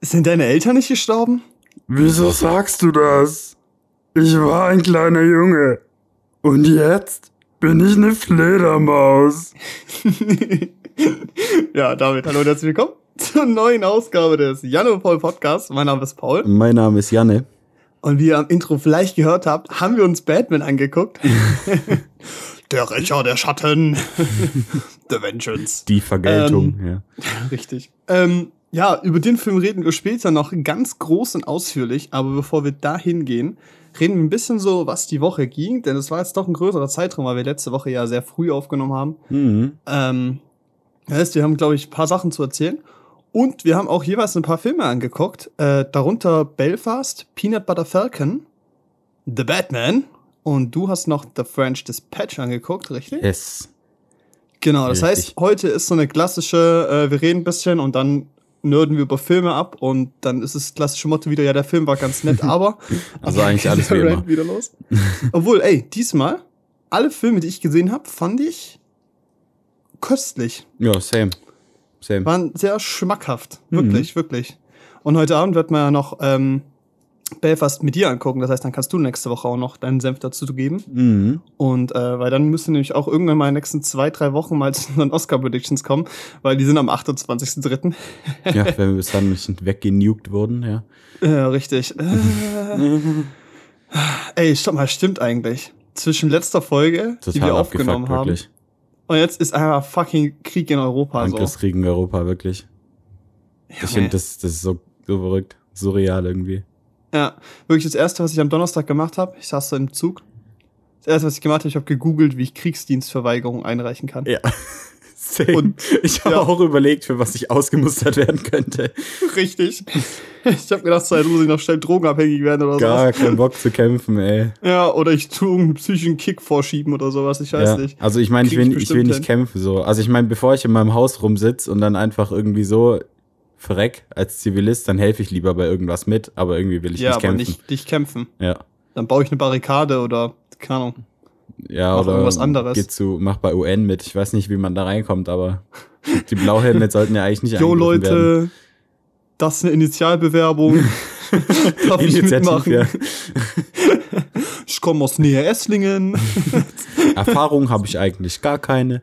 Sind deine Eltern nicht gestorben? Wieso sagst du das? Ich war ein kleiner Junge. Und jetzt bin ich eine Fledermaus. ja, David, hallo und herzlich willkommen zur neuen Ausgabe des Janne und Paul Podcasts. Mein Name ist Paul. Mein Name ist Janne. Und wie ihr am Intro vielleicht gehört habt, haben wir uns Batman angeguckt. der Rächer der Schatten. The Vengeance. Die Vergeltung, Ähm, ja. Richtig. Ähm, ja, über den Film reden wir später noch ganz groß und ausführlich, aber bevor wir dahin gehen, reden wir ein bisschen so, was die Woche ging, denn es war jetzt doch ein größerer Zeitraum, weil wir letzte Woche ja sehr früh aufgenommen haben. Mhm. Ähm, das heißt, wir haben, glaube ich, ein paar Sachen zu erzählen. Und wir haben auch jeweils ein paar Filme angeguckt, äh, darunter Belfast, Peanut Butter Falcon, The Batman und du hast noch The French Dispatch angeguckt, richtig? Es. Genau, das Richtig. heißt, heute ist so eine klassische, äh, wir reden ein bisschen und dann nerden wir über Filme ab und dann ist das klassische Motto wieder, ja, der Film war ganz nett, aber. Also eigentlich alles wie immer. wieder los. Obwohl, ey, diesmal, alle Filme, die ich gesehen habe, fand ich köstlich. Ja, same. Same. Waren sehr schmackhaft. Mhm. Wirklich, wirklich. Und heute Abend wird man ja noch ähm, Belfast mit dir angucken. Das heißt, dann kannst du nächste Woche auch noch deinen Senf dazu geben. Mhm. Und äh, weil dann müssen nämlich auch irgendwann mal in den nächsten zwei, drei Wochen mal zu den Oscar-Predictions kommen, weil die sind am 28.03. Ja, wenn wir bis dann nicht weggenugt wurden, ja. Ja, richtig. Äh, ey, stopp mal, stimmt eigentlich. Zwischen letzter Folge, die Total wir abgefuckt, aufgenommen haben, wirklich. und jetzt ist einfach fucking Krieg in Europa. So. Angriffskrieg in Europa, wirklich. Ich Junge. finde, das, das ist so, so verrückt. Surreal irgendwie. Ja, wirklich das erste, was ich am Donnerstag gemacht habe, ich saß so im Zug. Das erste, was ich gemacht habe, ich habe gegoogelt, wie ich Kriegsdienstverweigerung einreichen kann. Ja. Same. Und- ich habe ja. auch überlegt, für was ich ausgemustert werden könnte. Richtig. Ich habe gedacht, so, jetzt muss ich noch schnell drogenabhängig werden oder Gar sowas. keinen Bock zu kämpfen, ey. Ja, oder ich tue einen psychischen Kick vorschieben oder sowas, ich weiß ja. nicht. Also ich meine, ich ich will, ich will nicht hin. kämpfen so. Also ich meine, bevor ich in meinem Haus rumsitze und dann einfach irgendwie so verreck als Zivilist, dann helfe ich lieber bei irgendwas mit, aber irgendwie will ich ja, nicht aber kämpfen. nicht dich kämpfen. Ja. Dann baue ich eine Barrikade oder, keine Ahnung. Ja, Mach oder irgendwas anderes. Geh zu, mach bei UN mit. Ich weiß nicht, wie man da reinkommt, aber die Blauhelme sollten ja eigentlich nicht Jo, angegriffen werden. Leute, das ist eine Initialbewerbung. Darf ich mitmachen? ja. Ich komme aus Nähe Esslingen, Erfahrung habe ich eigentlich gar keine.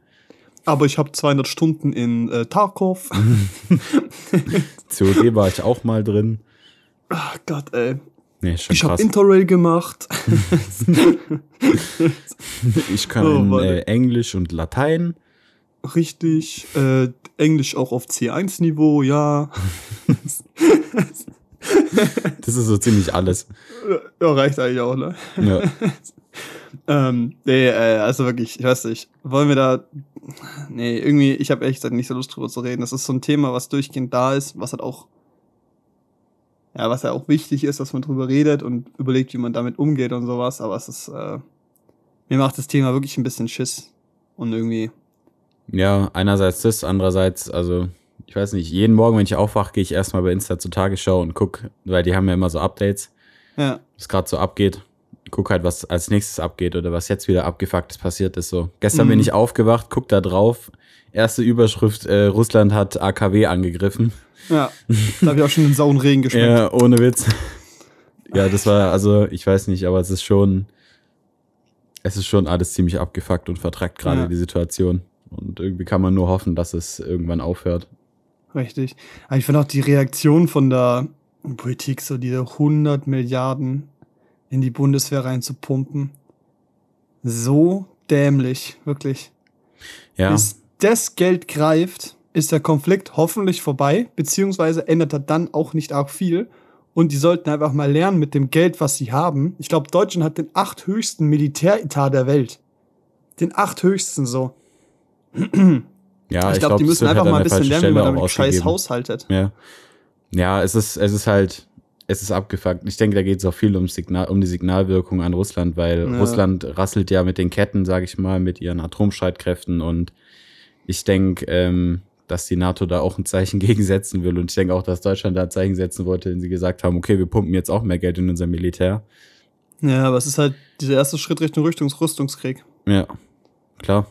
Aber ich habe 200 Stunden in äh, Tarkov. COD war ich auch mal drin. Ach Gott, ey. Nee, Ich habe. Interrail gemacht. ich kann Oh, äh, Englisch und Latein. Richtig. Äh, Englisch auch auf C1-Niveau, ja. Das ist so ziemlich alles. Ja, reicht eigentlich auch, ne? Ja. Ähm, nee, äh, also wirklich, ich weiß nicht. Wollen wir da. Nee, irgendwie, ich habe ehrlich gesagt nicht so Lust drüber zu reden. Das ist so ein Thema, was durchgehend da ist, was halt auch. Ja, was ja auch wichtig ist, dass man drüber redet und überlegt, wie man damit umgeht und sowas. Aber es ist. Äh, mir macht das Thema wirklich ein bisschen Schiss. Und irgendwie. ja, einerseits das, andererseits, also, ich weiß nicht, jeden Morgen, wenn ich aufwache, gehe ich erstmal bei Insta zur Tagesschau und guck, weil die haben ja immer so Updates, Ja, was gerade so abgeht. Guck halt, was als nächstes abgeht oder was jetzt wieder abgefucktes passiert ist. So. Gestern Mhm. bin ich aufgewacht, guck da drauf. Erste Überschrift, äh, Russland hat AKW angegriffen. ja. da habe ich auch schon den sauren Regen geschmeckt. Ja, ohne Witz. Ja, das war, also, ich weiß nicht, aber es ist schon, es ist schon alles ziemlich abgefuckt und vertrackt gerade Ja. die Situation. Und irgendwie kann man nur hoffen, dass es irgendwann aufhört. Richtig. Aber ich finde auch die Reaktion von der Politik, so diese 100 Milliarden in die Bundeswehr reinzupumpen, so dämlich, wirklich. Ja, Bis das Geld greift, ist der Konflikt hoffentlich vorbei, beziehungsweise ändert er dann auch nicht arg viel. Und die sollten einfach mal lernen mit dem Geld, was sie haben. Ich glaube, Deutschland hat den acht höchsten Militäretat der Welt. Den acht höchsten so. ja, ich glaube, die das müssen einfach halt mal ein bisschen lernen, wie Stelle man auch damit scheiß haushaltet. Ja. Ja, es ist, es ist halt, es ist abgefuckt. Ich denke, da geht es auch viel um, Signal, um die Signalwirkung an Russland, weil Ja. Russland rasselt ja mit den Ketten, sage ich mal, mit ihren Atomstreitkräften und ich denke, ähm, dass die NATO da auch ein Zeichen gegensetzen will und ich denke auch, dass Deutschland da ein Zeichen setzen wollte, wenn sie gesagt haben, okay, wir pumpen jetzt auch mehr Geld in unser Militär. Ja, aber es ist halt dieser erste Schritt Richtung Rüstungs Rüstungskrieg. Ja, klar.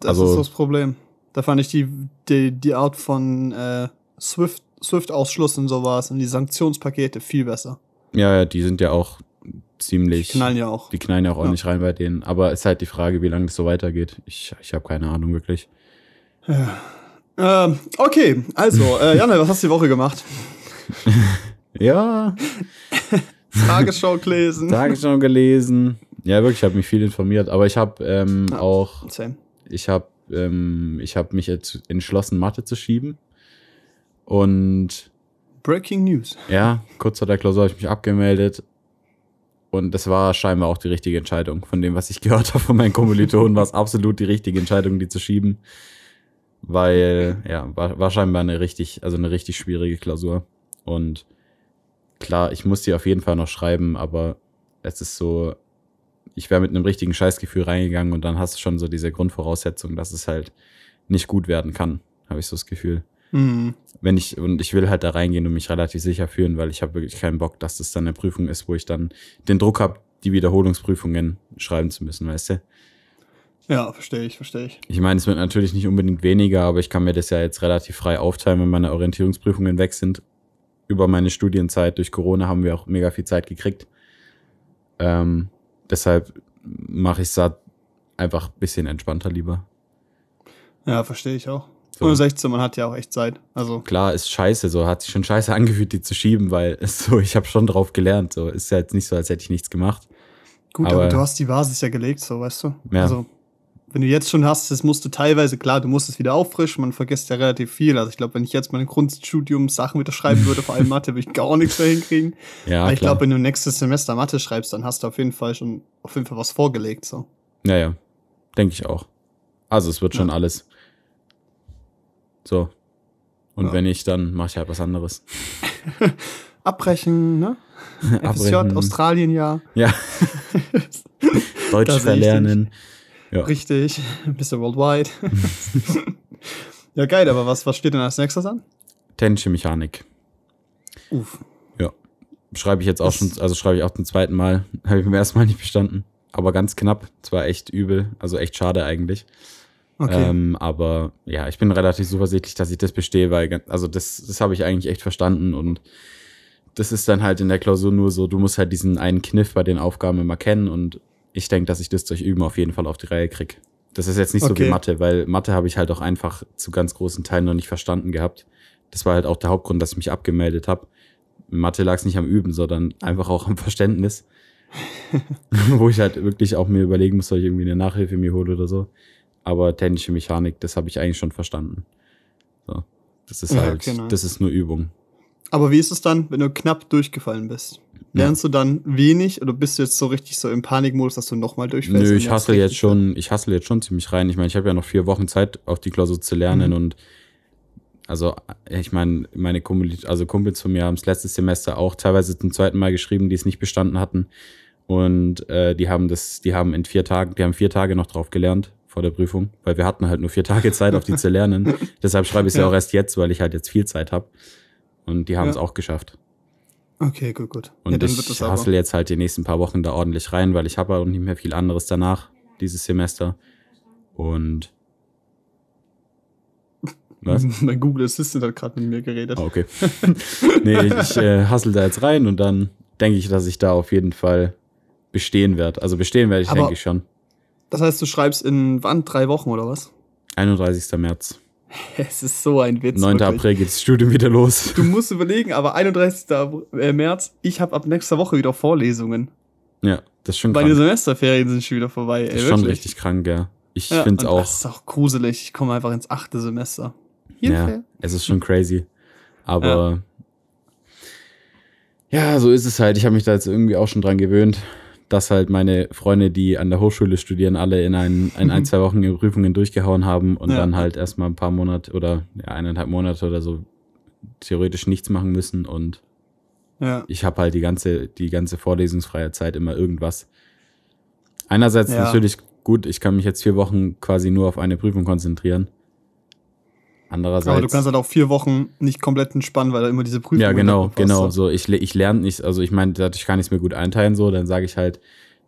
Das Also- ist das Problem. Da fand ich die, die, die Art von äh, Swift SWIFT-Ausschluss und sowas und die Sanktionspakete viel besser. Ja, ja, die sind ja auch ziemlich. Die knallen ja auch. Die knallen ja auch Ja. ordentlich rein bei denen. Aber ist halt die Frage, wie lange das so weitergeht. Ich, ich habe keine Ahnung wirklich. Ähm, okay, also, äh, Janne, was hast du die Woche gemacht? Ja, Tagesschau gelesen. Tagesschau gelesen. Ja, wirklich, ich habe mich viel informiert. Aber ich habe ähm, Ja. auch, Same. ich habe ähm, ich hab mich jetzt entschlossen, Mathe zu schieben. Und Breaking News. ja, kurz vor der Klausur habe ich mich abgemeldet. Und das war scheinbar auch die richtige Entscheidung. Von dem, was ich gehört habe von meinen Kommilitonen, war es absolut die richtige Entscheidung, die zu schieben. Weil, ja, war, war scheinbar eine richtig, also eine richtig schwierige Klausur. Und klar, ich muss die auf jeden Fall noch schreiben, aber es ist so, ich wäre mit einem richtigen Scheißgefühl reingegangen und dann hast du schon so diese Grundvoraussetzung, dass es halt nicht gut werden kann, habe ich so das Gefühl Hm. wenn ich und ich will halt da reingehen und mich relativ sicher fühlen, weil ich habe wirklich keinen Bock, dass das dann eine Prüfung ist, wo ich dann den Druck habe, die Wiederholungsprüfungen schreiben zu müssen, weißt du? Ja, verstehe ich, verstehe ich. Ich meine, es wird natürlich nicht unbedingt weniger, aber ich kann mir das ja jetzt relativ frei aufteilen, wenn meine Orientierungsprüfungen weg sind. Über meine Studienzeit durch Corona haben wir auch mega viel Zeit gekriegt. Ähm, deshalb mache ich es da einfach ein bisschen entspannter lieber. Ja, verstehe ich auch. So. Und 16, man hat ja auch echt Zeit. Also, klar ist scheiße, so hat sich schon scheiße angefühlt, die zu schieben, weil so, ich habe schon drauf gelernt, so ist ja jetzt nicht so, als hätte ich nichts gemacht. gut, aber, Aber- du hast die Basis ja gelegt, so, weißt du? Ja. Also, wenn du jetzt schon hast, das musst du teilweise, klar, du musst es wieder auffrischen, man vergisst ja relativ viel. Also, ich glaube, wenn ich jetzt meine Grundstudium Sachen wieder schreiben würde, vor allem Mathe, würde ich gar nichts mehr hinkriegen. Ja, aber ich glaube, wenn du nächstes Semester Mathe schreibst, dann hast du auf jeden Fall schon, auf jeden Fall was vorgelegt, so. Ja, ja. Denke ich auch. Also es wird schon Ja. alles. So. Und Ja. wenn nicht, dann mache ich halt was anderes. Abbrechen, ne? FSJ, Abbrechen. Australien, ja. Ja. Deutsch verlernen. Ja. Richtig. Mr. Worldwide. ja, geil, aber was, was steht denn als nächstes an? Technische Mechanik. Uff. Schreibe ich jetzt auch Das- schon, also schreibe ich auch zum zweiten Mal. Habe ich beim ersten Mal nicht bestanden. Aber ganz knapp. Zwar echt übel, also echt schade eigentlich. Okay. Ähm, aber ja, ich bin relativ zuversichtlich, dass ich das bestehe, weil, also das, das habe ich eigentlich echt verstanden und das ist dann halt in der Klausur nur so, du musst halt diesen einen Kniff bei den Aufgaben immer kennen und ich denke, dass ich das durch Üben auf jeden Fall auf die Reihe krieg. Das ist jetzt nicht so Okay. wie Mathe, weil Mathe habe ich halt auch einfach zu ganz großen Teilen noch nicht verstanden gehabt. Das war halt auch der Hauptgrund, dass ich mich abgemeldet habe. Mathe lag es nicht am Üben, sondern einfach auch am Verständnis. Wo ich halt wirklich auch mir überlegen muss, ob ich irgendwie eine Nachhilfe mir hole oder so. Aber technische Mechanik, das habe ich eigentlich schon verstanden. So. Das ist Ja, halt, nice. das ist nur Übung. aber wie ist es dann, wenn du knapp durchgefallen bist? Lernst du dann wenig oder bist du jetzt so richtig so im Panikmodus, dass du nochmal durchfällst? Nö, ich hassle jetzt schon, ich hassle jetzt schon ziemlich rein. Ich meine, ich habe ja noch vier Wochen Zeit, auf die Klausur zu lernen Mhm. und also ich meine, meine Kumpel, also Kumpels von mir haben es letztes Semester auch teilweise zum zweiten Mal geschrieben, die es nicht bestanden hatten. Und äh, die haben das, die haben in vier Tagen, die haben vier Tage noch drauf gelernt vor der Prüfung, weil wir hatten halt nur vier Tage Zeit, auf die zu lernen. Deshalb schreibe ich es ja. Ja. auch erst jetzt, weil ich halt jetzt viel Zeit habe. Und die haben es Ja. auch geschafft. Okay, gut, gut. Und ja, dann ich wird das hassle jetzt halt die nächsten paar Wochen da ordentlich rein, weil ich habe auch nicht mehr viel anderes danach, dieses Semester. Und was? mein Google Assistant hat gerade mit mir geredet. Ah, okay. nee, ich, äh, hassle da jetzt rein und dann denke ich, dass ich da auf jeden Fall bestehen werde. Also bestehen werde ich, denke ich schon. Das heißt, du schreibst in wann? Drei Wochen oder was? 31. März. Es ist so ein Witz. 9. wirklich. April geht das Studium wieder los. Du musst überlegen, aber 31. äh, März, ich habe ab nächster Woche wieder Vorlesungen. Ja, das ist schon Meine krank. Semesterferien sind schon wieder vorbei. Ey, Das ist schon wirklich. richtig krank, ja. Ich Ja, finde es auch. Das ist auch gruselig. Ich komme einfach ins achte Semester. Ja, Hilfe. es ist schon crazy. Aber ja, so ist es halt. Ich habe mich da jetzt irgendwie auch schon dran gewöhnt, dass halt meine Freunde, die an der Hochschule studieren, alle in ein, in ein zwei Wochen ihre Prüfungen durchgehauen haben und Ja. dann halt erstmal ein paar Monate oder ja, eineinhalb Monate oder so theoretisch nichts machen müssen. Und Ja. ich habe halt die ganze, die ganze vorlesungsfreie Zeit immer irgendwas. Einerseits natürlich gut, ich kann mich jetzt vier Wochen quasi nur auf eine Prüfung konzentrieren. Andererseits. Aber du kannst halt auch vier Wochen nicht komplett entspannen, weil da immer diese Prüfung Ja, genau, genau. So, ich, ich lerne nicht, also ich meine, dadurch kann ich es mir gut einteilen, so, dann sage ich halt,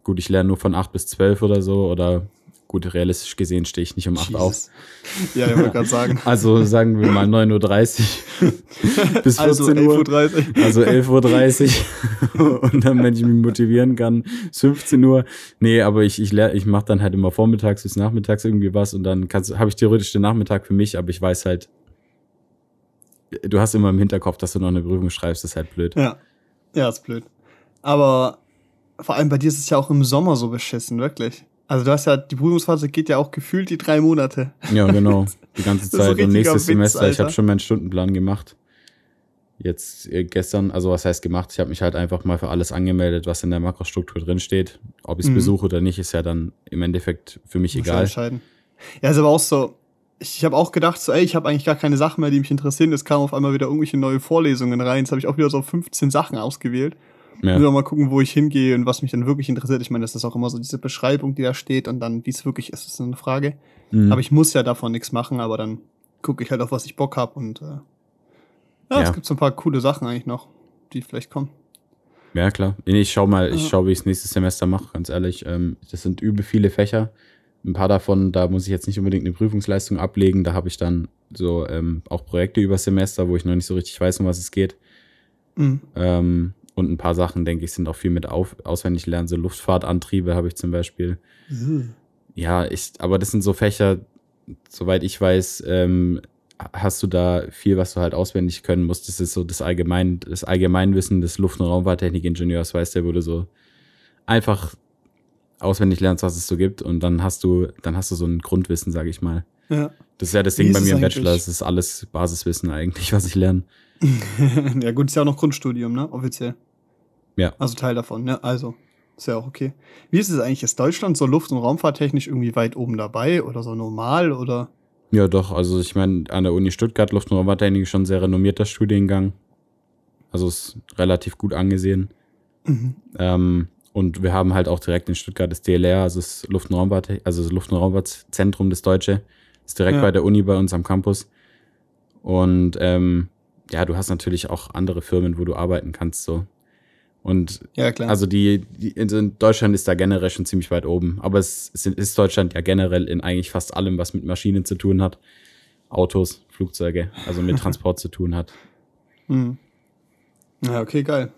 gut, ich lerne nur von 8 bis 12 oder so, oder gut, realistisch gesehen stehe ich nicht um 8 auf. Ja, ich wollte gerade sagen. Also sagen wir mal 9.30 Uhr bis 14 Also Uhr. 11.30 Uhr. Also 11.30 Uhr. Und dann, wenn ich mich motivieren kann, ist 15 Uhr. Nee, aber ich, ich, ich mache dann halt immer vormittags bis nachmittags irgendwie was und dann habe ich theoretisch den Nachmittag für mich, aber ich weiß halt, du hast immer im Hinterkopf, dass du noch eine Prüfung schreibst, das ist halt blöd. Ja. Ja, ist blöd. Aber vor allem bei dir ist es ja auch im Sommer so beschissen, wirklich. Also du hast ja, die Prüfungsphase geht ja auch gefühlt die drei Monate. Ja, genau. Die ganze Zeit. Und nächstes Witz, Semester, ich Alter. habe schon meinen Stundenplan gemacht. Jetzt äh, gestern, also was heißt gemacht? Ich habe mich halt einfach mal für alles angemeldet, was in der Makrostruktur drin steht. Ob ich es Mhm. besuche oder nicht, ist ja dann im Endeffekt für mich Muss egal. entscheiden. Ja, ist aber auch so. Ich habe auch gedacht, so, ey, ich habe eigentlich gar keine Sachen mehr, die mich interessieren. Es kamen auf einmal wieder irgendwelche neue Vorlesungen rein. Jetzt habe ich auch wieder so 15 Sachen ausgewählt. Ja. Nur mal gucken, wo ich hingehe und was mich dann wirklich interessiert. Ich meine, das ist auch immer so diese Beschreibung, die da steht und dann, wie es wirklich ist, ist eine Frage. Mhm. Aber ich muss ja davon nichts machen, aber dann gucke ich halt auf, was ich Bock habe und äh, ja, Ja. es gibt so ein paar coole Sachen eigentlich noch, die vielleicht kommen. Ja, klar. Ich schau mal, ich schau, wie ich es nächstes Semester mache, ganz ehrlich. Ähm, das sind übel viele Fächer. Ein paar davon, da muss ich jetzt nicht unbedingt eine Prüfungsleistung ablegen. Da habe ich dann so ähm, auch Projekte über Semester, wo ich noch nicht so richtig weiß, um was es geht. Mhm. Ähm, und ein paar Sachen, denke ich, sind auch viel mit auf, auswendig lernen. So Luftfahrtantriebe habe ich zum Beispiel. Ja, ich, aber das sind so Fächer, soweit ich weiß, ähm, hast du da viel, was du halt auswendig können musst. Das ist so das Allgemein, das Allgemeinwissen des Luft- und Raumfahrttechnikingenieurs, weißt du, wo du so einfach auswendig lernst, was es so gibt und dann hast du, dann hast du so ein Grundwissen, sage ich mal. Ja. Das ist ja das Ding bei mir im? Bachelor, das ist alles Basiswissen eigentlich, was ich lerne. ja, gut, ist ja auch noch Grundstudium, ne? Offiziell. Ja. Also Teil davon, ne? Also, ist ja auch okay. Wie ist es eigentlich? Ist Deutschland so luft- und raumfahrttechnisch irgendwie weit oben dabei oder so normal oder? Ja, doch, also ich meine, an der Uni Stuttgart Luft- und Raumfahrttechnik ist schon ein sehr renommierter Studiengang. Also ist relativ gut angesehen. Mhm. Ähm, und wir haben halt auch direkt in Stuttgart das DLR, also das Luft- und Raumfahrt, also das Luft- und Raumfahrtzentrum, das Deutsche. Ist direkt Ja. bei der Uni bei uns am Campus. Und ähm, ja, du hast natürlich auch andere Firmen, wo du arbeiten kannst. so. Und Ja, klar. also die, die in Deutschland ist da generell schon ziemlich weit oben. Aber es ist, ist Deutschland ja generell in eigentlich fast allem, was mit Maschinen zu tun hat. Autos, Flugzeuge, also mit Transport zu tun hat. Mhm. Ja, okay, geil.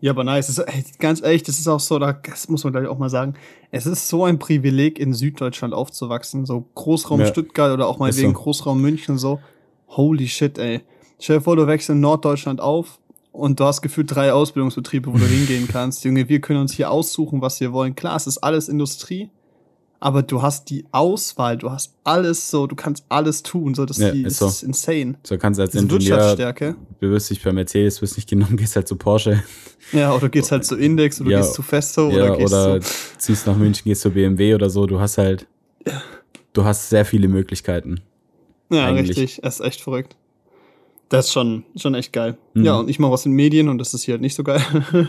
Ja, aber nice. Ist, ey, ganz ehrlich, das ist auch so, da- das muss man gleich auch mal sagen. Es ist so ein Privileg, in Süddeutschland aufzuwachsen. So Großraum Ja. Stuttgart oder auch mal wegen so. Großraum München so. Holy shit, ey. Stell dir vor, du wächst in Norddeutschland auf und du hast gefühlt drei Ausbildungsbetriebe, wo du hingehen kannst. Junge, wir können uns hier aussuchen, was wir wollen. Klar, es ist alles Industrie, aber du hast die Auswahl, du hast alles so, du kannst alles tun. So, das, Ja, die, ist so. ist insane. So kannst du als Ingenieur, Wirtschaftsstärke. bewirbst dich bei Mercedes, wirst nicht genommen, gehst halt zu Porsche. Ja, oder gehst halt zu Index oder Ja, gehst zu Festo ja, oder gehst oder zu. ziehst nach München, gehst zu BMW oder so. Du hast halt, du hast sehr viele Möglichkeiten. Ja, eigentlich. richtig. Das ist echt verrückt. Das ist schon, schon echt geil. Mhm. Ja, und ich mache was in Medien und das ist hier halt nicht so geil.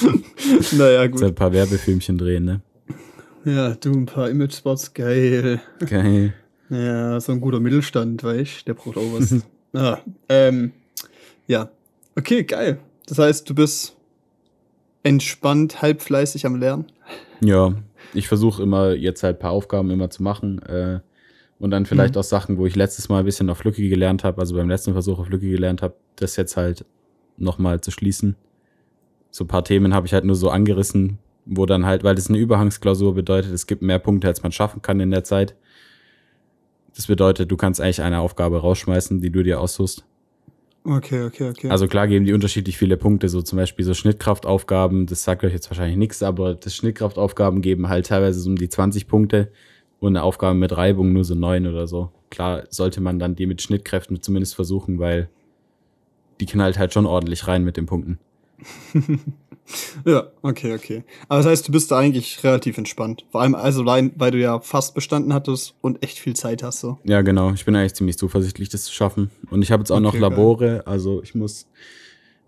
naja, gut. ein paar Werbefilmchen drehen, ne? Ja, du, ein paar Image-Spots, geil. Geil. Ja, so ein guter Mittelstand, weißt Der braucht auch was. ah, ähm, ja. Okay, geil. Das heißt, du bist entspannt, halb fleißig am Lernen. Ja, ich versuche immer jetzt halt ein paar Aufgaben immer zu machen. Äh, und dann vielleicht Mhm. auch Sachen, wo ich letztes Mal ein bisschen auf Lücke gelernt habe, also beim letzten Versuch auf Lücke gelernt habe, das jetzt halt nochmal zu schließen. So ein paar Themen habe ich halt nur so angerissen, wo dann halt, weil das eine Überhangsklausur bedeutet, es gibt mehr Punkte, als man schaffen kann in der Zeit. Das bedeutet, du kannst eigentlich eine Aufgabe rausschmeißen, die du dir aussuchst. Okay, okay, okay. Also klar geben die unterschiedlich viele Punkte, so zum Beispiel so Schnittkraftaufgaben, das sagt euch jetzt wahrscheinlich nichts, aber das Schnittkraftaufgaben geben halt teilweise so um die 20 Punkte und eine Aufgabe mit Reibung nur so 9 oder so. Klar sollte man dann die mit Schnittkräften zumindest versuchen, weil die knallt halt schon ordentlich rein mit den Punkten. Ja, okay, okay. Aber das heißt, du bist da eigentlich relativ entspannt. Vor allem also weil du ja fast bestanden hattest und echt viel Zeit hast so. Ja, genau. Ich bin eigentlich ziemlich zuversichtlich, das zu schaffen. Und ich habe jetzt auch noch Okay, geil. Labore, also ich muss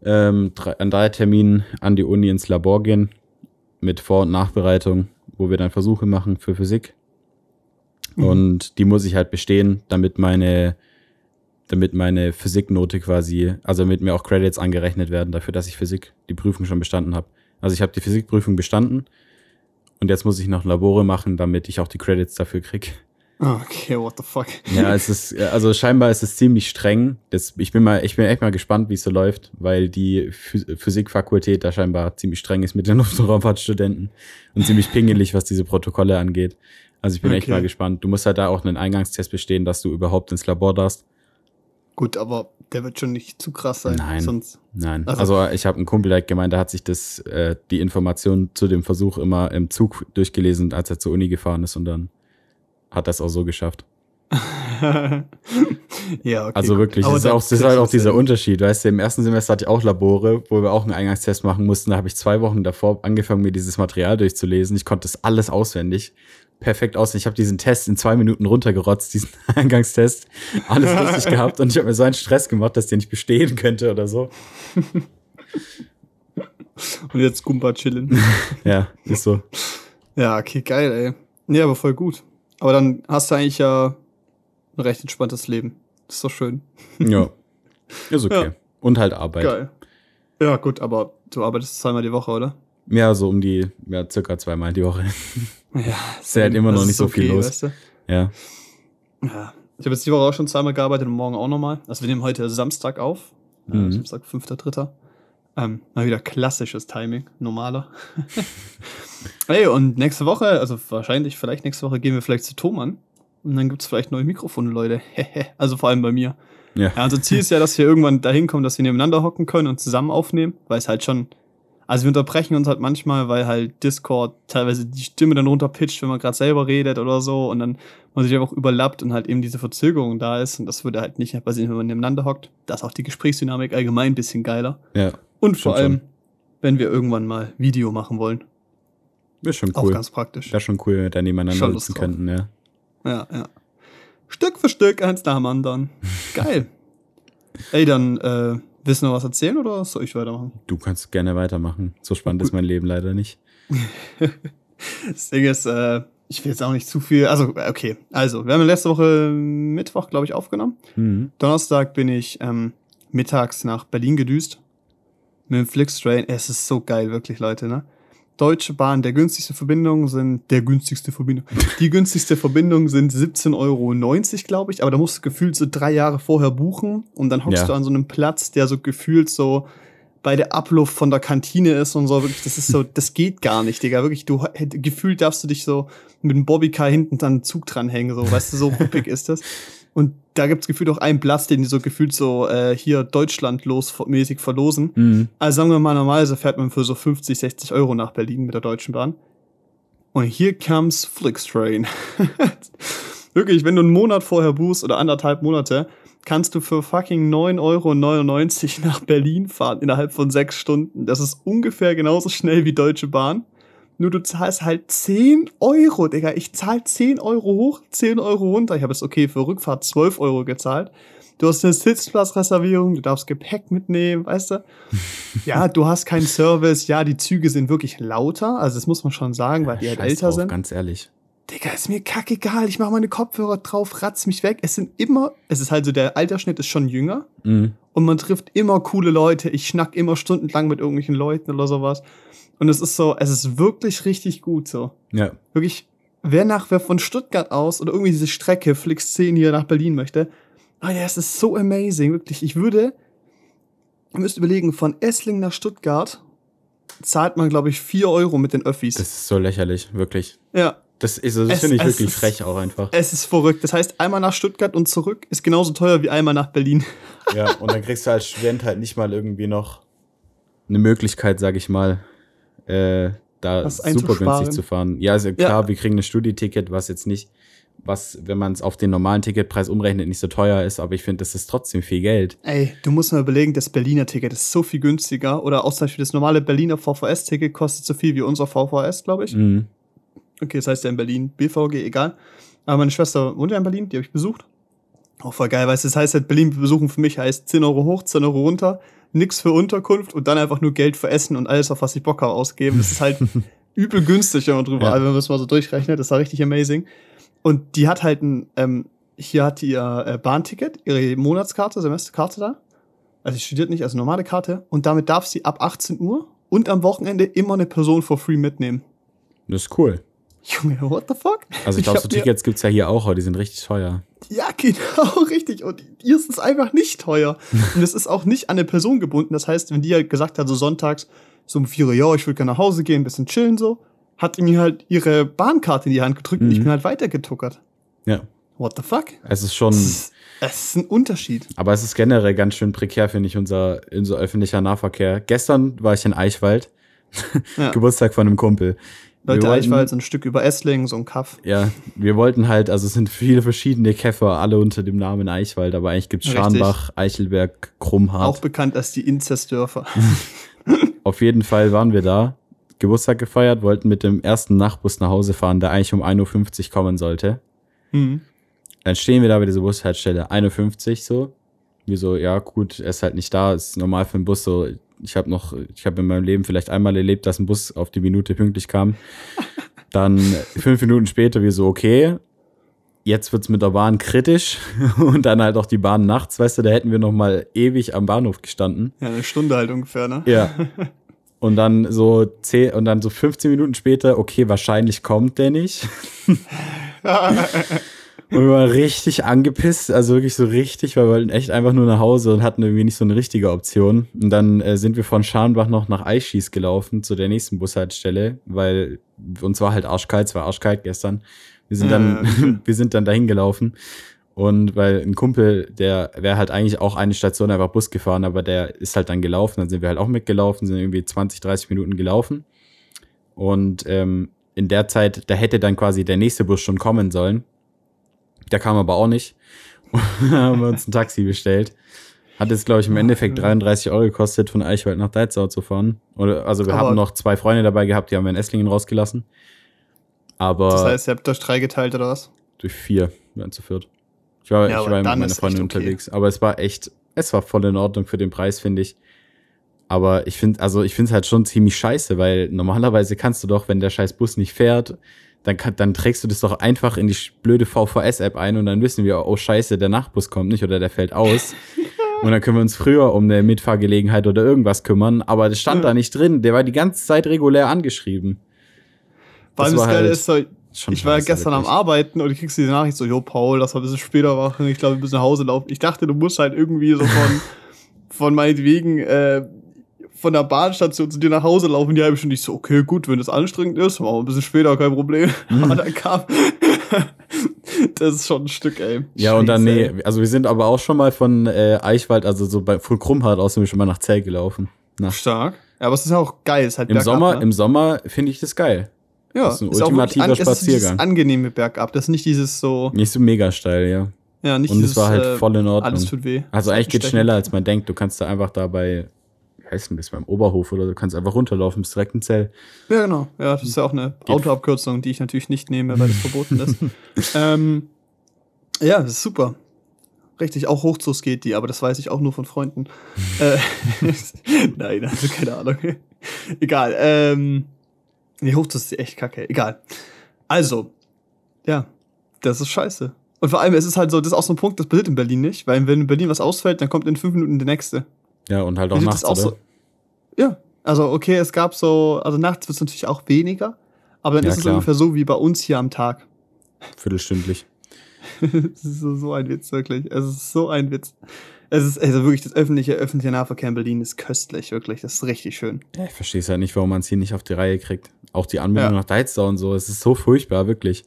ähm, drei, an drei Terminen an die Uni ins Labor gehen mit Vor- und Nachbereitung, wo wir dann Versuche machen für Physik. Mhm. Und die muss ich halt bestehen, damit meine, damit meine Physiknote quasi, also damit mir auch Credits angerechnet werden dafür, dass ich Physik die Prüfung schon bestanden habe. Also ich habe die Physikprüfung bestanden Und jetzt muss ich noch Labore machen, damit ich auch die Credits dafür krieg. Okay, what the fuck. Ja, es ist, also scheinbar ist es ziemlich streng. Das, ich bin mal, ich bin echt mal gespannt, wie es so läuft, weil die Phys- Physikfakultät da scheinbar ziemlich streng ist mit den Luft- und Raumfahrtstudenten und ziemlich pingelig, was diese Protokolle angeht. Also ich bin echt Okay. mal gespannt. Du musst halt da auch einen Eingangstest bestehen, dass du überhaupt ins Labor darfst. Gut, aber der wird schon nicht zu krass sein. Nein. Sonst. Nein. Also- Also, ich habe einen Kumpel, der hat gemeint, der hat sich das, äh, die Information zu dem Versuch immer im Zug durchgelesen, als er zur Uni gefahren ist und dann hat er es auch so geschafft. ja, okay. Also wirklich, das ist, auch, das ist halt auch es dieser hin. Unterschied. Weißt du, im ersten Semester hatte ich auch Labore, wo wir auch einen Eingangstest machen mussten. Da habe ich zwei Wochen davor angefangen, mir dieses Material durchzulesen. Ich konnte das alles auswendig. Perfekt auswendig. Ich habe diesen Test in zwei Minuten runtergerotzt, diesen Eingangstest. Alles richtig gehabt und ich habe mir so einen Stress gemacht, dass der nicht bestehen könnte oder so. Und jetzt Gumba chillen. Ja, ist so. ja, okay, geil, ey. Nee, aber voll gut. Aber dann hast du eigentlich ja ein recht entspanntes Leben. Das ist doch schön. Ja. Ist okay. Ja. Und halt Arbeit. Geil. Ja, gut, aber du arbeitest zweimal die Woche, oder? Ja, so um die, ja, circa zweimal die Woche. Ja. Ist ja halt immer noch nicht so viel los. Weißt du? Ja. Ja. Ich habe jetzt die Woche auch schon zweimal gearbeitet und morgen auch nochmal. Also wir nehmen heute Samstag auf. Äh, Mhm. Samstag, 5.3. Ähm, mal wieder klassisches Timing, normaler. hey, und nächste Woche, also wahrscheinlich, vielleicht nächste Woche gehen wir vielleicht zu Thomann. Und dann gibt's vielleicht neue Mikrofone, Leute. also vor allem bei mir. Ja. Ja, unser Ziel ist ja, dass wir irgendwann dahin kommen, dass wir nebeneinander hocken können und zusammen aufnehmen, weil es halt schon. Also wir unterbrechen uns halt manchmal, weil halt Discord teilweise die Stimme dann runterpitcht, wenn man gerade selber redet oder so und dann man sich einfach überlappt und halt eben diese Verzögerung da ist und das würde halt nicht passieren, wenn man nebeneinander hockt. Da ist auch die Gesprächsdynamik allgemein ein bisschen geiler. Ja. Und vor allem, wenn wir irgendwann mal Video machen wollen. Ist schon Auch cool. ganz praktisch. Wäre schon cool, wenn wir da nebeneinander Schon sitzen könnten, ja. Ja, ja. Stück für Stück, eins nach dem anderen. Geil. Ey, dann, äh, willst du noch was erzählen oder soll ich weitermachen? Du kannst gerne weitermachen. So spannend ist mein Leben leider nicht. Das Ding ist, äh, ich will jetzt auch nicht zu viel. Also, okay. Also, wir haben letzte Woche Mittwoch, glaube ich, aufgenommen. Mhm. Donnerstag bin ich ähm, mittags nach Berlin gedüst. Mit dem Flixtrain. Es ist so geil, wirklich, Leute, ne? Deutsche Bahn, der günstigste Verbindung sind, der günstigste Verbindung, die günstigste Verbindung sind 17,90 Euro, glaube ich, aber da musst du gefühlt so drei Jahre vorher buchen und dann hockst Ja. du an so einem Platz, der so gefühlt so bei der Abluft von der Kantine ist und so, wirklich, das ist so, das geht gar nicht, Digga, wirklich, du, gefühlt darfst du dich so mit dem Bobbycar hinten dann einen Zug dranhängen, so, weißt du, so ruppig ist das. Und da gibt's gefühlt auch einen Platz, den die so gefühlt so äh, hier Deutschland los mäßig verlosen. Mhm. Also sagen wir mal, normalerweise fährt man für so 50, 60 Euro nach Berlin mit der Deutschen Bahn. Und hier comes Flixtrain. Wirklich, wenn du einen Monat vorher buchst oder anderthalb Monate, kannst du für fucking 9,99 Euro nach Berlin fahren innerhalb von sechs Stunden. Das ist ungefähr genauso schnell wie Deutsche Bahn. Nur du zahlst halt 10 Euro, Digga. Ich zahl 10 Euro hoch, 10 Euro runter. Ich habe jetzt okay für Rückfahrt 12 Euro gezahlt. Du hast eine Sitzplatzreservierung, du darfst Gepäck mitnehmen, weißt du? Ja, du hast keinen Service. Ja, die Züge sind wirklich lauter. Also das muss man schon sagen, weil die halt älter drauf, sind. Ganz ehrlich. Digga, ist mir kackegal. Ich mache meine Kopfhörer drauf, ratz mich weg. Es sind immer, es ist halt so, der Altersschnitt ist schon jünger Mhm. und man trifft immer coole Leute. Ich schnack immer stundenlang mit irgendwelchen Leuten oder sowas. Und es ist so, es ist wirklich richtig gut so. Ja. Wirklich, wer nach, wer von Stuttgart aus oder irgendwie diese Strecke Flix 10 hier nach Berlin möchte, oh ja, es ist so amazing, wirklich. Ich würde, ihr müsst überlegen, von Essling nach Stuttgart zahlt man, glaube ich, 4 Euro mit den Öffis. Das ist so lächerlich, wirklich. ja. Das, ist, das Es- finde ich wirklich ist- frech auch einfach. Es ist verrückt. Das heißt, einmal nach Stuttgart und zurück ist genauso teuer wie einmal nach Berlin. Ja, und dann kriegst du als Student halt nicht mal irgendwie noch eine Möglichkeit, sag ich mal, äh, da super günstig zu fahren. Ja, also klar, Ja. wir kriegen ein Studieticket, was jetzt nicht, was, wenn man es auf den normalen Ticketpreis umrechnet, nicht so teuer ist, aber ich finde, das ist trotzdem viel Geld. Ey, du musst mal überlegen, das Berliner Ticket ist so viel günstiger. Oder auch zum Beispiel das normale Berliner VVS-Ticket kostet so viel wie unser VVS, glaube ich. Mhm. Okay, das heißt ja in Berlin BVG, egal. Aber meine Schwester wohnt ja in Berlin, die habe ich besucht. Auch voll geil, weißt du, das heißt halt, Berlin besuchen für mich heißt 10 Euro hoch, 10 Euro runter, nix für Unterkunft und dann einfach nur Geld für Essen und alles, auf was ich Bock habe, ausgeben. Das ist halt übel günstig, wenn man drüber, Ja. wenn man das mal so durchrechnet. Das war richtig amazing. Und die hat halt ein, ähm, hier hat die ihr äh, Bahnticket, ihre Monatskarte, Semesterkarte da. Also sie studiert nicht, also normale Karte. Und damit darf sie ab 18 Uhr und am Wochenende immer eine Person for free mitnehmen. Das ist cool. Junge, what the fuck? Also ich glaube, so Tickets gibt's ja hier auch, aber die sind richtig teuer. Ja, genau, richtig. Und hier ist es einfach nicht teuer. Und es ist auch nicht an eine Person gebunden. Das heißt, wenn die halt gesagt hat, so sonntags, so um vier Uhr, ja, ich würde gerne nach Hause gehen, ein bisschen chillen so, hat mir halt ihre Bahnkarte in die Hand gedrückt und ich Mhm. bin halt weitergetuckert. Ja. What the fuck? Es ist schon, Es ist, es ist ein Unterschied. aber es ist generell ganz schön prekär, finde ich, unser, unser öffentlicher Nahverkehr. Gestern war ich in Eichwald, Ja. Geburtstag von einem Kumpel. Leute, wollten- Eichwald, so ein Stück über Esslingen, so ein Kaff. Ja, wir wollten halt, also es sind viele verschiedene Käfer, alle unter dem Namen Eichwald, aber eigentlich gibt's Richtig. Scharnbach, Eichelberg, Krummhart. Auch bekannt als die Inzestdörfer. Auf jeden Fall waren wir da, Geburtstag gefeiert, wollten mit dem ersten Nachtbus nach Hause fahren, der eigentlich um 1.50 Uhr kommen sollte. Hm. Dann stehen wir da bei dieser Bushaltestelle, 1.50 Uhr so. Wir so, ja gut, er ist halt nicht da, ist normal für einen Bus so. Ich habe noch, ich habe in meinem Leben vielleicht einmal erlebt, dass ein Bus auf die Minute pünktlich kam. Dann fünf Minuten später wir so, okay, jetzt wird's mit der Bahn kritisch und dann halt auch die Bahn nachts, weißt du, da hätten wir noch mal ewig am Bahnhof gestanden. Ja, eine Stunde halt ungefähr, ne? Ja. Und dann so zehn, und dann so 15 Minuten später, okay, wahrscheinlich kommt der nicht. Und wir waren richtig angepisst, also wirklich so richtig, weil wir wollten echt einfach nur nach Hause und hatten irgendwie nicht so eine richtige Option. Und dann äh, sind wir von Scharnbach noch nach Eichschieß gelaufen, zu der nächsten Bushaltestelle, weil uns war halt arschkalt, es war arschkalt gestern. Wir sind dann, ja. wir sind dann dahin gelaufen. Und weil ein Kumpel, der wäre halt eigentlich auch eine Station einfach Bus gefahren, aber der ist halt dann gelaufen, dann sind wir halt auch mitgelaufen, sind irgendwie 20, 30 Minuten gelaufen. Und ähm, in der Zeit, da hätte dann quasi der nächste Bus schon kommen sollen. Der kam aber auch nicht. Haben wir uns ein Taxi bestellt. Hat jetzt, glaube ich, im Endeffekt 33 Euro gekostet, von Eichwald nach Deitzau zu fahren. Oder, also wir Aber- haben noch zwei Freunde dabei gehabt, die haben wir in Esslingen rausgelassen. Aber Das heißt, ihr habt euch drei geteilt oder was? durch vier, wir waren zu viert. Ich war, Ja, ich war mit meiner Freundin okay. unterwegs. Aber es war echt, es war voll in Ordnung für den Preis, finde ich. Aber ich finde, also ich finde es halt schon ziemlich scheiße, weil normalerweise kannst du doch, wenn der scheiß Bus nicht fährt, dann, kann, dann trägst du das doch einfach in die blöde VVS-App ein und dann wissen wir, oh scheiße, der Nachtbus kommt nicht oder der fällt aus. und dann können wir uns früher um eine Mitfahrgelegenheit oder irgendwas kümmern. Aber das stand Ja. da nicht drin. Der war die ganze Zeit regulär angeschrieben. Allem Das das, Geile halt ist so, Schon ich war scheiße, gestern am wirklich. Arbeiten und ich kriegst diese Nachricht so, jo, Paul, lass mal ein bisschen später machen, ich glaube, wir müssen nach Hause laufen. Ich dachte, du musst halt irgendwie so von, von meinetwegen, äh, von der Bahnstation zu dir nach Hause laufen, die halbe Stunde. Ich so, okay, gut, wenn das anstrengend ist, machen wir ein bisschen später, kein Problem. Mhm. Aber dann kam, das ist schon ein Stück, ey. Ja, und dann, Scheiße, nee, also wir sind aber auch schon mal von äh, Eichwald, also so bei von Krummhardt aus sind wir schon mal nach Zell gelaufen. Nach, Stark. Ja, aber es ist ja auch geil, es ist halt Im bergab, Sommer, ne? im Sommer finde ich das geil. ja, das ist ein auch wirklich ultimativer an, Es ist dieses Spaziergang. angenehme Bergab, das ist nicht dieses so, Nicht so mega steil, ja. ja, nicht Und dieses, es war halt äh, voll in Ordnung. alles tut weh. Also eigentlich geht's Stechen. schneller, als man denkt. Du kannst da einfach da bei, wie heißt denn das, beim Oberhof oder du kannst einfach runterlaufen bis direkt in Zell. Ja, genau. Ja, das ist ja auch eine. Autoabkürzung, die ich natürlich nicht nehme, weil das verboten ist. ähm, ja, das ist super. Richtig, auch Hochzus geht die, aber das weiß ich auch nur von Freunden. äh, nein, also keine Ahnung. Egal. Ähm, nee, Hochzus ist echt kacke. Egal. Also, ja, das ist scheiße. Und vor allem, es ist halt so, das ist auch so ein Punkt, das passiert in Berlin nicht, weil wenn in Berlin was ausfällt, dann kommt in fünf Minuten der nächste. Ja, und halt auch nachts, das oder? Ja, also okay, es gab so, also nachts wird es natürlich auch weniger, aber dann Ja, ist es klar. ungefähr so wie bei uns hier am Tag. Viertelstündlich. Es ist so, so ein Witz, wirklich. Es ist so ein Witz. Es ist also wirklich das öffentliche, öffentliche Nahverkehr in Berlin ist köstlich, wirklich. Das ist richtig schön. Ja, ich verstehe es halt nicht, warum man es hier nicht auf die Reihe kriegt. Auch die Anbindung Ja. nach Deitzau und so. Es ist so furchtbar, wirklich.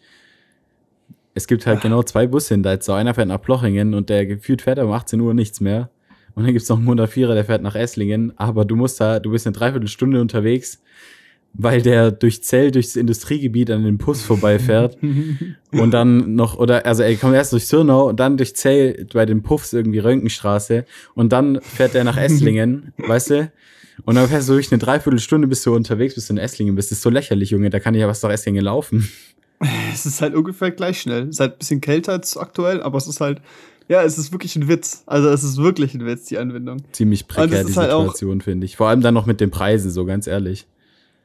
Es gibt halt genau zwei Busse in Deitzau. Einer fährt nach Plochingen und der gefühlt fährt um 18 Uhr nichts mehr. Und dann gibt's noch einen 104er, der fährt nach Esslingen. Aber du musst da, du bist eine Dreiviertelstunde unterwegs, weil der durch Zell, durchs Industriegebiet an den Bus vorbeifährt. Und dann noch, oder, also er kommt erst durch Sürnau und dann durch Zell bei den Puffs irgendwie Röntgenstraße und dann fährt er nach Esslingen, weißt du? Und dann fährst du durch eine Dreiviertelstunde, bis du unterwegs bist in Esslingen bist. Das ist so lächerlich, Junge, da kann ich ja was nach Esslingen laufen. Es ist halt ungefähr gleich schnell. Es ist halt ein bisschen kälter als aktuell, aber es ist halt, ja, es ist wirklich ein Witz. Also es ist wirklich ein Witz, die Anwendung. Ziemlich prekär, die halt Situation, finde ich. Vor allem dann noch mit den Preisen, so ganz ehrlich.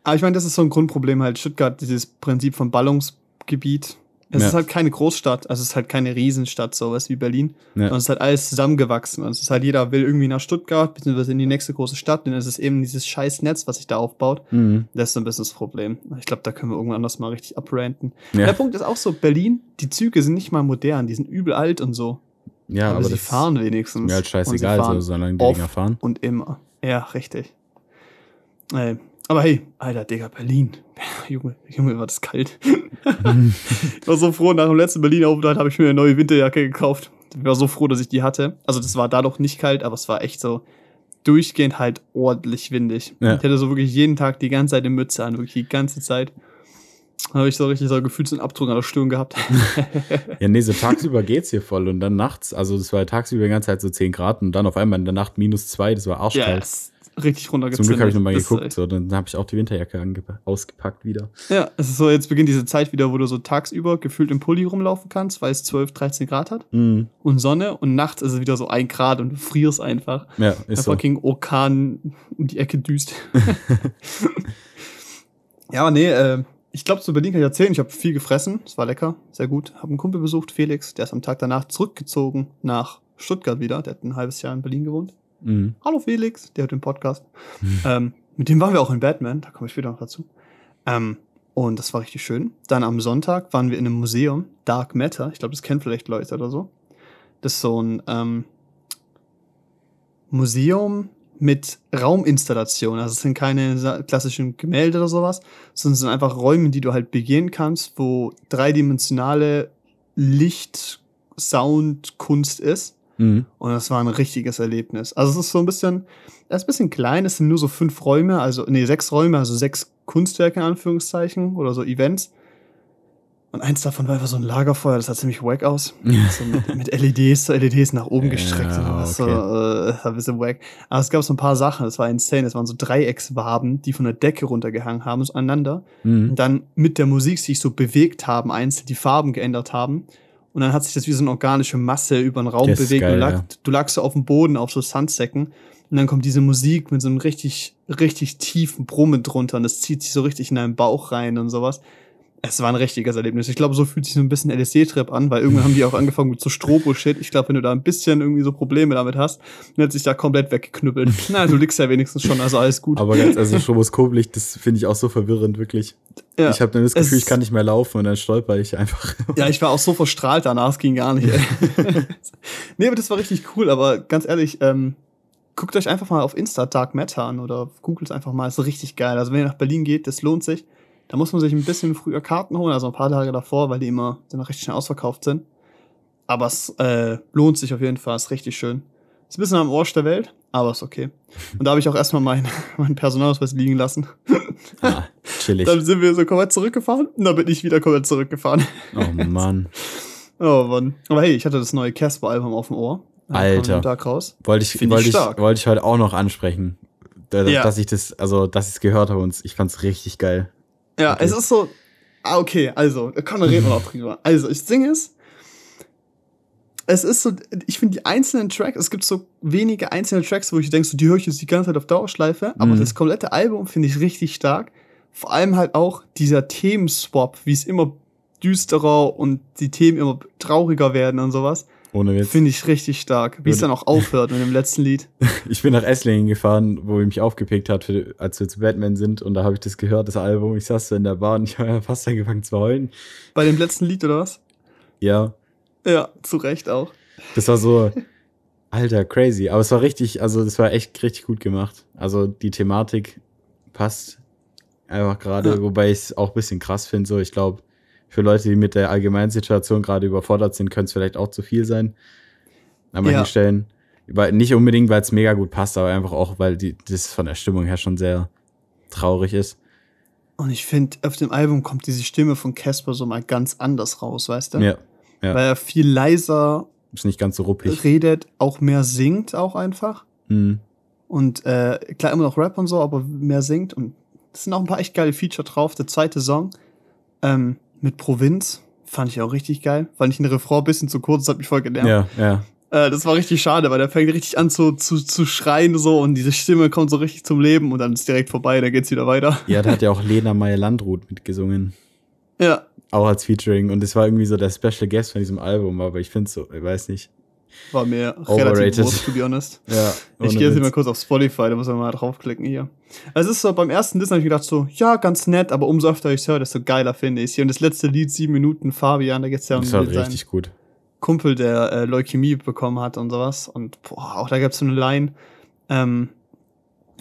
Aber ich meine, das ist so ein Grundproblem halt. Stuttgart, dieses Prinzip von Ballungsgebiet. Es Ja. ist halt keine Großstadt, also es ist halt keine Riesenstadt, sowas wie Berlin. Ja. Und es ist halt alles zusammengewachsen. Und es ist halt, jeder will irgendwie nach Stuttgart, beziehungsweise in die nächste große Stadt, denn es ist eben dieses scheiß Netz, was sich da aufbaut. Mhm. Das ist so ein bisschen das Problem. Ich glaube, da können wir irgendwann anders mal richtig abranten. Ja. Der Punkt ist auch so, Berlin, die Züge sind nicht mal modern, die sind übel alt und so. Ja, aber, aber, sie fahren wenigstens. mir halt scheißegal, so, solange die Dinger fahren. Und immer. Ja, richtig. Äh, aber hey, Alter, Digga, Berlin. Junge, Junge, war das kalt. ich war so froh, nach dem letzten Berlin-Aufenthalt habe ich mir eine neue Winterjacke gekauft. Ich war so froh, dass ich die hatte. Also das war da doch nicht kalt, aber es war echt so durchgehend halt ordentlich windig. Ja. Ich hatte so wirklich jeden Tag die ganze Zeit eine Mütze an, wirklich die ganze Zeit. Da habe ich so richtig so gefühlt so einen Abdruck an der Stirn gehabt. Ja, nee, so tagsüber geht's hier voll und dann nachts, also das war tagsüber die ganze Zeit so 10 Grad und dann auf einmal in der Nacht minus 2, das war arschkalt. ist richtig runtergezündet. Zum Glück habe ich nochmal geguckt, so, dann habe ich auch die Winterjacke ausgepackt wieder. Ja, es ist so, jetzt beginnt diese Zeit wieder, wo du so tagsüber gefühlt im Pulli rumlaufen kannst, weil es 12, 13 Grad hat Mhm. und Sonne und nachts ist es wieder so ein Grad und du frierst einfach. Ja, Der ist so. fucking Orkan um die Ecke düst. ja, nee, äh, ich glaube, zu Berlin kann ich erzählen, ich habe viel gefressen, es war lecker, sehr gut. Habe einen Kumpel besucht, Felix, der ist am Tag danach zurückgezogen nach Stuttgart wieder, der hat ein halbes Jahr in Berlin gewohnt. Mhm. Hallo Felix, der hört den Podcast. Mhm. Ähm, mit dem waren wir auch in Batman, da komme ich später noch dazu. Ähm, und das war richtig schön. Dann am Sonntag waren wir in einem Museum, Dark Matter. Ich glaube, das kennen vielleicht Leute oder so. Das ist so ein ähm, Museum mit Rauminstallationen. Also es sind keine klassischen Gemälde oder sowas, sondern es sind einfach Räume, die du halt begehen kannst, wo dreidimensionale Licht, Sound, Kunst ist. Mhm. Und das war ein richtiges Erlebnis. Also es ist so ein bisschen, es ist ein bisschen klein, es sind nur so fünf Räume, also, nee, sechs Räume, also sechs Kunstwerke in Anführungszeichen oder so Events. Und eins davon war einfach so ein Lagerfeuer, das sah ziemlich wack aus. So mit, mit LEDs, so LEDs nach oben gestreckt. Ja, und was so, okay. äh, das war ein bisschen wack. Aber es gab so ein paar Sachen, das war insane. Das waren so Dreieckswaben, die von der Decke runtergehangen haben, so aneinander. Mhm. Und dann mit der Musik sich so bewegt haben, einzeln die Farben geändert haben. Und dann hat sich das wie so eine organische Masse über den Raum Das bewegt. geil, du, lag, ja. du lagst so auf dem Boden, auf so Sandsäcken. Und dann kommt diese Musik mit so einem richtig, richtig tiefen Brummen drunter. Und es zieht sich so richtig in deinen Bauch rein und sowas. Es war ein richtiges Erlebnis. Ich glaube, so fühlt sich so ein bisschen LSD-Trip an, weil irgendwann haben die auch angefangen mit so Strobo-Shit. Ich glaube, wenn du da ein bisschen irgendwie so Probleme damit hast, dann hat sich da komplett weggeknüppelt. Na, du liegst ja wenigstens schon, also alles gut. Aber ganz, also Stroboskoplicht, das finde ich auch so verwirrend, wirklich. ja. Ich habe dann das Gefühl, Es- ich kann nicht mehr laufen und dann stolper ich einfach. Ja, ich war auch so verstrahlt danach, es ging gar nicht. Nee, aber das war richtig cool, aber ganz ehrlich, ähm, guckt euch einfach mal auf Insta Dark Matter an oder googelt einfach mal, ist richtig geil. Also wenn ihr nach Berlin geht, das lohnt sich. Da muss man sich ein bisschen früher Karten holen, also ein paar Tage davor, weil die immer dann recht schnell ausverkauft sind. Aber es äh, lohnt sich auf jeden Fall, ist richtig schön. Ist ein bisschen am Arsch der Welt, aber ist okay. Und da habe ich auch erstmal meinen mein Personalausweis liegen lassen. Ah, chillig. Dann sind wir so komplett zurückgefahren und dann bin ich wieder komplett zurückgefahren. Oh Mann. Oh Mann. Aber hey, ich hatte das neue Casper-Album auf dem Ohr. Da kam Alter. Tag raus. Wollte ich, Find ich wollte ich, stark. wollte ich heute auch noch ansprechen. Da- Ja. Dass ich das, also, dass ich es gehört habe und ich fand's richtig geil. Ja, Okay. es ist so. Ah, okay, also, komm, dann reden wir noch drüber. Also, ich singe es. Es ist so, ich finde die einzelnen Tracks, es gibt so wenige einzelne Tracks, wo ich denke, so, die höre ich jetzt die ganze Zeit auf Dauerschleife, aber Mhm. das komplette Album finde ich richtig stark. Vor allem halt auch dieser Themenswap, wie es immer düsterer und die Themen immer trauriger werden und sowas, Ohne Witz. finde ich richtig stark. Wie es dann auch aufhört mit dem letzten Lied. Ich bin nach Esslingen gefahren, wo er mich aufgepickt hat, für, als wir zu Batman sind. Und da habe ich das gehört, das Album. Ich saß so in der Bahn, ich habe fast angefangen zu heulen. Bei dem letzten Lied oder was? Ja, Ja, zu Recht auch. das war so, alter, crazy. Aber es war richtig, also das war echt richtig gut gemacht. Also die Thematik passt einfach gerade, Ja. wobei ich es auch ein bisschen krass finde. So, ich glaube, für Leute, die mit der allgemeinen Situation gerade überfordert sind, könnte es vielleicht auch zu viel sein. An manchen Ja. Stellen. Weil, nicht unbedingt, weil es mega gut passt, aber einfach auch, weil die, das von der Stimmung her schon sehr traurig ist. Und ich finde, auf dem Album kommt diese Stimme von Casper so mal ganz anders raus, weißt du? Ja. ja. Weil er viel leiser Ist nicht ganz so ruppig. redet, auch mehr singt auch einfach. Mhm. Und äh, klar immer noch Rap und so, aber mehr singt. Und es sind auch ein paar echt geile Feature drauf. Der zweite Song ähm, mit Provinz fand ich auch richtig geil. Fand ich den Refrain ein bisschen zu kurz, das hat mich voll genervt. Ja, ja. Äh, das war richtig schade, weil der fängt richtig an zu, zu, zu schreien so und diese Stimme kommt so richtig zum Leben und dann ist direkt vorbei, dann geht's wieder weiter. Ja, da hat ja auch Lena Meyer-Landrut mitgesungen. Ja, Auch auch als Featuring und es war irgendwie so der Special Guest von diesem Album, aber ich finde so, ich weiß nicht. War mir Overrated. relativ bewusst, to be honest. Ja, Ich gehe jetzt Witz. mal kurz auf Spotify, da muss man mal draufklicken hier. Also es ist so, beim ersten Listen habe ich gedacht so, ja, ganz nett, aber umso öfter ich es höre, desto geiler finde ich es. Hier und das letzte Lied, sieben Minuten, Fabian, da geht's ja um Das war richtig gut. Kumpel, der äh, Leukämie bekommen hat und sowas. Und boah, auch da gab's so eine Line, ähm,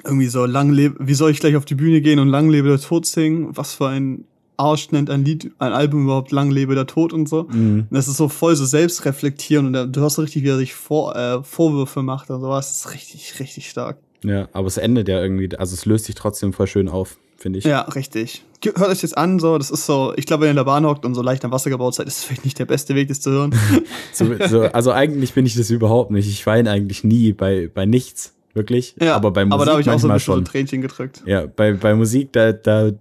irgendwie so, lang lebe, wie soll ich gleich auf die Bühne gehen und lang lebe der Tod singen? Was für ein Arsch nennt ein Lied, ein Album überhaupt lang lebe der Tod und so. Mhm. Und das ist so voll so selbstreflektieren und da- du hörst so richtig, wie er sich vor, äh, Vorwürfe macht und sowas. Das ist richtig, richtig stark. Ja, aber es endet ja irgendwie, also es löst sich trotzdem voll schön auf, finde ich. Ja, richtig. Hört euch das an, so, das ist so, ich glaube, wenn ihr in der Bahn hockt und so leicht am Wasser gebaut seid, ist das vielleicht nicht der beste Weg, das zu hören. So, so, also eigentlich bin ich das überhaupt nicht. Ich weine eigentlich nie bei, bei nichts, wirklich. Ja, aber bei Musik aber da habe ich auch so ein bisschen so ein schon. Tränchen gedrückt. Ja, bei, bei Musik, da, da,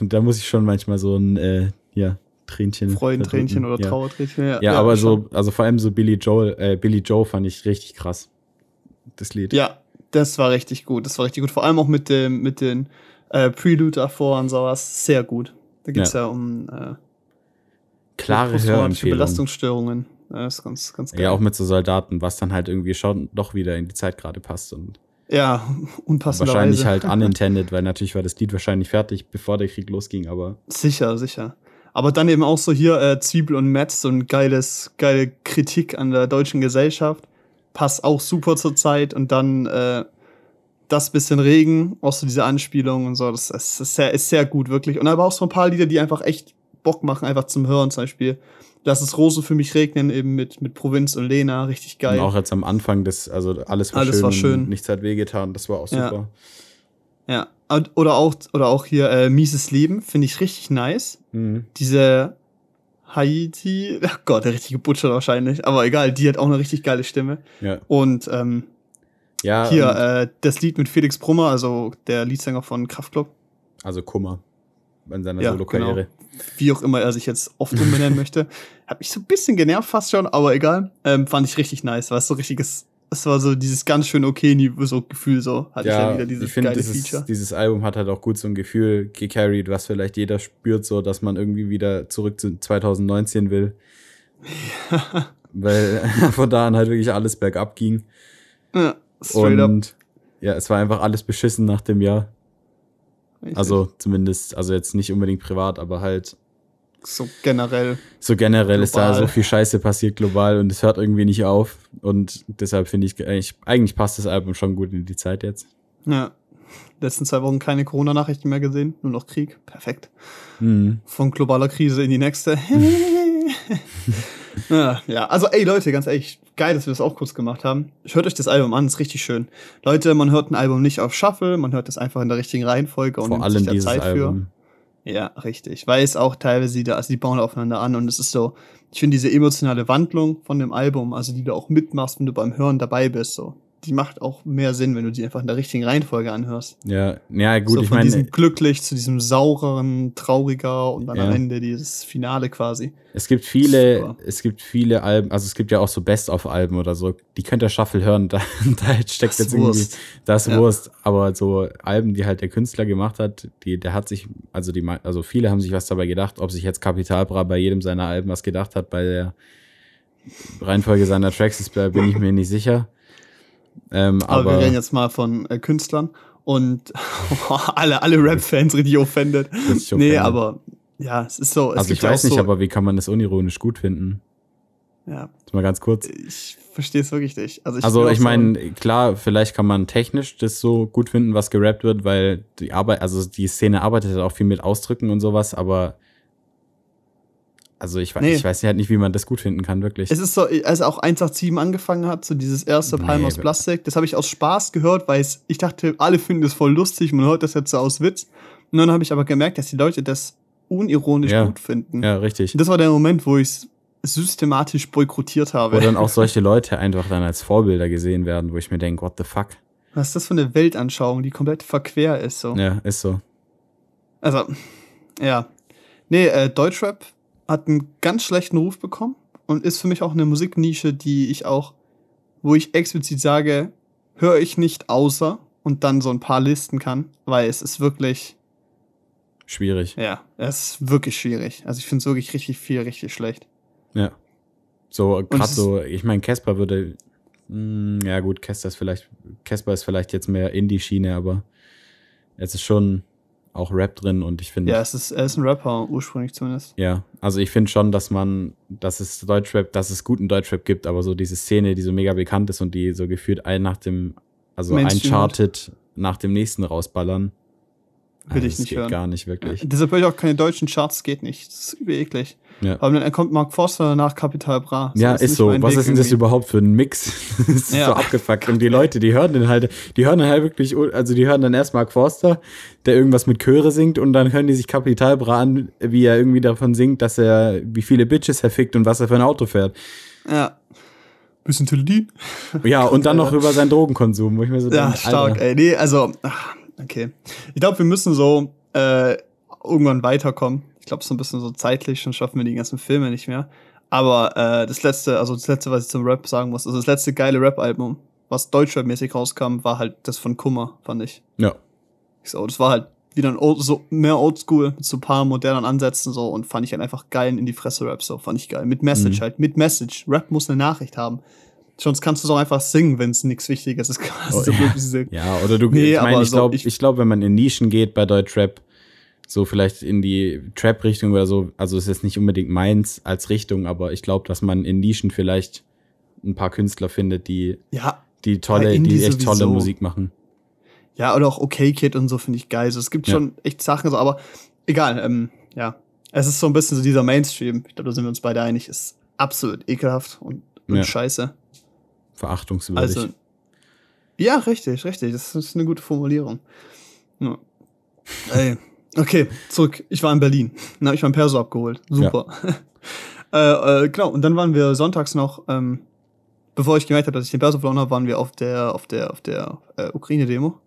da muss ich schon manchmal so ein, äh, ja, Tränchen. Freudentränchen oder ja. Trauertränchen. Ja, aber schon. so, also vor allem so Billy Joel, äh, Billy Joe fand ich richtig krass. Das Lied. Ja, das war richtig gut. Das war richtig gut. Vor allem auch mit dem, mit den äh, Prelude davor und sowas. Sehr gut. Da geht's ja, um äh, Klare posttraumatische Hörempfehlung. Belastungsstörungen. Ja, ist ganz, ganz geil. Ja, auch mit so Soldaten, was dann halt irgendwie schon doch wieder in die Zeit gerade passt und ja unpassenderweise. wahrscheinlich halt unintended, weil natürlich war das Lied wahrscheinlich fertig, bevor der Krieg losging, aber Sicher, sicher. Aber dann eben auch so hier äh, Zwiebel und Metz, so ein geiles, geile Kritik an der deutschen Gesellschaft. Passt auch super zur Zeit. Und dann äh, das bisschen Regen, auch so diese Anspielung und so. Das, das ist, sehr, ist sehr gut, wirklich. Und aber auch so ein paar Lieder, die einfach echt Bock machen, einfach zum Hören. Zum Beispiel Lass es Rose für mich regnen, eben mit, mit Provinz und Lena. Richtig geil. und auch jetzt am Anfang das, also alles war Alles schön, war schön. nichts hat wehgetan, das war auch Ja. super. Ja. Und- Oder auch, oder auch hier äh, Mieses Leben, finde ich richtig nice. Mhm. diese Haiti, ach Gott, der richtige Butcher wahrscheinlich, aber egal, die hat auch eine richtig geile Stimme. Ja, Und ähm, ja hier äh, das Lied mit Felix Brummer, also der Leadsänger von Kraftklub, also Kummer in seiner ja, Solo-Karriere. wie auch immer er sich jetzt oft umbenennen möchte, hat mich so ein bisschen genervt fast schon, aber egal, ähm, fand ich richtig nice, war so richtiges, es war so dieses ganz schön okay so Gefühl so, hatte ich Ja, wieder dieses ich finde, geile dieses, Feature. dieses Album hat halt auch gut so ein Gefühl gecarried, was vielleicht jeder spürt, so dass man irgendwie wieder zurück zu 2019 will. Weil von da an halt wirklich alles bergab ging. Ja, straight up. Und ja, es war einfach alles beschissen nach dem Jahr. Richtig. Also zumindest, also jetzt nicht unbedingt privat, aber halt so generell. so generell ist da Global. so viel Scheiße passiert global und es hört irgendwie nicht auf. Und deshalb finde ich, eigentlich, eigentlich passt das Album schon gut in die Zeit jetzt. Ja. Letzten zwei Wochen keine Corona-Nachrichten mehr gesehen, nur noch Krieg. Perfekt. Mhm. Von globaler Krise in die nächste. ja, ja, also ey Leute, ganz ehrlich, geil, dass wir das auch kurz gemacht haben. Hört euch das Album an, ist richtig schön. Leute, man hört ein Album nicht auf Shuffle, man hört es einfach in der richtigen Reihenfolge und Vor nimmt sich allem da dieses Zeit Album. für. Ja, richtig. Weil es auch teilweise wieder, also die bauen aufeinander an und es ist so, ich finde diese emotionale Wandlung von dem Album, also die du auch mitmachst, wenn du beim Hören dabei bist, so, die macht auch mehr Sinn, wenn du die einfach in der richtigen Reihenfolge anhörst. Ja, ja gut, so ich von meine, diesem glücklich zu diesem saureren, trauriger und dann Ja. am Ende dieses Finale quasi. Es gibt viele, Super. es gibt viele Alben, also es gibt ja auch so Best-of-Alben oder so, die könnt ihr Shuffle hören, da, da steckt Das jetzt irgendwie Wurst. das Ja. Wurst, aber so Alben, die halt der Künstler gemacht hat, die, der hat sich, also die, also viele haben sich was dabei gedacht, ob sich jetzt Capital Bra bei jedem seiner Alben was gedacht hat, bei der Reihenfolge seiner Tracks ist, bin ich mir nicht sicher. Ähm, Aber, aber wir reden jetzt mal von äh, Künstlern und alle, alle Rap-Fans richtig offended. Richtig Nee, aber ja, es ist so. Es also ich weiß nicht, so, aber wie kann man das unironisch gut finden? Ja, mal ganz kurz. ich verstehe es wirklich nicht. Also ich, Also ich so- meine, klar, vielleicht kann man technisch das so gut finden, was gerappt wird, weil die Arbeit, also die Szene arbeitet halt auch viel mit Ausdrücken und sowas, aber also ich, Nee. ich weiß halt nicht, wie man das gut finden kann, wirklich. Es ist so, als auch 187 angefangen hat, so dieses erste Palm Nee, aus Plastik, das habe ich aus Spaß gehört, weil ich dachte, alle finden das voll lustig, man hört das jetzt so aus Witz. Und dann habe ich aber gemerkt, dass die Leute das unironisch Ja. gut finden. ja, richtig. Und das war der Moment, wo ich es systematisch boykottiert habe. Wo dann auch solche Leute einfach dann als Vorbilder gesehen werden, wo ich mir denke, what the fuck? Was ist das für eine Weltanschauung, die komplett verquer ist so. Ja, ist so. Also, ja. Nee, äh, Deutschrap hat einen ganz schlechten Ruf bekommen und ist für mich auch eine Musiknische, die ich auch, wo ich explizit sage, höre ich nicht außer und dann so ein paar Listen kann, weil es ist wirklich, Schwierig. Ja, es ist wirklich schwierig. Also ich finde es wirklich richtig viel, richtig schlecht. Ja. So, gerade es ist- so, ich meine, Casper würde. Mh, ja, gut, Casper ist vielleicht. Casper ist vielleicht jetzt mehr Indie-Schiene, aber es ist schon auch Rap drin und ich finde. Ja, es ist, er ist ein Rapper, ursprünglich zumindest. Ja, also ich finde schon, dass man, dass es Deutschrap, dass es guten Deutschrap gibt, aber so diese Szene, die so mega bekannt ist und die so gefühlt ein nach dem, also ein Mainstream Charted nach dem nächsten rausballern. Will also ich das nicht geht hören. gar nicht wirklich. Deshalb höre ich auch keine deutschen Charts, geht nicht. Das ist übel eklig. Ja. Aber dann kommt Mark Forster nach Capital Bra. Ja, das ist nicht so. Was Weg ist denn das irgendwie. überhaupt für ein Mix? das ist Ja. so abgefuckt. Und die Leute, die hören den halt, die hören dann halt wirklich, also die hören dann erst Mark Forster, der irgendwas mit Chöre singt und dann hören die sich Capital Bra an, wie er irgendwie davon singt, dass er, wie viele Bitches er fickt und was er für ein Auto fährt. Ja. Bisschen Teledin. Ja, und dann noch über seinen Drogenkonsum, wo ich mir so Ja, denke, stark, Alter. ey. Nee, also, ach, okay. Ich glaube, wir müssen so äh, irgendwann weiterkommen. Ich glaube, so ein bisschen so zeitlich, schon schaffen wir die ganzen Filme nicht mehr. Aber äh, das letzte, also das letzte, was ich zum Rap sagen muss, also das letzte geile Rap-Album, was Deutschrap-mäßig rauskam, war halt das von Kummer, fand ich. Ja. Ich so, das war halt wieder ein old, so mehr Oldschool mit so ein paar modernen Ansätzen so und fand ich halt einfach geil in die Fresse Rap so, fand ich geil. Mit Message Mhm. halt, mit Message. Rap muss eine Nachricht haben. Sonst kannst du es auch einfach singen, wenn es nichts Wichtiges ist. Quasi Oh, so ja. oder du, Nee, ich meine, ich so, glaube, ich- ich, glaub, wenn man in Nischen geht bei Deutschrap, so vielleicht in die Trap-Richtung oder so, also es ist nicht unbedingt meins als Richtung, aber ich glaube, dass man in Nischen vielleicht ein paar Künstler findet, die, Ja, die tolle, die echt tolle sowieso. Musik machen. ja, oder auch Okay Kid und so finde ich geil. So, es gibt Ja. schon echt Sachen, so, aber egal, ähm, ja. Es ist so ein bisschen so dieser Mainstream, ich glaube, da sind wir uns beide einig, ist absolut ekelhaft und, und Ja. scheiße. Verachtungswürdig. Also, ja, richtig, richtig. Das ist eine gute Formulierung. Ja. Ey, okay, zurück. Ich war in Berlin. Habe ich mein Perso abgeholt. Super. äh, äh, genau, und dann waren wir sonntags noch, ähm, bevor ich gemerkt habe, dass ich den Perso verloren habe, waren wir auf der, auf der, auf der äh, Ukraine-Demo.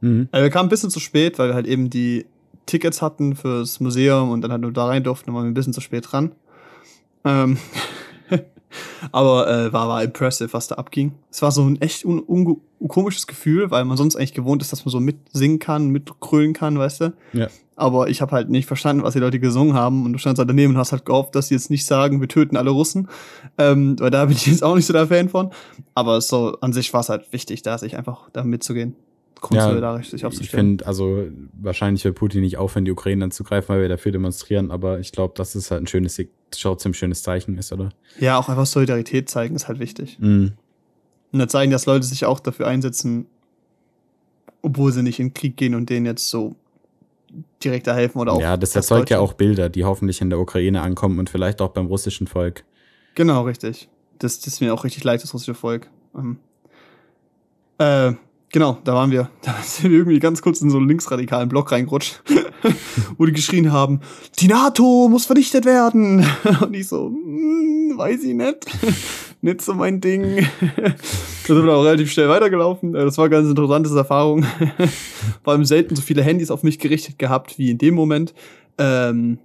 mhm. Äh, wir kamen ein bisschen zu spät, weil wir halt eben die Tickets hatten fürs Museum und dann halt nur da rein durften, dann waren wir ein bisschen zu spät dran. Ähm, aber äh, war, war impressive, was da abging. Es war so ein echt un un komisches Gefühl, weil man sonst eigentlich gewohnt ist, dass man so mitsingen kann, mitkrölen kann, weißt du? Ja. Aber ich habe halt nicht verstanden, was die Leute gesungen haben und du standst halt daneben und hast halt gehofft, dass sie jetzt nicht sagen, wir töten alle Russen. Ähm, weil da bin ich jetzt auch nicht so der Fan von. Aber so an sich war es halt wichtig, da sich einfach da mitzugehen. Grundsolidarisch sich Ich aufzustellen. finde, also wahrscheinlich wird Putin nicht aufhören, die Ukraine anzugreifen, weil wir dafür demonstrieren, aber ich glaube, dass es halt ein schönes, trotzdem ein schönes Zeichen ist, oder? Ja, auch einfach Solidarität zeigen ist halt wichtig. Mhm. Und da zeigen, dass Leute sich auch dafür einsetzen, obwohl sie nicht in den Krieg gehen und denen jetzt so direkt da helfen oder auch. Ja, das erzeugt ja auch Bilder, die hoffentlich in der Ukraine ankommen und vielleicht auch beim russischen Volk. Genau, richtig. Das, das ist mir auch richtig leid, das russische Volk. Ähm, äh, genau, da waren wir. Da sind wir irgendwie ganz kurz in so einen linksradikalen Block reingerutscht, wo die geschrien haben, die NATO muss vernichtet werden. Und ich so, hm, weiß ich nicht. nicht so mein Ding. da sind wir auch relativ schnell weitergelaufen. Äh, Das war eine ganz interessante Erfahrung. Vor allem selten so viele Handys auf mich gerichtet gehabt wie in dem Moment. Ähm,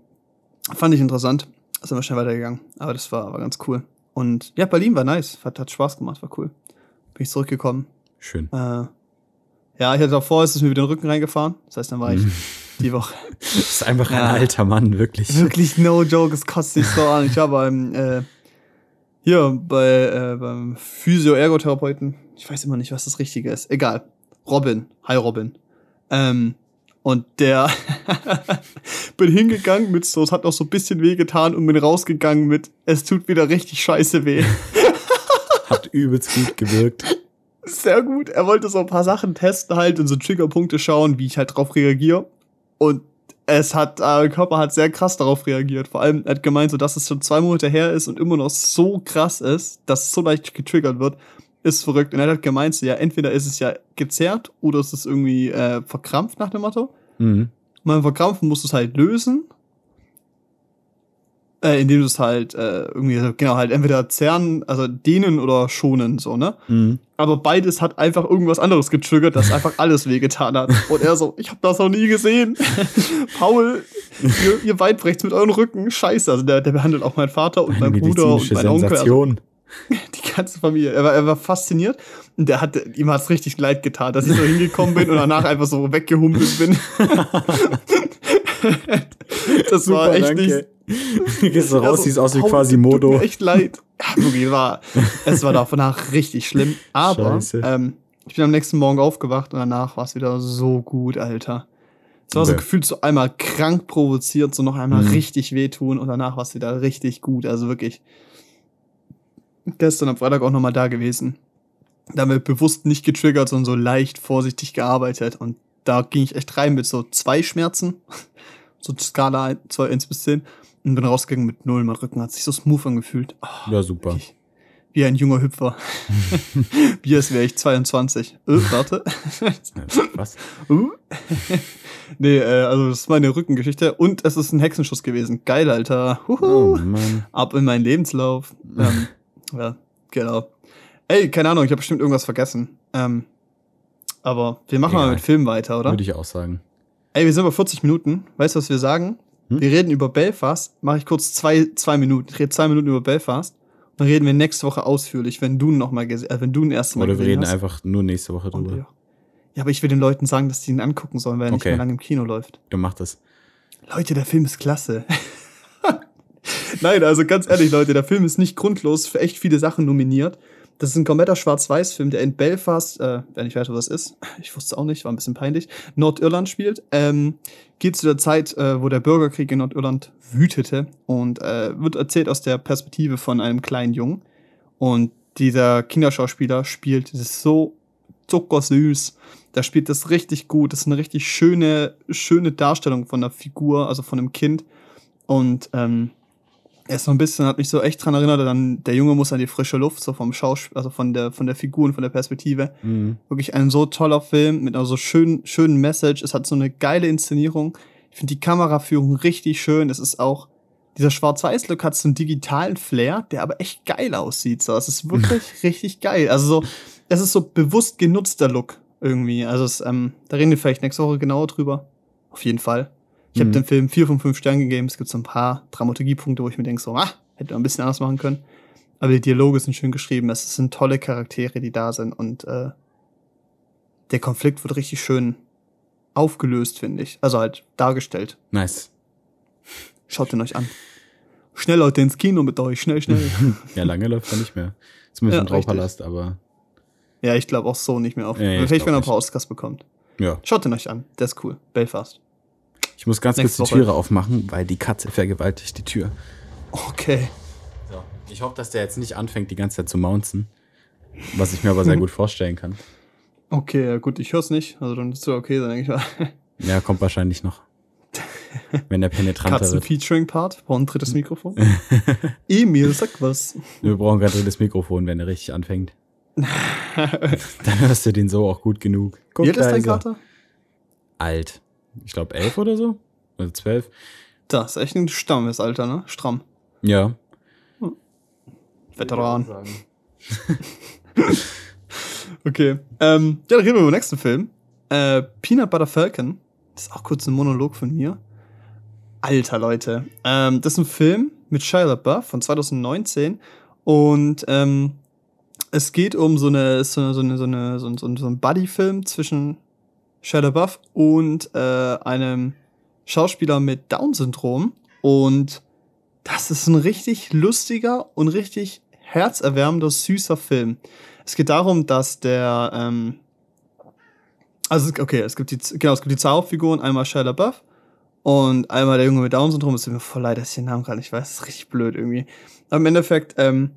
fand ich interessant. Sind wir schnell weitergegangen. Aber das war, war ganz cool. Und ja, Berlin war nice. Hat, hat Spaß gemacht, war cool. Bin ich zurückgekommen. Schön. Äh, ja, ich hatte davor, ist es mir wieder den Rücken reingefahren. Das heißt, dann war ich die Woche. Das ist einfach Ja. ein alter Mann, wirklich. Wirklich no joke, es kostet sich so an. Ich war beim, äh, hier, bei, äh, beim Physio-Ergotherapeuten. Ich weiß immer nicht, was das Richtige ist. Egal. Robin. Hi, Robin. Ähm, und der bin hingegangen mit so, es hat noch so ein bisschen weh getan und bin rausgegangen mit, es tut wieder richtig scheiße weh. Hat übelst gut gewirkt. Sehr gut. Er wollte so ein paar Sachen testen halt und so Triggerpunkte schauen, wie ich halt drauf reagiere. Und es hat, äh, Körper hat sehr krass darauf reagiert. Vor allem, er hat gemeint, so dass es schon zwei Monate her ist und immer noch so krass ist, dass es so leicht getriggert wird, ist verrückt. Und er hat gemeint, so, ja, entweder ist es ja gezerrt oder es ist irgendwie äh, verkrampft nach dem Motto. Mhm. Beim Verkrampfen musst du es halt lösen. Äh, indem du es halt äh, irgendwie, genau, halt entweder zerren, also dehnen oder schonen, so, ne? Mhm. aber beides hat einfach irgendwas anderes getriggert, das einfach alles wehgetan hat. Und er so, ich habe das noch nie gesehen. Paul, ihr, ihr beid brecht's mit euren Rücken. Scheiße. Also der, der behandelt auch meinen Vater und Eine meinen Bruder und meinen Onkel. Also die ganze Familie. Er war, er war fasziniert und der hat, ihm hat's richtig leid getan, dass ich so hingekommen bin und danach einfach so weggehumpelt bin. das Super, war echt danke. nicht. Gehst du raus, Also, siehst aus wie quasi Tut Modo. mir echt leid. Ja, wirklich, war, es war danach richtig schlimm. Aber ähm, ich bin am nächsten Morgen aufgewacht und danach war es wieder so gut, Alter. Es war so Okay. gefühlt so einmal krank provoziert, so noch einmal Mhm. richtig wehtun und danach war es wieder richtig gut. Also wirklich. Gestern am Freitag auch nochmal da gewesen. Damit bewusst nicht getriggert, sondern so leicht vorsichtig gearbeitet. Und da ging ich echt rein mit so zwei Schmerzen. So Skala 1, 2, 1 bis 10. Und bin rausgegangen mit null. Mein Rücken hat sich so smooth angefühlt. Ah, Ja, super. wirklich. Wie ein junger Hüpfer. Wie als wäre ich 22. Äh, warte. Was? Uh. nee, äh, also das ist meine Rückengeschichte. Und es ist ein Hexenschuss gewesen. Geil, Alter. Oh Huhu. Mann. Ab in meinen Lebenslauf. ähm, ja, genau. Ey, keine Ahnung, ich habe bestimmt irgendwas vergessen. Ähm, aber wir machen mal Egal. mit Film weiter, oder? Würde ich auch sagen. Ey, wir sind bei 40 Minuten. Weißt du, was wir sagen? Hm? Wir reden über Belfast. Mache ich kurz zwei, zwei Minuten. Ich rede zwei Minuten über Belfast. Dann reden wir nächste Woche ausführlich, wenn du noch mal äh, wenn du ein erstes Mal Oder wir reden hast. einfach nur nächste Woche drüber. ja. ja, aber ich will den Leuten sagen, dass die ihn angucken sollen, weil er nicht Okay. mehr lange im Kino läuft. Du machst das. Leute, der Film ist klasse. Nein, also ganz ehrlich, Leute, der Film ist nicht grundlos für echt viele Sachen nominiert. Das ist ein kompletter Schwarz-Weiß-Film, der in Belfast, äh, wer nicht weiß, was das ist, ich wusste auch nicht, war ein bisschen peinlich, Nordirland spielt. Ähm, geht zu der Zeit, äh, wo der Bürgerkrieg in Nordirland wütete und äh, wird erzählt aus der Perspektive von einem kleinen Jungen. Und dieser Kinderschauspieler spielt das so zuckersüß. Der spielt das richtig gut. Das ist eine richtig schöne, schöne Darstellung von der Figur, also von einem Kind. Und ähm, er ist so ein bisschen, hat mich so echt dran erinnert, dann der Junge muss an die frische Luft, so vom Schauspiel, also von der, von der Figur und von der Perspektive. Mhm. Wirklich ein so toller Film mit einer so schönen, schönen Message. Es hat so eine geile Inszenierung. Ich finde die Kameraführung richtig schön. Es ist auch, dieser Schwarz-Weiß-Look hat so einen digitalen Flair, der aber echt geil aussieht. So, es ist wirklich richtig geil. Also so, es ist so bewusst genutzter Look irgendwie. Also es, ähm, da reden wir vielleicht nächste Woche genauer drüber. Auf jeden Fall. Ich habe Mhm. dem Film vier von fünf Sternen gegeben. Es gibt so ein paar Dramaturgiepunkte, wo ich mir denke, so, ah, hätte man ein bisschen anders machen können. Aber die Dialoge sind schön geschrieben. Es sind tolle Charaktere, die da sind. Und äh, der Konflikt wird richtig schön aufgelöst, finde ich. Also halt dargestellt. Nice. Schaut ihn euch an. Schnell, Leute, ins Kino mit euch. Schnell, schnell. Ja, lange läuft er nicht mehr. Zumindest Ja, im Traupalast, aber ja, ich glaube auch so nicht mehr auf. Ja, ja, ich Vielleicht, wenn er ein paar Oscars bekommt. ja. Schaut ihn euch an. Der ist cool. Belfast. Ich muss ganz kurz die Woche. Türe aufmachen, weil die Katze vergewaltigt die Tür. Okay. So. Ich hoffe, dass der jetzt nicht anfängt, die ganze Zeit zu mounzen. Was ich mir aber sehr gut vorstellen kann. Okay, ja, gut, ich höre es nicht. Also dann ist es okay, dann denke ich mal. Ja, kommt wahrscheinlich noch. Wenn der penetranter wird. Katzen-Featuring-Part. Braucht ein drittes Mikrofon. Emil, sag was. Wir brauchen gerade das Mikrofon, wenn er richtig anfängt. Dann hörst du den so auch gut genug. Guck, Wie alt ist dein er. Kater? Alt. Ich glaube elf oder so. Oder zwölf. Das ist echt ein stammes Alter, ne? Stramm. Ja. Veteran. Okay. Ähm, ja, dann reden wir über den nächsten Film. Äh, Peanut Butter Falcon. Das ist auch kurz ein Monolog von mir. Alter, Leute. Ähm, das ist ein Film mit Shia LaBeouf von 2019. Und ähm, es geht um so eine, so eine, so eine, so eine, so so ein, so ein Buddy-Film zwischen Shia LaBeouf und äh, einem Schauspieler mit Down-Syndrom. Und das ist ein richtig lustiger und richtig herzerwärmender, süßer Film. Es geht darum, dass der, ähm, also okay, es gibt die, genau, es gibt die zwei Hauptfiguren, einmal Shia LaBeouf und einmal der Junge mit Down-Syndrom. Es tut mir voll leid, dass ich den Namen gerade nicht weiß. Das ist richtig blöd irgendwie. Aber im Endeffekt ähm,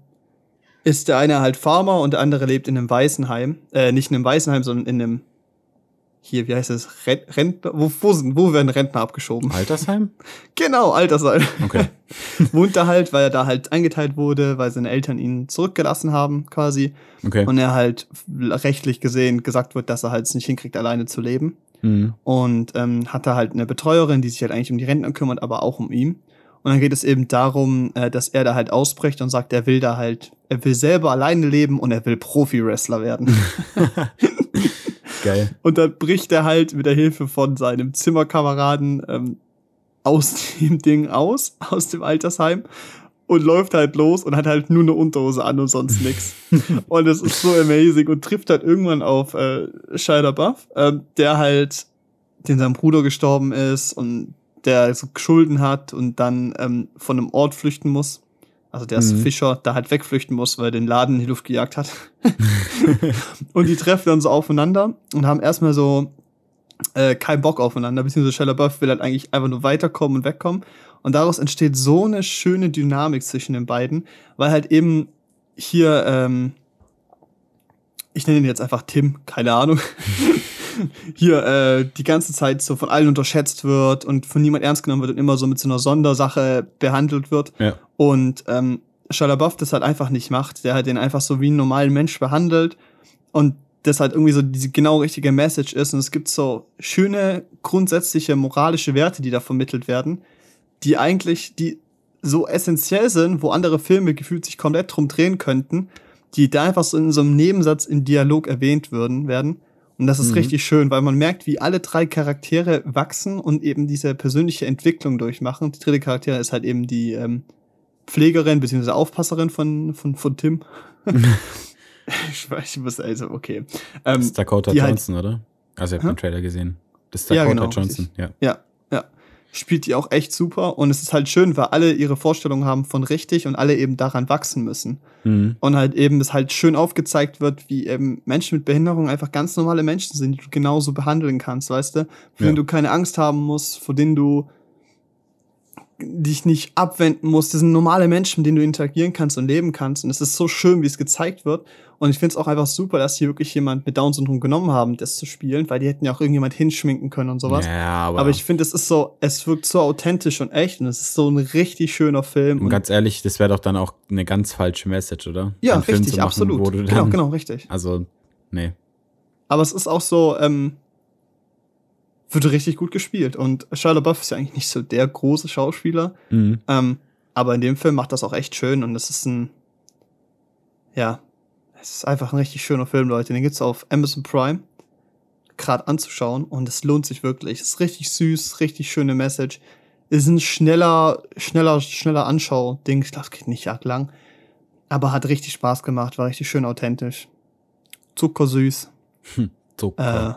ist der eine halt Farmer und der andere lebt in einem Waisenheim. Äh, nicht in einem Waisenheim, sondern in einem, hier, wie heißt es, Ren- Rentner, wo, wo, sind, wo werden Rentner abgeschoben? Altersheim? Genau, Altersheim. Okay. Wohnt da halt, weil er da halt eingeteilt wurde, weil seine Eltern ihn zurückgelassen haben, quasi. Okay. Und er halt rechtlich gesehen gesagt wird, dass er halt es nicht hinkriegt, alleine zu leben. Mhm. Und ähm, hat da halt eine Betreuerin, die sich halt eigentlich um die Rentner kümmert, aber auch um ihn. Und dann geht es eben darum, äh, dass er da halt ausbricht und sagt, er will da halt, er will selber alleine leben und er will Profi-Wrestler werden. Geil. Und dann bricht er halt mit der Hilfe von seinem Zimmerkameraden ähm, aus dem Ding aus, aus dem Altersheim und läuft halt los und hat halt nur eine Unterhose an und sonst nix. und das ist so amazing und trifft halt irgendwann auf äh, Shia LaBeouf, ähm, der halt, den sein Bruder gestorben ist und der so Schulden hat und dann ähm, von einem Ort flüchten muss. Also der ist Mhm. Fischer, da halt wegflüchten muss, weil er den Laden in die Luft gejagt hat. und die treffen dann so aufeinander und haben erstmal so äh, keinen Bock aufeinander, beziehungsweise Shia LaBeouf will halt eigentlich einfach nur weiterkommen und wegkommen. Und daraus entsteht so eine schöne Dynamik zwischen den beiden, weil halt eben hier, ähm, ich nenne ihn jetzt einfach Tim, keine Ahnung, hier äh, die ganze Zeit so von allen unterschätzt wird und von niemand ernst genommen wird und immer so mit so einer Sondersache behandelt wird. Ja. Und ähm, Shia LaBeouf das halt einfach nicht macht, der halt den einfach so wie einen normalen Mensch behandelt und das halt irgendwie so diese genau richtige Message ist und es gibt so schöne grundsätzliche moralische Werte, die da vermittelt werden, die eigentlich die so essentiell sind, wo andere Filme gefühlt sich komplett drum drehen könnten, die da einfach so in so einem Nebensatz im Dialog erwähnt würden werden und das ist Mhm. richtig schön, weil man merkt, wie alle drei Charaktere wachsen und eben diese persönliche Entwicklung durchmachen. Die dritte Charakter ist halt eben die ähm, Pflegerin bzw. Aufpasserin von, von, von Tim. ich, weiß, ich muss also, okay. Das Ähm, ist Dakota halt- Johnson, oder? Also, habe Hä? den Trailer gesehen. Das ist Ja, Dakota genau, Johnson, richtig. ja. ja, ja. Spielt die auch echt super und es ist halt schön, weil alle ihre Vorstellungen haben von richtig und alle eben daran wachsen müssen. Mhm. Und halt eben es halt schön aufgezeigt wird, wie eben Menschen mit Behinderung einfach ganz normale Menschen sind, die du genauso behandeln kannst, weißt du? Vor Ja. denen du keine Angst haben musst, vor denen du dich nicht abwenden musst. Das sind normale Menschen, mit denen du interagieren kannst und leben kannst. Und es ist so schön, wie es gezeigt wird. Und ich finde es auch einfach super, dass hier wirklich jemand mit Down-Syndrom genommen haben, das zu spielen, weil die hätten ja auch irgendjemand hinschminken können und sowas. Ja, aber, Aber ich finde, es ist so, es wirkt so authentisch und echt und es ist so ein richtig schöner Film. und Und ganz ehrlich, das wäre doch dann auch eine ganz falsche Message, oder? ja, Einen richtig, machen, absolut. Du dann, genau, genau, richtig. Also, nee. Aber es ist auch so, ähm, wird richtig gut gespielt. Und Shia LaBeouf ist ja eigentlich nicht so der große Schauspieler. Mhm. Ähm, aber in dem Film macht das auch echt schön und es ist ein, ja, es ist einfach ein richtig schöner Film, Leute. Den gibt's auf Amazon Prime gerade anzuschauen und es lohnt sich wirklich. Es ist richtig süß, richtig schöne Message. Es ist ein schneller, schneller, schneller Anschau-Ding. Ich glaube, es geht nicht arg lang. Aber hat richtig Spaß gemacht, war richtig schön authentisch. Zuckersüß. So. Äh,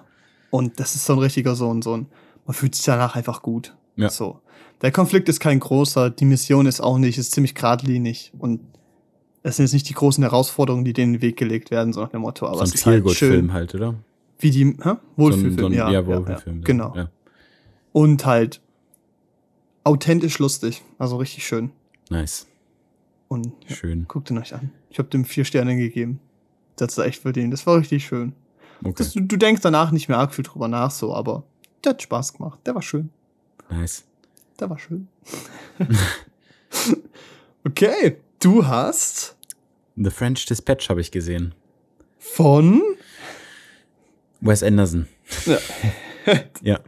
und das ist so ein richtiger so ein, so ein, man fühlt sich danach einfach gut. Ja. So. Der Konflikt ist kein großer, die Mission ist auch nicht, ist ziemlich geradlinig und es sind jetzt nicht die großen Herausforderungen, die denen in den Weg gelegt werden, so nach dem Motto, aber so ein es ist halt schön, halt, oder? wie die, hä? Wohlfühlfilm, so ein, ja, ja, ja, Wohlfühlfilm. ja, genau. Ja. Und halt authentisch lustig, also richtig schön. Nice. Und ja, Schön. guckt ihn euch an. Ich habe dem vier Sterne gegeben. Das ist echt verdient. Das war richtig schön. Okay. Das, du, du denkst danach nicht mehr arg viel drüber nach, so, aber der hat Spaß gemacht. Der war schön. Nice. Der war schön. okay, du hast The French Dispatch habe ich gesehen. von. Wes Anderson. Ja. ja.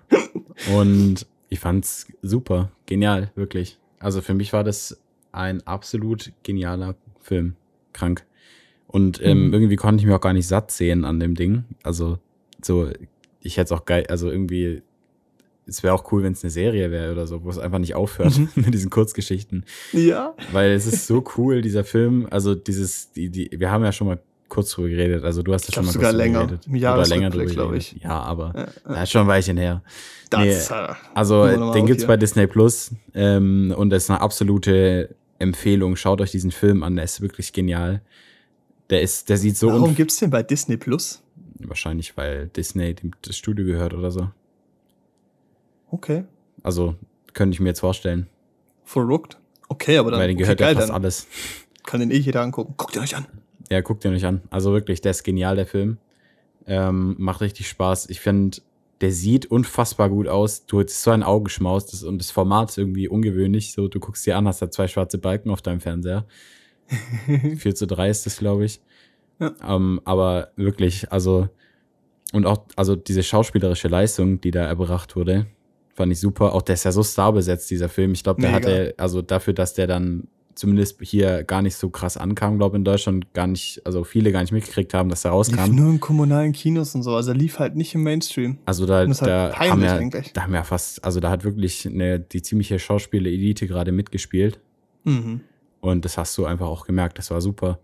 Und ich fand's super. Genial, wirklich. Also für mich war das ein absolut genialer Film. Krank. Und ähm, Mhm. irgendwie konnte ich mich auch gar nicht satt sehen an dem Ding. Also, so, ich hätte es auch geil, also irgendwie, es wäre auch cool, wenn es eine Serie wäre oder so, wo es einfach nicht aufhört Mhm. mit diesen Kurzgeschichten. Ja. Weil es ist so cool, dieser Film. Also dieses, die, die, wir haben ja schon mal kurz drüber geredet. Also du hast ja schon mal sogar länger. geredet. Im Oder länger drüber glaub geredet. ich. Ja, aber Ja, das ist schon ein Weilchen her. Das, äh, Also den gibt's hier. bei Disney Plus ähm, und das ist eine absolute Empfehlung. Schaut euch diesen Film an, der ist wirklich genial. Der ist, der sieht so warum gibt's den bei Disney Plus? wahrscheinlich, weil Disney dem das Studio gehört oder so. Okay. Also könnte ich mir jetzt vorstellen, Verrückt. Okay, aber dann weil den okay, gehört geil, ja fast dann alles. kann den eh jeder angucken. Guckt ihr euch an. Ja, guckt ihr euch an. Also wirklich, der ist genial, der Film. Ähm, macht richtig Spaß. Ich finde, der sieht unfassbar gut aus. Du hast so ein Augenschmaus das, und das Format ist irgendwie ungewöhnlich. So, du guckst dir an, hast da zwei schwarze Balken auf deinem Fernseher. 4 zu 3 ist das, glaube ich. Ja. Ähm, aber wirklich, also, und auch, also diese schauspielerische Leistung, die da erbracht wurde, fand ich super. Auch der ist ja so starbesetzt, dieser Film. Ich glaube, der Mega. hatte, also dafür, dass der dann zumindest hier gar nicht so krass ankam, glaube in Deutschland gar nicht, also viele gar nicht mitgekriegt haben, dass er Lief rauskam. nur in kommunalen Kinos und so, also lief halt nicht im Mainstream. Also da, halt da peinlich haben ja, eigentlich. da haben ja fast, also da hat wirklich eine, die ziemliche Schauspieler-Elite gerade mitgespielt. Mhm. Und das hast du einfach auch gemerkt, das war super.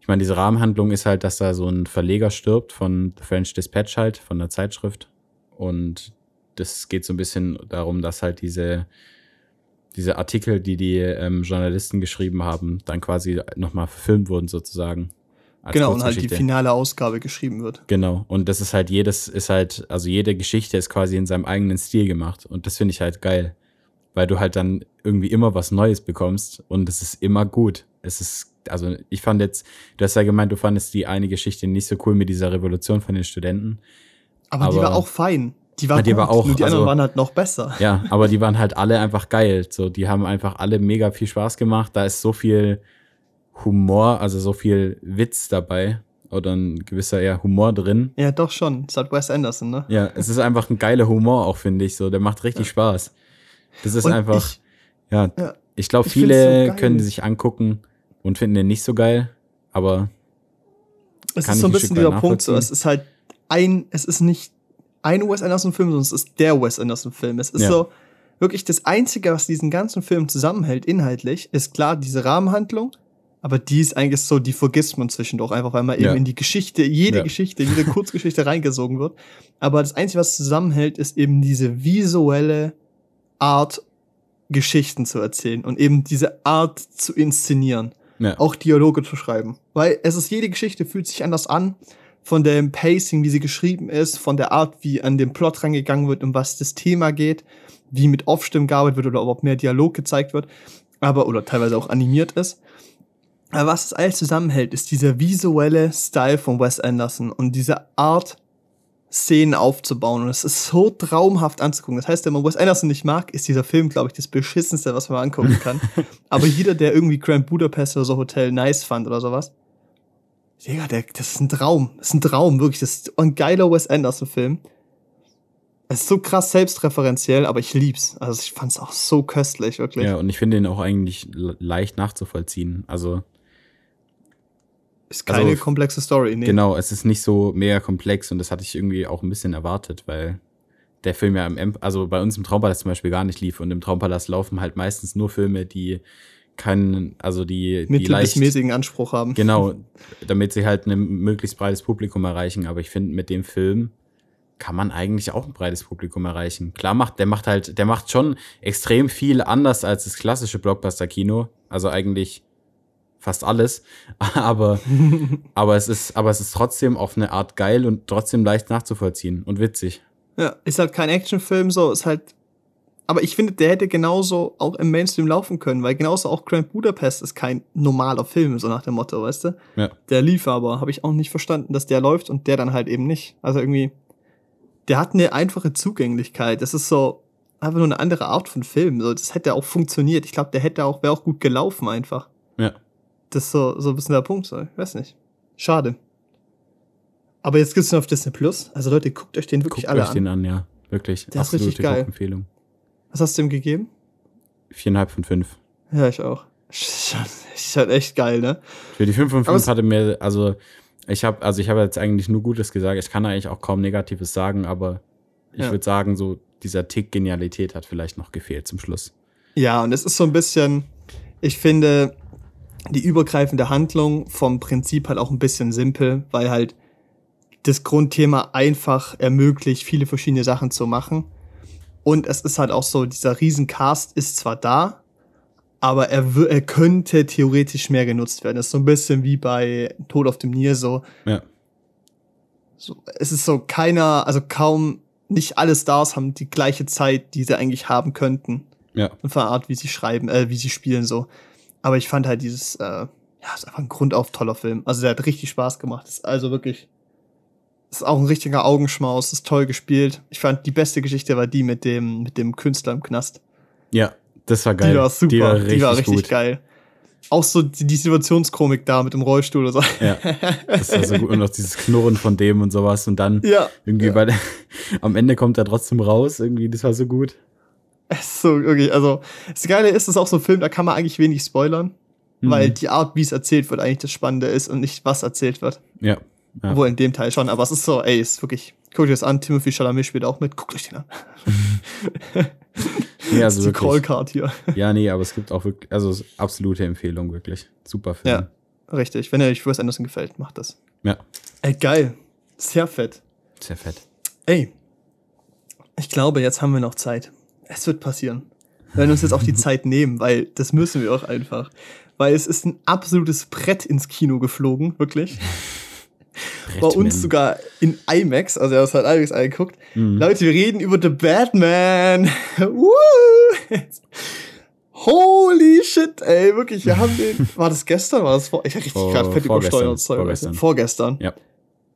Ich meine, diese Rahmenhandlung ist halt, dass da so ein Verleger stirbt von The French Dispatch halt, von der Zeitschrift. Und das geht so ein bisschen darum, dass halt diese, diese Artikel, die die ähm, Journalisten geschrieben haben, dann quasi nochmal verfilmt wurden sozusagen. Genau, und halt die finale Ausgabe geschrieben wird. Genau. Und das ist halt jedes, ist halt, also jede Geschichte ist quasi in seinem eigenen Stil gemacht. Und das finde ich halt geil. Weil du halt dann irgendwie immer was Neues bekommst und es ist immer gut. Es ist, also ich fand jetzt, du hast ja gemeint, du fandest die eine Geschichte nicht so cool mit dieser Revolution von den Studenten. Aber, die Aber- war auch fein. Die war, Ja, die gut, war auch, nur die also- anderen waren halt noch besser. Ja, aber die waren halt alle einfach geil. So, die haben einfach alle mega viel Spaß gemacht. Da ist so viel Humor, also so viel Witz dabei. Oder ein gewisser eher Humor drin. Ja, doch schon. Das hat Wes Anderson, ne? Ja, es ist einfach ein geiler Humor auch, finde ich. So, der macht richtig Spaß. Das ist Und einfach, ich- ja, ja, ich glaube, viele so können sich angucken und finden den nicht so geil. Aber Es ist so ein ein bisschen dieser Punkt, so, es ist halt ein, es ist nicht ein Wes Anderson-Film, sondern es ist der Wes Anderson-Film. Es ist Ja. so wirklich das Einzige, was diesen ganzen Film zusammenhält, inhaltlich, ist klar diese Rahmenhandlung, aber die ist eigentlich so, die vergisst man zwischendurch einfach, weil man eben Ja. in die Geschichte, jede Ja. Geschichte, jede Kurzgeschichte reingesogen wird. Aber das Einzige, was zusammenhält, ist eben diese visuelle Art, Geschichten zu erzählen und eben diese Art zu inszenieren ja, auch Dialoge zu schreiben. Weil es ist, jede Geschichte fühlt sich anders an. Von dem Pacing, wie sie geschrieben ist, von der Art, wie an den Plot rangegangen wird, um was das Thema geht, wie mit Off-Stimmen gearbeitet wird oder ob mehr Dialog gezeigt wird, aber, oder teilweise auch animiert ist. Aber was es alles zusammenhält, ist dieser visuelle Style von Wes Anderson und diese Art, Szenen aufzubauen. Und es ist so traumhaft anzugucken. Das heißt, wenn man Wes Anderson nicht mag, ist dieser Film, glaube ich, das beschissenste, was man angucken kann. Aber jeder, der irgendwie Grand Budapest oder so Hotel nice fand oder sowas, Digga, der, das ist ein Traum. Das ist ein Traum, wirklich. Das ist ein geiler Wes Anderson-Film. Es ist so krass selbstreferenziell, aber ich lieb's. Also ich fand's auch so köstlich, wirklich. ja, und ich finde ihn auch eigentlich le- leicht nachzuvollziehen. Also, Ist keine Also, komplexe Story, nee. Genau, es ist nicht so mega komplex und das hatte ich irgendwie auch ein bisschen erwartet, weil der Film ja im, Em- also bei uns im Traumpalast zum Beispiel gar nicht lief und im Traumpalast laufen halt meistens nur Filme, die keinen, also die, die Mittel bis leicht, mäßigen Anspruch haben. genau, damit sie halt ein möglichst breites Publikum erreichen. Aber ich finde, mit dem Film kann man eigentlich auch ein breites Publikum erreichen. Klar macht, der macht halt, der macht schon extrem viel anders als das klassische Blockbuster-Kino. Also eigentlich fast alles. Aber aber es ist, aber es ist trotzdem auf eine Art geil und trotzdem leicht nachzuvollziehen und witzig. Ja, ist halt kein Actionfilm, so, ist halt. Aber ich finde, der hätte genauso auch im Mainstream laufen können, weil genauso auch Grand Budapest ist kein normaler Film, so nach dem Motto, weißt du? Ja. Der lief aber, habe ich auch nicht verstanden, dass der läuft und der dann halt eben nicht. Also irgendwie, der hat eine einfache Zugänglichkeit. Das ist so einfach nur eine andere Art von Film. So, das hätte auch funktioniert. Ich glaube, der hätte auch, wäre auch gut gelaufen einfach. Das ist so, so ein bisschen der Punkt, so. Ich weiß nicht. Schade. Aber jetzt gibt's ihn auf Disney Plus. Also Leute, guckt euch den wirklich Guckt alle euch an. den an, ja. Wirklich. Der ist richtig geil. Empfehlung. Was hast du ihm gegeben? Viereinhalb von fünf. Ja, ich auch. Ist schon, schon echt geil, ne? Für die fünf von fünf hatte mir, also ich habe, also ich habe jetzt eigentlich nur Gutes gesagt. Ich kann eigentlich auch kaum Negatives sagen, aber ich Ja. würde sagen, so dieser Tick Genialität hat vielleicht noch gefehlt zum Schluss. Ja, und es ist so ein bisschen, ich finde, die übergreifende Handlung vom Prinzip halt auch ein bisschen simpel, weil halt das Grundthema einfach ermöglicht, viele verschiedene Sachen zu machen. Und es ist halt auch so, dieser Riesencast ist zwar da, aber er, er könnte theoretisch mehr genutzt werden. Das ist so ein bisschen wie bei Tod auf dem Nil so. Ja. so. Es ist so keiner, also kaum, nicht alle Stars haben die gleiche Zeit, die sie eigentlich haben könnten Ja. und von der Art, wie sie schreiben, äh, wie sie spielen so. Aber ich fand halt dieses, äh, ja, ist einfach ein grundauf toller Film. Also der hat richtig Spaß gemacht. Ist also wirklich, ist auch ein richtiger Augenschmaus, ist toll gespielt. Ich fand die beste Geschichte war die mit dem, mit dem Künstler im Knast. Ja, das war geil. Die war super, Die war richtig, gut. geil. Auch so die, die Situationskomik da mit dem Rollstuhl oder so. Ja, das war so gut. Und auch dieses Knurren von dem und sowas. Und dann ja, irgendwie ja. bei der, am Ende kommt er trotzdem raus. Irgendwie, das war so gut. Es ist so wirklich, also das Geile ist, es ist auch so ein Film, da kann man eigentlich wenig spoilern, Mhm. weil die Art, wie es erzählt wird, eigentlich das Spannende ist und nicht, was erzählt wird. Ja. Ja. Obwohl in dem Teil schon, aber es ist so, ey, ist wirklich, guckt euch das an, Timothy Chalamet spielt auch mit, guckt euch den an. Nee, das also ist die. Callcard hier. Ja, nee, aber es gibt auch wirklich, also es absolute Empfehlung, wirklich. Super Film. Ja, richtig. Wenn euch Wes Anderson gefällt, macht das. Ja, Ey, geil. Sehr fett. sehr fett. Ey. Ich glaube, jetzt haben wir noch Zeit. Es wird passieren. Wir werden uns jetzt auch die Zeit nehmen, weil das müssen wir auch einfach. Weil es ist ein absolutes Brett ins Kino geflogen, wirklich. Bei uns sogar in IMAX, also er hat halt IMAX angeguckt. Mhm. Leute, wir reden über The Batman. Holy shit, ey, wirklich, wir haben den. War das gestern? War das vor? Ich hab richtig vor, gerade fett übersteuert. Vorgestern. Vorgestern. Ja.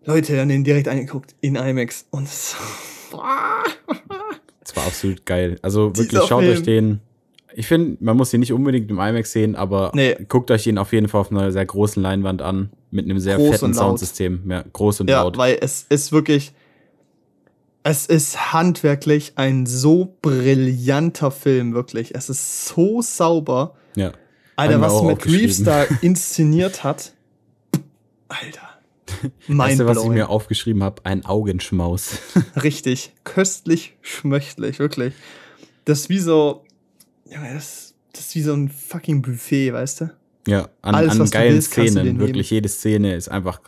Leute, wir haben den direkt angeguckt in IMAX und es das war absolut geil. Also wirklich, schaut euch den. Ich finde, man muss ihn nicht unbedingt im IMAX sehen, aber nee. guckt euch ihn auf jeden Fall auf einer sehr großen Leinwand an, mit einem sehr groß fetten Soundsystem. Ja, groß und ja, laut. Weil es ist wirklich, es ist handwerklich ein so brillanter Film, wirklich. Es ist so sauber. Ja. Alter, was Matt Reeves da inszeniert hat. Alter. Weißt du, was ich mir aufgeschrieben habe? Ein Augenschmaus. Richtig. Köstlich, schmöchtlich, wirklich. Das ist wie so. Ja, das, das ist wie so ein fucking Buffet, weißt du? Ja, an, Alles, an geilen willst, Szenen. Wirklich jede Szene ist einfach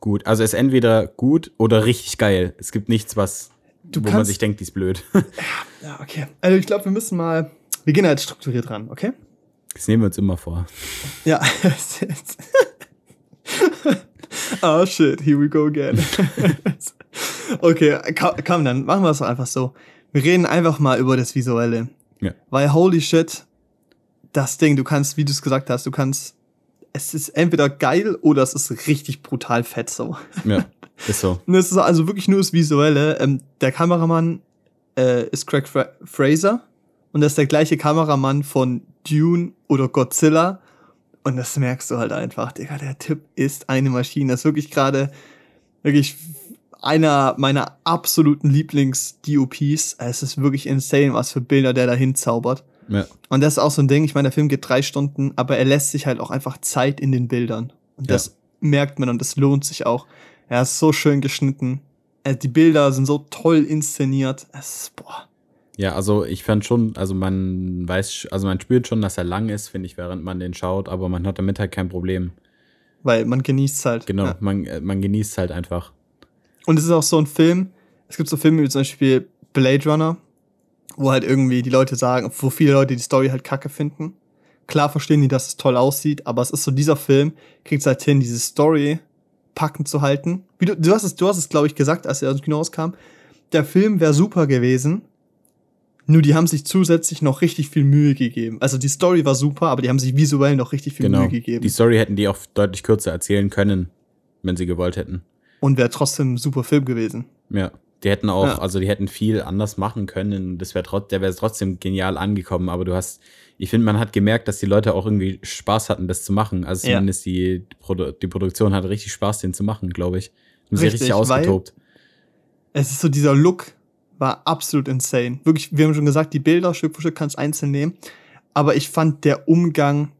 gut. Also ist entweder gut oder richtig geil. Es gibt nichts, was du wo kannst, man sich denkt, die ist blöd. ja, okay. Also ich glaube, wir müssen mal. Wir gehen halt strukturiert ran, okay? Das nehmen wir uns immer vor. Ja. oh shit, here we go again. okay, komm, dann machen wir es einfach so. Wir reden einfach mal über das Visuelle. Ja. Weil holy shit, das Ding, du kannst, wie du es gesagt hast, du kannst, es ist entweder geil oder es ist richtig brutal fett so. Ja, ist so. Es ist also wirklich nur das Visuelle. Ähm, der Kameramann äh, ist Craig Fra Fraser und das ist der gleiche Kameramann von Dune oder Godzilla und das merkst du halt einfach, Digga, der Typ ist eine Maschine. Das ist wirklich gerade, wirklich einer meiner absoluten Lieblings-DOPs. Es ist wirklich insane, was für Bilder der da hinzaubert. Ja. Und das ist auch so ein Ding, ich meine, der Film geht drei Stunden, aber er lässt sich halt auch einfach Zeit in den Bildern. Und das ja. merkt man und das lohnt sich auch. Er ist so schön geschnitten. Äh, die Bilder sind so toll inszeniert. Es ist, boah. Ja, also ich fand schon, also man weiß, also man spürt schon, dass er lang ist, finde ich, während man den schaut, aber man hat damit halt kein Problem. Weil man genießt es halt. Genau, ja. man, äh, man genießt es halt einfach. Und es ist auch so ein Film, es gibt so Filme wie zum Beispiel Blade Runner, wo halt irgendwie die Leute sagen, wo viele Leute die Story halt kacke finden. Klar verstehen die, dass es toll aussieht, aber es ist so, dieser Film kriegt es halt hin, diese Story packend zu halten. Wie du, du hast es, du hast es, glaube ich, gesagt, als er aus dem Kino rauskam. Der Film wäre super gewesen, nur die haben sich zusätzlich noch richtig viel Mühe gegeben. Also die Story war super, aber die haben sich visuell noch richtig viel genau. Mühe gegeben. Die Story hätten die auch deutlich kürzer erzählen können, wenn sie gewollt hätten. Und wäre trotzdem ein super Film gewesen. Ja. Die hätten auch, ja. also die hätten viel anders machen können. Das wäre trotz, der wäre trotzdem genial angekommen. Aber du hast, ich finde, man hat gemerkt, dass die Leute auch irgendwie Spaß hatten, das zu machen. Also zumindest ja. die, Produ die Produktion hatte richtig Spaß, den zu machen, glaube ich. Und richtig, richtig ausgetobt. Es ist so dieser Look, war absolut insane. Wirklich, wir haben schon gesagt, die Bilder Stück für Stück kannst du einzeln nehmen. Aber ich fand der Umgang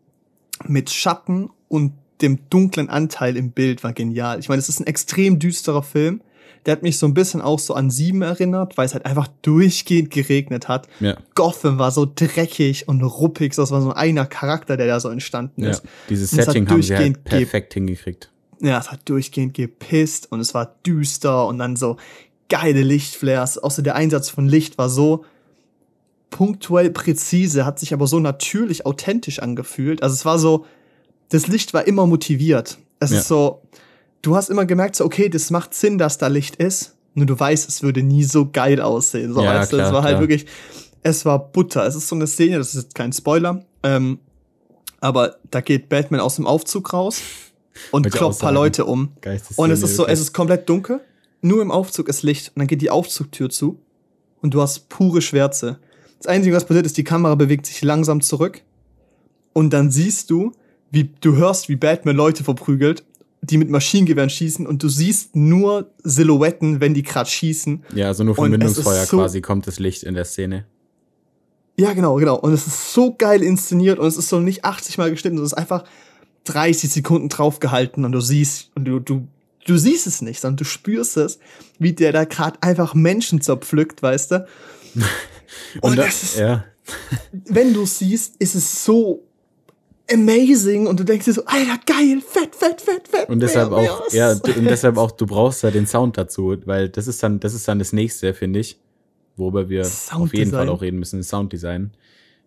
mit Schatten und dem dunklen Anteil im Bild war genial. Ich meine, es ist ein extrem düsterer Film. Der hat mich so ein bisschen auch so an Sieben erinnert, weil es halt einfach durchgehend geregnet hat. Ja. Gotham war so dreckig und ruppig. Das war so einer Charakter, der da so entstanden ist. Ja. Dieses Setting haben sie halt perfekt hingekriegt. Ja, es hat durchgehend gepisst und es war düster und dann so geile Lichtflares. Außer der Einsatz von Licht war so punktuell präzise, hat sich aber so natürlich authentisch angefühlt. Also es war so, das Licht war immer motiviert. Es ja. ist so, du hast immer gemerkt, so, okay, das macht Sinn, dass da Licht ist. Nur du weißt, es würde nie so geil aussehen. So, ja, weißt klar, es war halt klar. wirklich, es war Butter. Es ist so eine Szene, das ist jetzt kein Spoiler. Ähm, aber da geht Batman aus dem Aufzug raus und kloppt ein paar Leute um. Und es ist so, es ist komplett dunkel nur im Aufzug ist Licht und dann geht die Aufzugtür zu und du hast pure Schwärze. Das Einzige, was passiert, ist, die Kamera bewegt sich langsam zurück und dann siehst du, wie du hörst, wie Batman Leute verprügelt, die mit Maschinengewehren schießen und du siehst nur Silhouetten, wenn die gerade schießen. Ja, also nur vom Mündungsfeuer so quasi kommt das Licht in der Szene. Ja, genau, genau. Und es ist so geil inszeniert und es ist so nicht 80 Mal geschnitten, es ist einfach 30 Sekunden draufgehalten und du siehst und du, du du siehst es nicht, sondern du spürst es, wie der da gerade einfach Menschen zerpflückt, weißt du? Und, Und das ist, ja. wenn du siehst, ist es so amazing und du denkst dir so, Alter, geil, fett, fett, fett, fett. Und deshalb mehr, auch, mehr. ja, und deshalb auch, du brauchst da den Sound dazu, weil das ist dann, das ist dann das nächste, finde ich. worüber wir auf jeden Fall auch reden müssen, Sounddesign.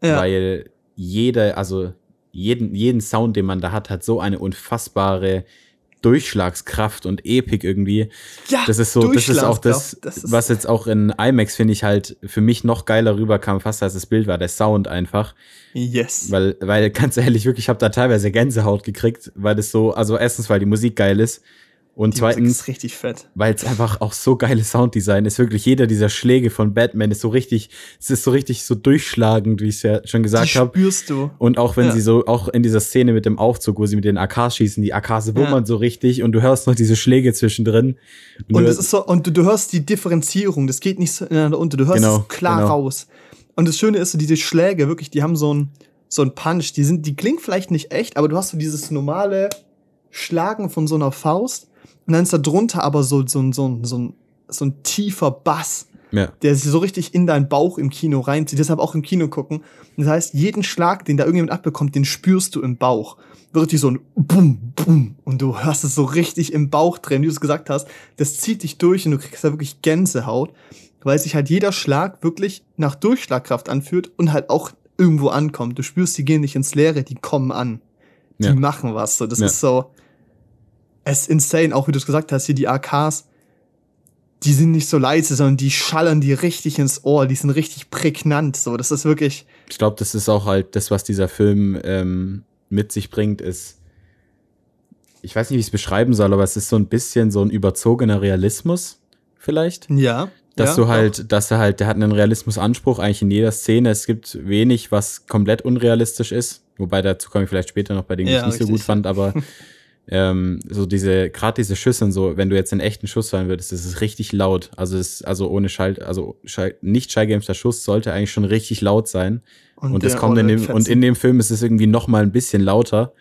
Ja. Weil jeder, also jeden, jeden Sound, den man da hat, hat so eine unfassbare Durchschlagskraft und Epik irgendwie. Ja, Das ist so, das ist auch das, das was jetzt auch in IMAX, finde ich, halt für mich noch geiler rüberkam, fast als das Bild war, der Sound einfach. Yes. Weil, weil ganz ehrlich, wirklich, ich habe da teilweise Gänsehaut gekriegt, weil das so, also erstens, weil die Musik geil ist und Die zweitens, ist richtig fett. weil es einfach auch so geiles Sounddesign ist. Wirklich jeder dieser Schläge von Batman ist so richtig, es ist so richtig so durchschlagend, wie ich es ja schon gesagt habe. spürst du. Und auch wenn Ja. sie so, auch in dieser Szene mit dem Aufzug, wo sie mit den AKs schießen, die AKs wummern Ja. so richtig und du hörst noch diese Schläge zwischendrin. Und du es hörst- ist so, und du, du hörst die Differenzierung, das geht nicht so ineinander unter, du hörst Genau, es klar genau. raus. Und das Schöne ist so, diese Schläge, wirklich, die haben so ein so ein Punch, die sind, die klingen vielleicht nicht echt, aber du hast so dieses normale Schlagen von so einer Faust und dann ist da drunter aber so, so, ein- so, so, so ein tiefer Bass, ja, der sich so richtig in deinen Bauch im Kino reinzieht. Deshalb auch im Kino gucken. Das heißt, jeden Schlag, den da irgendjemand abbekommt, den spürst du im Bauch. Wirklich so ein Bum, Bum. Und du hörst es so richtig im Bauch drin, wie du es gesagt hast. Das zieht dich durch und du kriegst da wirklich Gänsehaut, weil sich halt jeder Schlag wirklich nach Durchschlagkraft anfühlt und halt auch irgendwo ankommt. Du spürst, die gehen nicht ins Leere, die kommen an. Die Ja. machen was. So, das Ja. ist so, es ist insane, auch wie du es gesagt hast, hier die AKs, die sind nicht so leise, sondern die schallern dir richtig ins Ohr, die sind richtig prägnant. So, das ist wirklich, ich glaube, das ist auch halt das, was dieser Film ähm, mit sich bringt, ist, ich weiß nicht, wie ich es beschreiben soll, aber es ist so ein bisschen so ein überzogener Realismus, vielleicht. ja. Dass ja, du halt, dass er halt, der hat einen Realismusanspruch eigentlich in jeder Szene. Es gibt wenig, was komplett unrealistisch ist. Wobei dazu komme ich vielleicht später noch bei Dingen, die Ja, ich nicht so richtig. gut fand, aber ähm, so diese, gerade diese Schüsse und so, wenn du jetzt einen echten Schuss hören würdest, das ist richtig laut. Also es, also ohne Schall, also Schall, nicht schallgeimpfter Schuss sollte eigentlich schon richtig laut sein. Und, das der kommt in dem, und in dem Film ist es irgendwie noch mal ein bisschen lauter.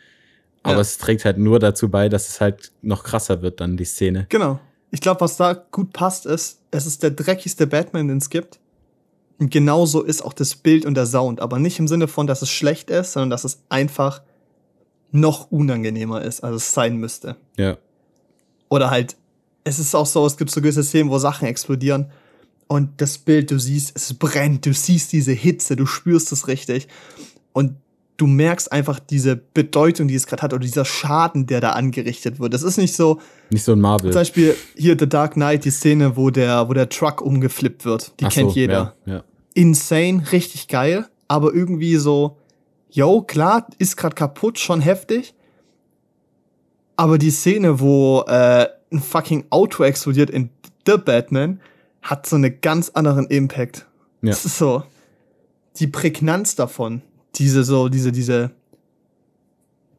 Aber Ja. es trägt halt nur dazu bei, dass es halt noch krasser wird, dann die Szene. Genau. Ich glaube, was da gut passt, ist, es ist der dreckigste Batman, den es gibt. Und genauso ist auch das Bild und der Sound. Aber nicht im Sinne von, dass es schlecht ist, sondern dass es einfach noch unangenehmer ist, als es sein müsste. Ja. Oder halt, es ist auch so, es gibt so gewisse Szenen, wo Sachen explodieren. Und das Bild, du siehst, es brennt, du siehst diese Hitze, du spürst es richtig. Und du merkst einfach diese Bedeutung, die es gerade hat, oder dieser Schaden, der da angerichtet wird. Das ist nicht so, Nicht so ein Marvel. zum Beispiel hier The Dark Knight, die Szene, wo der, wo der Truck umgeflippt wird. Die Ach kennt so, jeder. Ja, ja. Insane, richtig geil, aber irgendwie so, yo, klar, ist gerade kaputt, schon heftig. Aber die Szene, wo äh, ein fucking Auto explodiert in The Batman, hat so einen ganz anderen Impact. Ja. Das ist so, die Prägnanz davon, diese so, diese, diese,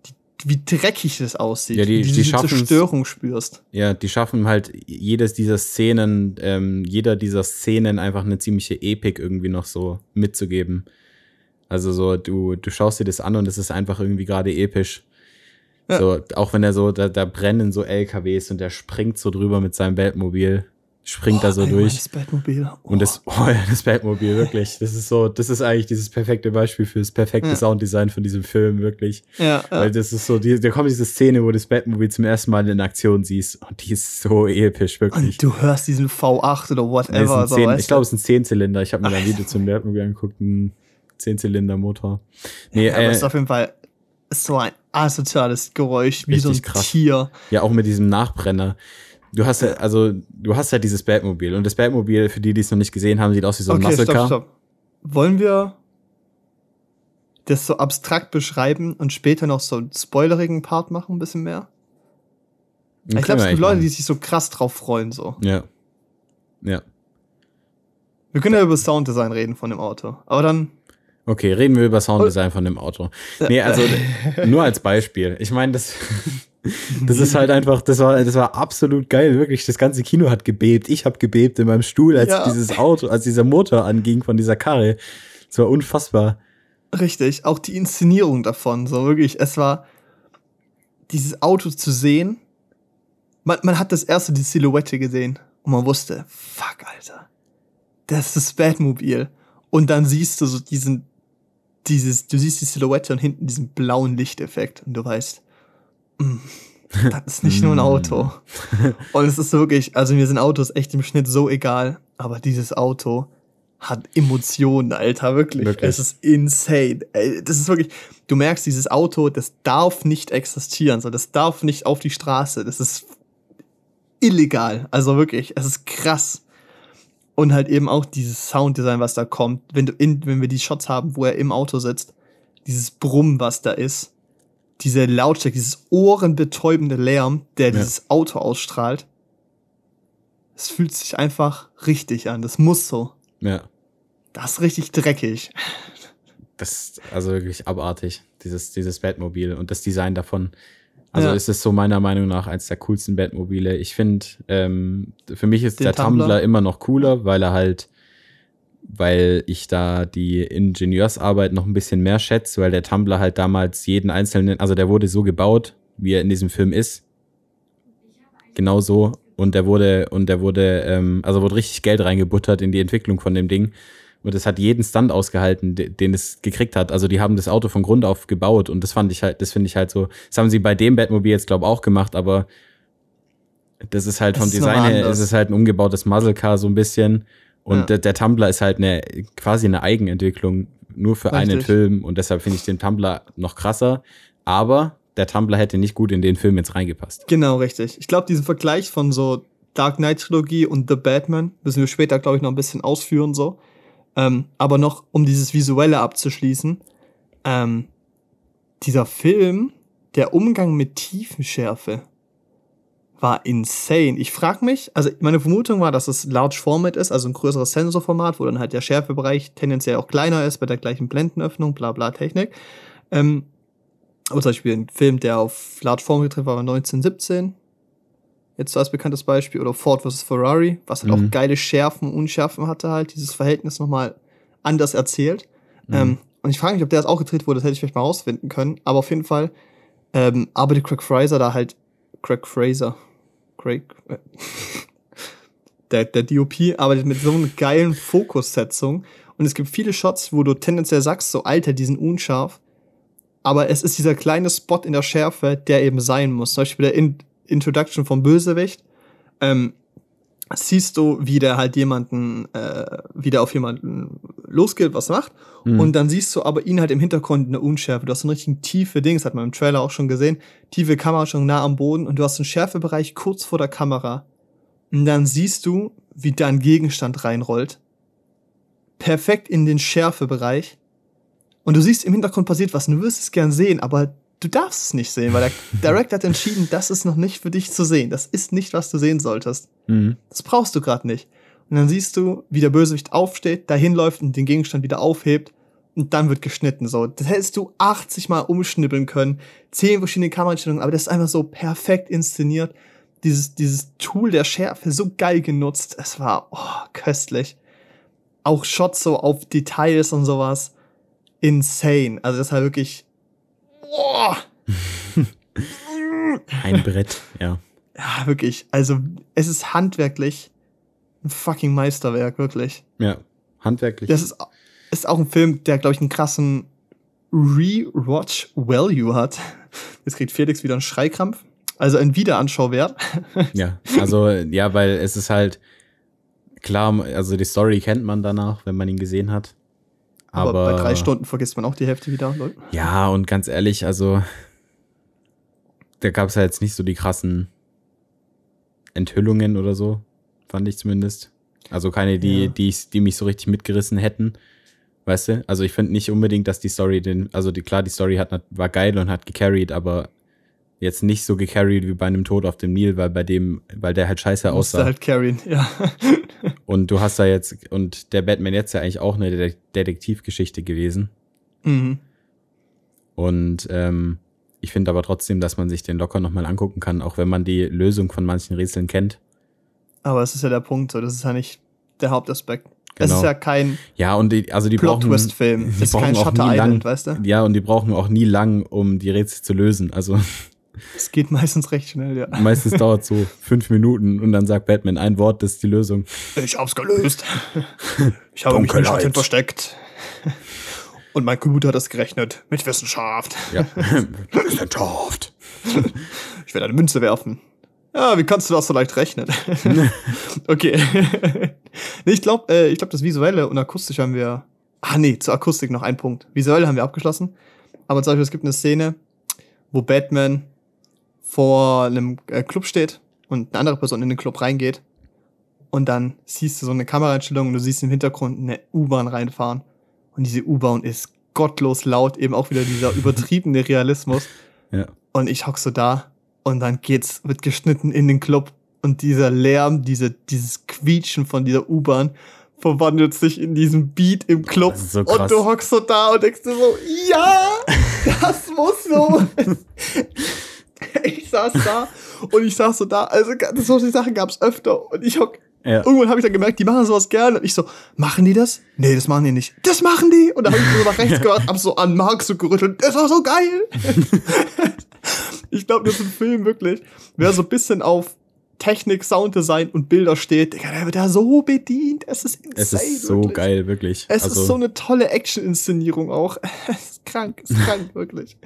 die, wie dreckig das aussieht, Ja, die- wie du die diese Zerstörung spürst. Ja, die schaffen halt jedes dieser Szenen, ähm, jeder dieser Szenen einfach eine ziemliche Epik irgendwie noch so mitzugeben. Also so, du, du schaust dir das an und es ist einfach irgendwie gerade episch. Ja. So, auch wenn er so, da, da brennen so LKWs und der springt so drüber mit seinem Batmobil, springt da so ey, durch. Das Batmobil. Oh. Und das, oh ja, das Batmobil, wirklich. Das ist so, das ist eigentlich dieses perfekte Beispiel für das perfekte Ja. Sounddesign von diesem Film, wirklich. ja. Weil das ist so, die, da kommt diese Szene, wo du das Batmobil zum ersten Mal in Aktion siehst. Und die ist so episch, wirklich. Und du hörst diesen V8 oder Nee, whatever. Zehn, weißt ich glaube, es ist ein Zehnzylinder. Ich habe mir da ein Video zum Batmobil angeguckt. Ein Zehnzylinder-Motor. Nee, Ja, aber es ist äh, auf jeden Fall so ein asoziales Geräusch, wie so ein krass. Tier. ja, auch mit diesem Nachbrenner. Du hast ja, also, du hast ja dieses Batmobil. Und das Batmobil, für die, die es noch nicht gesehen haben, sieht aus wie so ein okay, stopp, stopp. Wollen wir das so abstrakt beschreiben und später noch so einen spoilerigen Part machen, ein bisschen mehr? Den ich glaube, es gibt Leute, die sich so krass drauf freuen, so. Ja. Ja. Wir können ja über Sounddesign reden von dem Auto. Aber dann, Okay, reden wir über Sounddesign von dem Auto. Nee, also nur als Beispiel. Ich meine, das, das ist halt einfach, das war, das war absolut geil, wirklich. Das ganze Kino hat gebebt. Ich habe gebebt in meinem Stuhl, als Ja. dieses Auto, als dieser Motor anging von dieser Karre. Das war unfassbar. Richtig, auch die Inszenierung davon, so wirklich, es war dieses Auto zu sehen. Man, man hat das erste die Silhouette gesehen und man wusste, fuck, Alter, das ist das Batmobil. Und dann siehst du so diesen, dieses, du siehst die Silhouette und hinten diesen blauen Lichteffekt und du weißt, mm, das ist nicht nur ein Auto. Und es ist wirklich, also mir sind Autos echt im Schnitt so egal, aber dieses Auto hat Emotionen, Alter, wirklich. Wirklich. Es ist insane. Das ist wirklich, du merkst, dieses Auto, das darf nicht existieren, so, das darf nicht auf die Straße. Das ist illegal. Also wirklich, es ist krass. Und halt eben auch dieses Sounddesign, was da kommt, wenn du in, wenn wir die Shots haben, wo er im Auto sitzt, dieses Brummen, was da ist, diese Lautstärke, dieses ohrenbetäubende Lärm, der Ja. dieses Auto ausstrahlt. Es fühlt sich einfach richtig an. Das muss so. Ja. Das ist richtig dreckig. Das ist also wirklich abartig, dieses, dieses Batmobil und das Design davon. Also Ja. ist es so meiner Meinung nach eins der coolsten Batmobile. Ich finde, ähm, für mich ist Den der Tumbler? Tumblr immer noch cooler, weil er halt, weil ich da die Ingenieursarbeit noch ein bisschen mehr schätze, weil der Tumblr halt damals jeden einzelnen, also der wurde so gebaut, wie er in diesem Film ist. Genau so. Und der wurde, und der wurde, ähm, also wurde richtig Geld reingebuttert in die Entwicklung von dem Ding. Und es hat jeden Stand ausgehalten, de- den es gekriegt hat. Also die haben das Auto von Grund auf gebaut und das fand ich halt, das finde ich halt so. Das haben sie bei dem Batmobil jetzt, glaube ich, auch gemacht, aber das ist halt vom ist Design her, ist es halt ein umgebautes Muscle Car so ein bisschen. Und Ja. der, der Tumblr ist halt eine quasi eine Eigenentwicklung nur für einen Richtig. Film und deshalb finde ich den Tumblr noch krasser. Aber der Tumblr hätte nicht gut in den Film jetzt reingepasst. Genau, richtig. Ich glaube, diesen Vergleich von so Dark Knight Trilogie und The Batman müssen wir später, glaube ich, noch ein bisschen ausführen, so. Ähm, aber noch, um dieses Visuelle abzuschließen, ähm, dieser Film, der Umgang mit Tiefenschärfe war insane. Ich frage mich, also meine Vermutung war, dass es Large Format ist, also ein größeres Sensorformat, wo dann halt der Schärfebereich tendenziell auch kleiner ist, bei der gleichen Blendenöffnung, bla bla Technik. Ähm, aber zum Beispiel ein Film, der auf Large Format getreten war, war 1917. Jetzt so als bekanntes Beispiel. Oder Ford vs. Ferrari, was halt Mhm. auch geile Schärfen und Unschärfen hatte halt. Dieses Verhältnis nochmal anders erzählt. Mhm. Ähm, und ich frage mich, ob der das auch gedreht wurde, das hätte ich vielleicht mal rausfinden können. Aber auf jeden Fall ähm, arbeitet Craig Fraser da halt. Craig Fraser. Craig. Äh, der, der DOP arbeitet mit so einer geilen Fokussetzung. Und es gibt viele Shots, wo du tendenziell sagst, so, Alter, die sind unscharf. Aber es ist dieser kleine Spot in der Schärfe, der eben sein muss. Zum Beispiel der in Introduction vom Bösewicht. Ähm, siehst du, wie der halt jemanden, äh, wie der auf jemanden losgeht, was macht. Mhm. Und dann siehst du aber ihn halt im Hintergrund eine Unschärfe. Du hast so einen richtigen tiefe Ding, das hat man im Trailer auch schon gesehen. Tiefe Kamera schon nah am Boden und du hast einen Schärfebereich kurz vor der Kamera. Und dann siehst du, wie da ein Gegenstand reinrollt. Perfekt in den Schärfebereich. Und du siehst im Hintergrund passiert was. Und du wirst es gern sehen, aber du darfst es nicht sehen, weil der Director hat entschieden, das ist noch nicht für dich zu sehen. Das ist nicht, was du sehen solltest. Mhm. Das brauchst du gerade nicht. Und dann siehst du, wie der Bösewicht aufsteht, dahin läuft und den Gegenstand wieder aufhebt. Und dann wird geschnitten. So, das hättest du 80 Mal umschnippeln können. Zehn verschiedene Kameraeinstellungen, aber das ist einfach so perfekt inszeniert. Dieses, dieses Tool der Schärfe so geil genutzt. Es war oh, köstlich. Auch Shots so auf Details und sowas. Insane. Also das war wirklich. Oh, Ein Brett, ja. ja, wirklich. Also es ist handwerklich ein fucking Meisterwerk, wirklich. Ja. Handwerklich. Das ist, ist auch ein Film, der, glaube ich, einen krassen Rewatch-Value hat. Jetzt kriegt Felix wieder einen Schreikrampf. Also ein Wiederanschauwert. Ja, also ja, weil es ist halt klar, also die Story kennt man danach, wenn man ihn gesehen hat. Aber, Aber, bei drei Stunden vergisst man auch die Hälfte wieder. Leute. Ja, und ganz ehrlich, also da gab es ja jetzt nicht so die krassen Enthüllungen oder so, fand ich zumindest. Also keine, die, Ja. die, die mich so richtig mitgerissen hätten. Weißt du? Also ich finde nicht unbedingt, dass die Story den, also die, klar, die Story hat, war geil und hat gecarried, aber jetzt nicht so gecarried wie bei einem Tod auf dem Nil, weil bei dem, weil der halt scheiße Musste aussah. halt carryen, ja. Und du hast da jetzt, und der Batman jetzt ja eigentlich auch eine De Detektivgeschichte gewesen. mhm. Und ähm, ich finde aber trotzdem, dass man sich den locker nochmal angucken kann, auch wenn man die Lösung von manchen Rätseln kennt. Aber es ist ja der Punkt, so. Das ist ja nicht der Hauptaspekt. Es Genau. ist ja kein Ja, und die, also die brauchen. Plot-Twist-Film. die Es ist brauchen kein Shutter Island, lang, weißt du? Ja, und die brauchen auch nie lang, um die Rätsel zu lösen. Also Es geht meistens recht schnell, ja. meistens dauert so fünf Minuten und dann sagt Batman ein Wort, das ist die Lösung. Ich hab's gelöst. Ich habe mich Dunkelheit. Schatten versteckt. Und mein Computer hat es gerechnet. Mit Wissenschaft. Ja. Wissenschaft. Ich werde eine Münze werfen. Ja, wie kannst du das so leicht rechnen? okay. nee, ich glaube, äh, ich glaube, das Visuelle und Akustisch haben wir. Ah, nee, zur Akustik noch ein Punkt. Visuell haben wir abgeschlossen. Aber zum Beispiel, es gibt eine Szene, wo Batman vor einem äh, Club steht und eine andere Person in den Club reingeht. Und dann siehst du so eine Kameraeinstellung und du siehst im Hintergrund eine U-Bahn reinfahren. Und diese U-Bahn ist gottlos laut, eben auch wieder dieser übertriebene Realismus. Ja. Und ich hock so da und dann geht's, wird geschnitten in den Club und dieser Lärm, diese, dieses Quietschen von dieser U-Bahn verwandelt sich in diesen Beat im Club. So und du hockst so da und denkst dir so, ja, das muss so. ich saß da und ich saß so da. Also solche Sachen gab's öfter und ich hock. Ja. Irgendwann habe ich dann gemerkt, die machen sowas gerne. Und ich so, machen die das? Nee, das machen die nicht. Das machen die! Und dann habe ich so nach rechts gehört, hab so an Mark so gerüttelt. Das war so geil! ich glaube, das ist ein Film wirklich. Wer so ein bisschen auf Technik, Sounddesign und Bilder steht, Digga, der wird da so bedient. Es ist insane. Es ist so wirklich. geil, wirklich. Es also, ist so eine tolle Action-Inszenierung auch. Es ist krank, es ist krank, wirklich.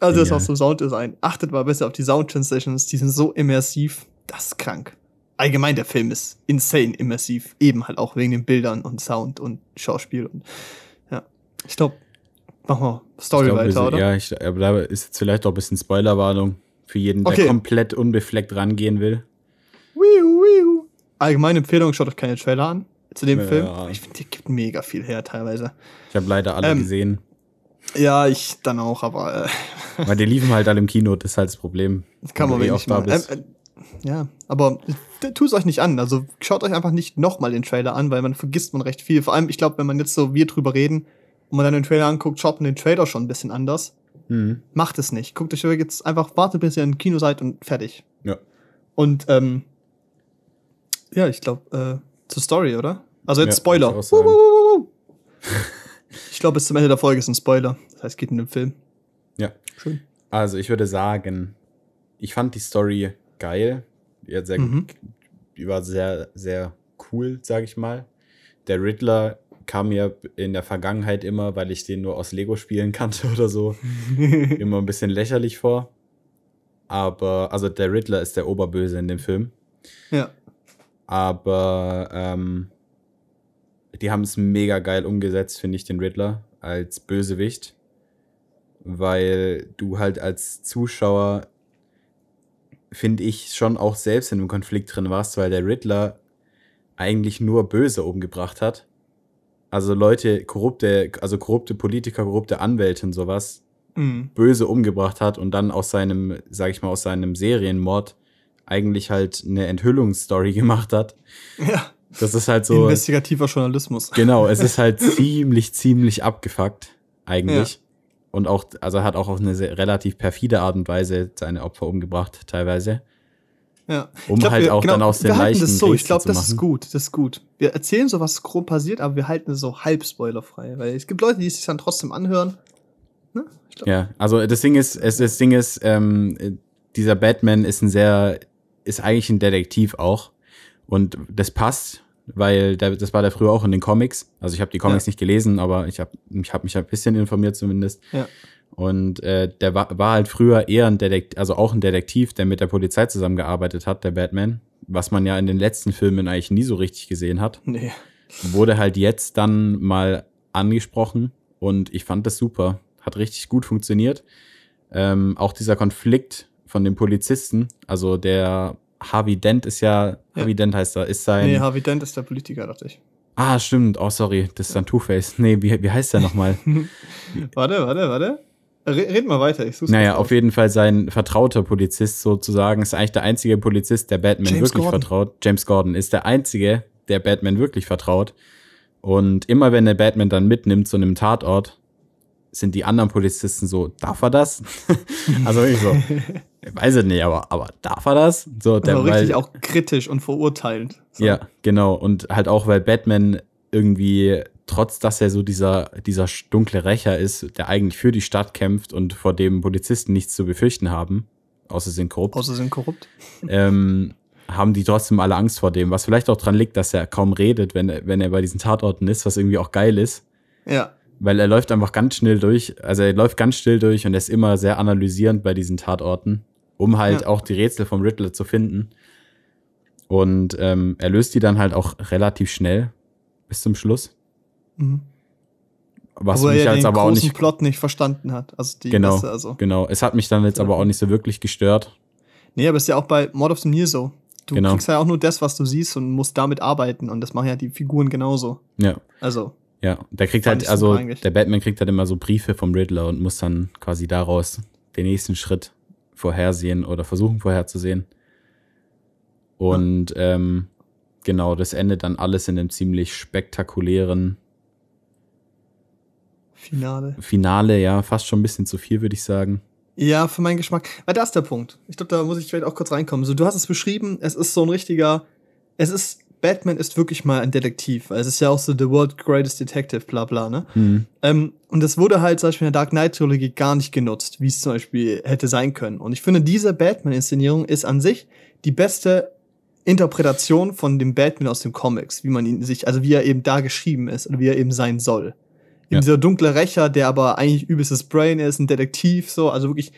Also das Genial. auch zum Sounddesign. Achtet mal besser auf die Sound-Transitions, die sind so immersiv. Das ist krank. Allgemein, der Film ist insane immersiv. Eben halt auch wegen den Bildern und Sound und Schauspiel. Und, ja. Ich glaube, machen wir Story glaub, weiter, oder? Ja, ich, aber da ist jetzt vielleicht auch ein bisschen Spoilerwarnung für jeden, der Okay. komplett unbefleckt rangehen will. Wiu, wiu. Allgemeine Empfehlung, schaut euch keine Trailer an zu dem Ja. Film. Ich finde, der gibt mega viel her teilweise. Ich habe leider alle Ähm, gesehen, Ja, ich dann auch, aber äh, weil die liefen halt alle im Kino, das ist halt das Problem. Das kann man eh wirklich auch da bist. Ähm, äh, ja, aber tu es euch nicht an. Also schaut euch einfach nicht nochmal den Trailer an, weil man vergisst man recht viel. Vor allem, ich glaube, wenn man jetzt so wir drüber reden und man dann den Trailer anguckt, schaut man den Trailer schon ein bisschen anders. Mhm. Macht es nicht. Guckt euch jetzt einfach, wartet bis ihr im Kino seid und fertig. Ja. Und ähm, ja, ich glaube, äh, zur Story, oder? Also jetzt Ja, Spoiler. ich glaube, bis zum Ende der Folge ist ein Spoiler. Das heißt, geht in den Film. Ja. Schön. Also ich würde sagen, ich fand die Story geil. Die, hat sehr, Mhm. die war sehr, sehr cool, sage ich mal. Der Riddler kam mir in der Vergangenheit immer, weil ich den nur aus Lego-Spielen kannte oder so, immer ein bisschen lächerlich vor. Aber, also der Riddler ist der Oberböse in dem Film. ja. Aber ähm, die haben es mega geil umgesetzt, finde ich, den Riddler als Bösewicht. Weil du halt als Zuschauer, finde ich, schon auch selbst in einem Konflikt drin warst, weil der Riddler eigentlich nur Böse umgebracht hat. Also Leute, korrupte, also korrupte Politiker, korrupte Anwälte und sowas, Mhm. böse umgebracht hat und dann aus seinem, sag ich mal, aus seinem Serienmord eigentlich halt eine Enthüllungsstory gemacht hat. ja. Das ist halt so. Investigativer Journalismus. Genau, es ist halt ziemlich, ziemlich abgefuckt, eigentlich. Und auch, also hat auch auf eine sehr, relativ perfide Art und Weise seine Opfer umgebracht, teilweise. Ja. Um glaub, halt wir- auch genau, dann aus den wir Leichen das so. Ich glaube, das ist gut. Das ist gut. Wir erzählen so, was grob passiert, aber wir halten es so halb spoilerfrei. Weil es gibt Leute, die es sich dann trotzdem anhören. Ne? Ja, also das Ding ist, es, das Ding ist, ähm, dieser Batman ist ein sehr, ist eigentlich ein Detektiv auch. Und das passt, weil das war der früher auch in den Comics. Also ich habe die Comics Ja. nicht gelesen, aber ich habe ich hab mich ein bisschen informiert zumindest. Ja. Und äh, der war, war halt früher eher ein Detektiv, also auch ein Detektiv, der mit der Polizei zusammengearbeitet hat, der Batman. Was man ja in den letzten Filmen eigentlich nie so richtig gesehen hat Nee. wurde halt jetzt dann mal angesprochen und ich fand das super. Hat richtig gut funktioniert. Ähm, auch dieser Konflikt von dem Polizisten, also der Harvey Dent ist ja, Ja. Harvey Dent heißt er, ist sein. Nee, Harvey Dent ist der Politiker, dachte ich. ah, stimmt. Oh, sorry, das ist dann Two-Face. Nee, wie, wie heißt der nochmal? Warte, warte, warte. Re red mal weiter. Ich such's naja, auf jeden Fall sein vertrauter Polizist sozusagen ist eigentlich der einzige Polizist, der Batman James wirklich Gordon. vertraut. James Gordon ist der einzige, der Batman wirklich vertraut. Und immer wenn der Batman dann mitnimmt zu einem Tatort, sind die anderen Polizisten so, darf er das? also ich so, ich weiß es nicht, aber, aber darf er das? So, der, Also richtig weil, auch kritisch und verurteilend. So. ja, genau. Und halt auch, weil Batman irgendwie, trotz dass er so dieser, dieser dunkle Rächer ist, der eigentlich für die Stadt kämpft und vor dem Polizisten nichts zu befürchten haben, außer sie sind korrupt, Außer sind korrupt. ähm, haben die trotzdem alle Angst vor dem. Was vielleicht auch dran liegt, dass er kaum redet, wenn, er- wenn er bei diesen Tatorten ist, was irgendwie auch geil ist. Ja. Weil er läuft einfach ganz schnell durch, also er läuft ganz still durch und er ist immer sehr analysierend bei diesen Tatorten. Um halt Ja. auch die Rätsel vom Riddler zu finden. Und ähm, er löst die dann halt auch relativ schnell bis zum Schluss. Mhm. Was Wo er mich ja jetzt aber auch nicht Plot nicht verstanden hat. Also die Genau. Messe, also. Genau, es hat mich dann jetzt aber auch nicht so wirklich gestört. Nee, aber ist ja auch bei Mod of the Year so. Du Genau. kriegst ja auch nur das, was du siehst und musst damit arbeiten. Und das machen ja die Figuren genauso. Ja, Also, ja. Der kriegt halt, also der Batman kriegt halt immer so Briefe vom Riddler und muss dann quasi daraus den nächsten Schritt vorhersehen oder versuchen vorherzusehen. Und ähm, genau, das endet dann alles in einem ziemlich spektakulären Finale. Finale, ja, fast schon ein bisschen zu viel, würde ich sagen. Ja, für meinen Geschmack. Weil das ist der Punkt. Ich glaube, da muss ich vielleicht auch kurz reinkommen. So, du hast es beschrieben, es ist so ein richtiger. Es ist. Batman ist wirklich mal ein Detektiv. weil Es ist ja auch so The World Greatest Detective, bla bla, ne? Hm. Ähm, und das wurde halt zum Beispiel in der Dark Knight-Trilogie gar nicht genutzt, wie es zum Beispiel hätte sein können. Und ich finde, diese Batman-Inszenierung ist an sich die beste Interpretation von dem Batman aus den Comics, wie man ihn sich, also wie er eben da geschrieben ist oder wie er eben sein soll. Eben Ja. dieser dunkle Rächer, der aber eigentlich übelstes Brain ist, ein Detektiv, so, also wirklich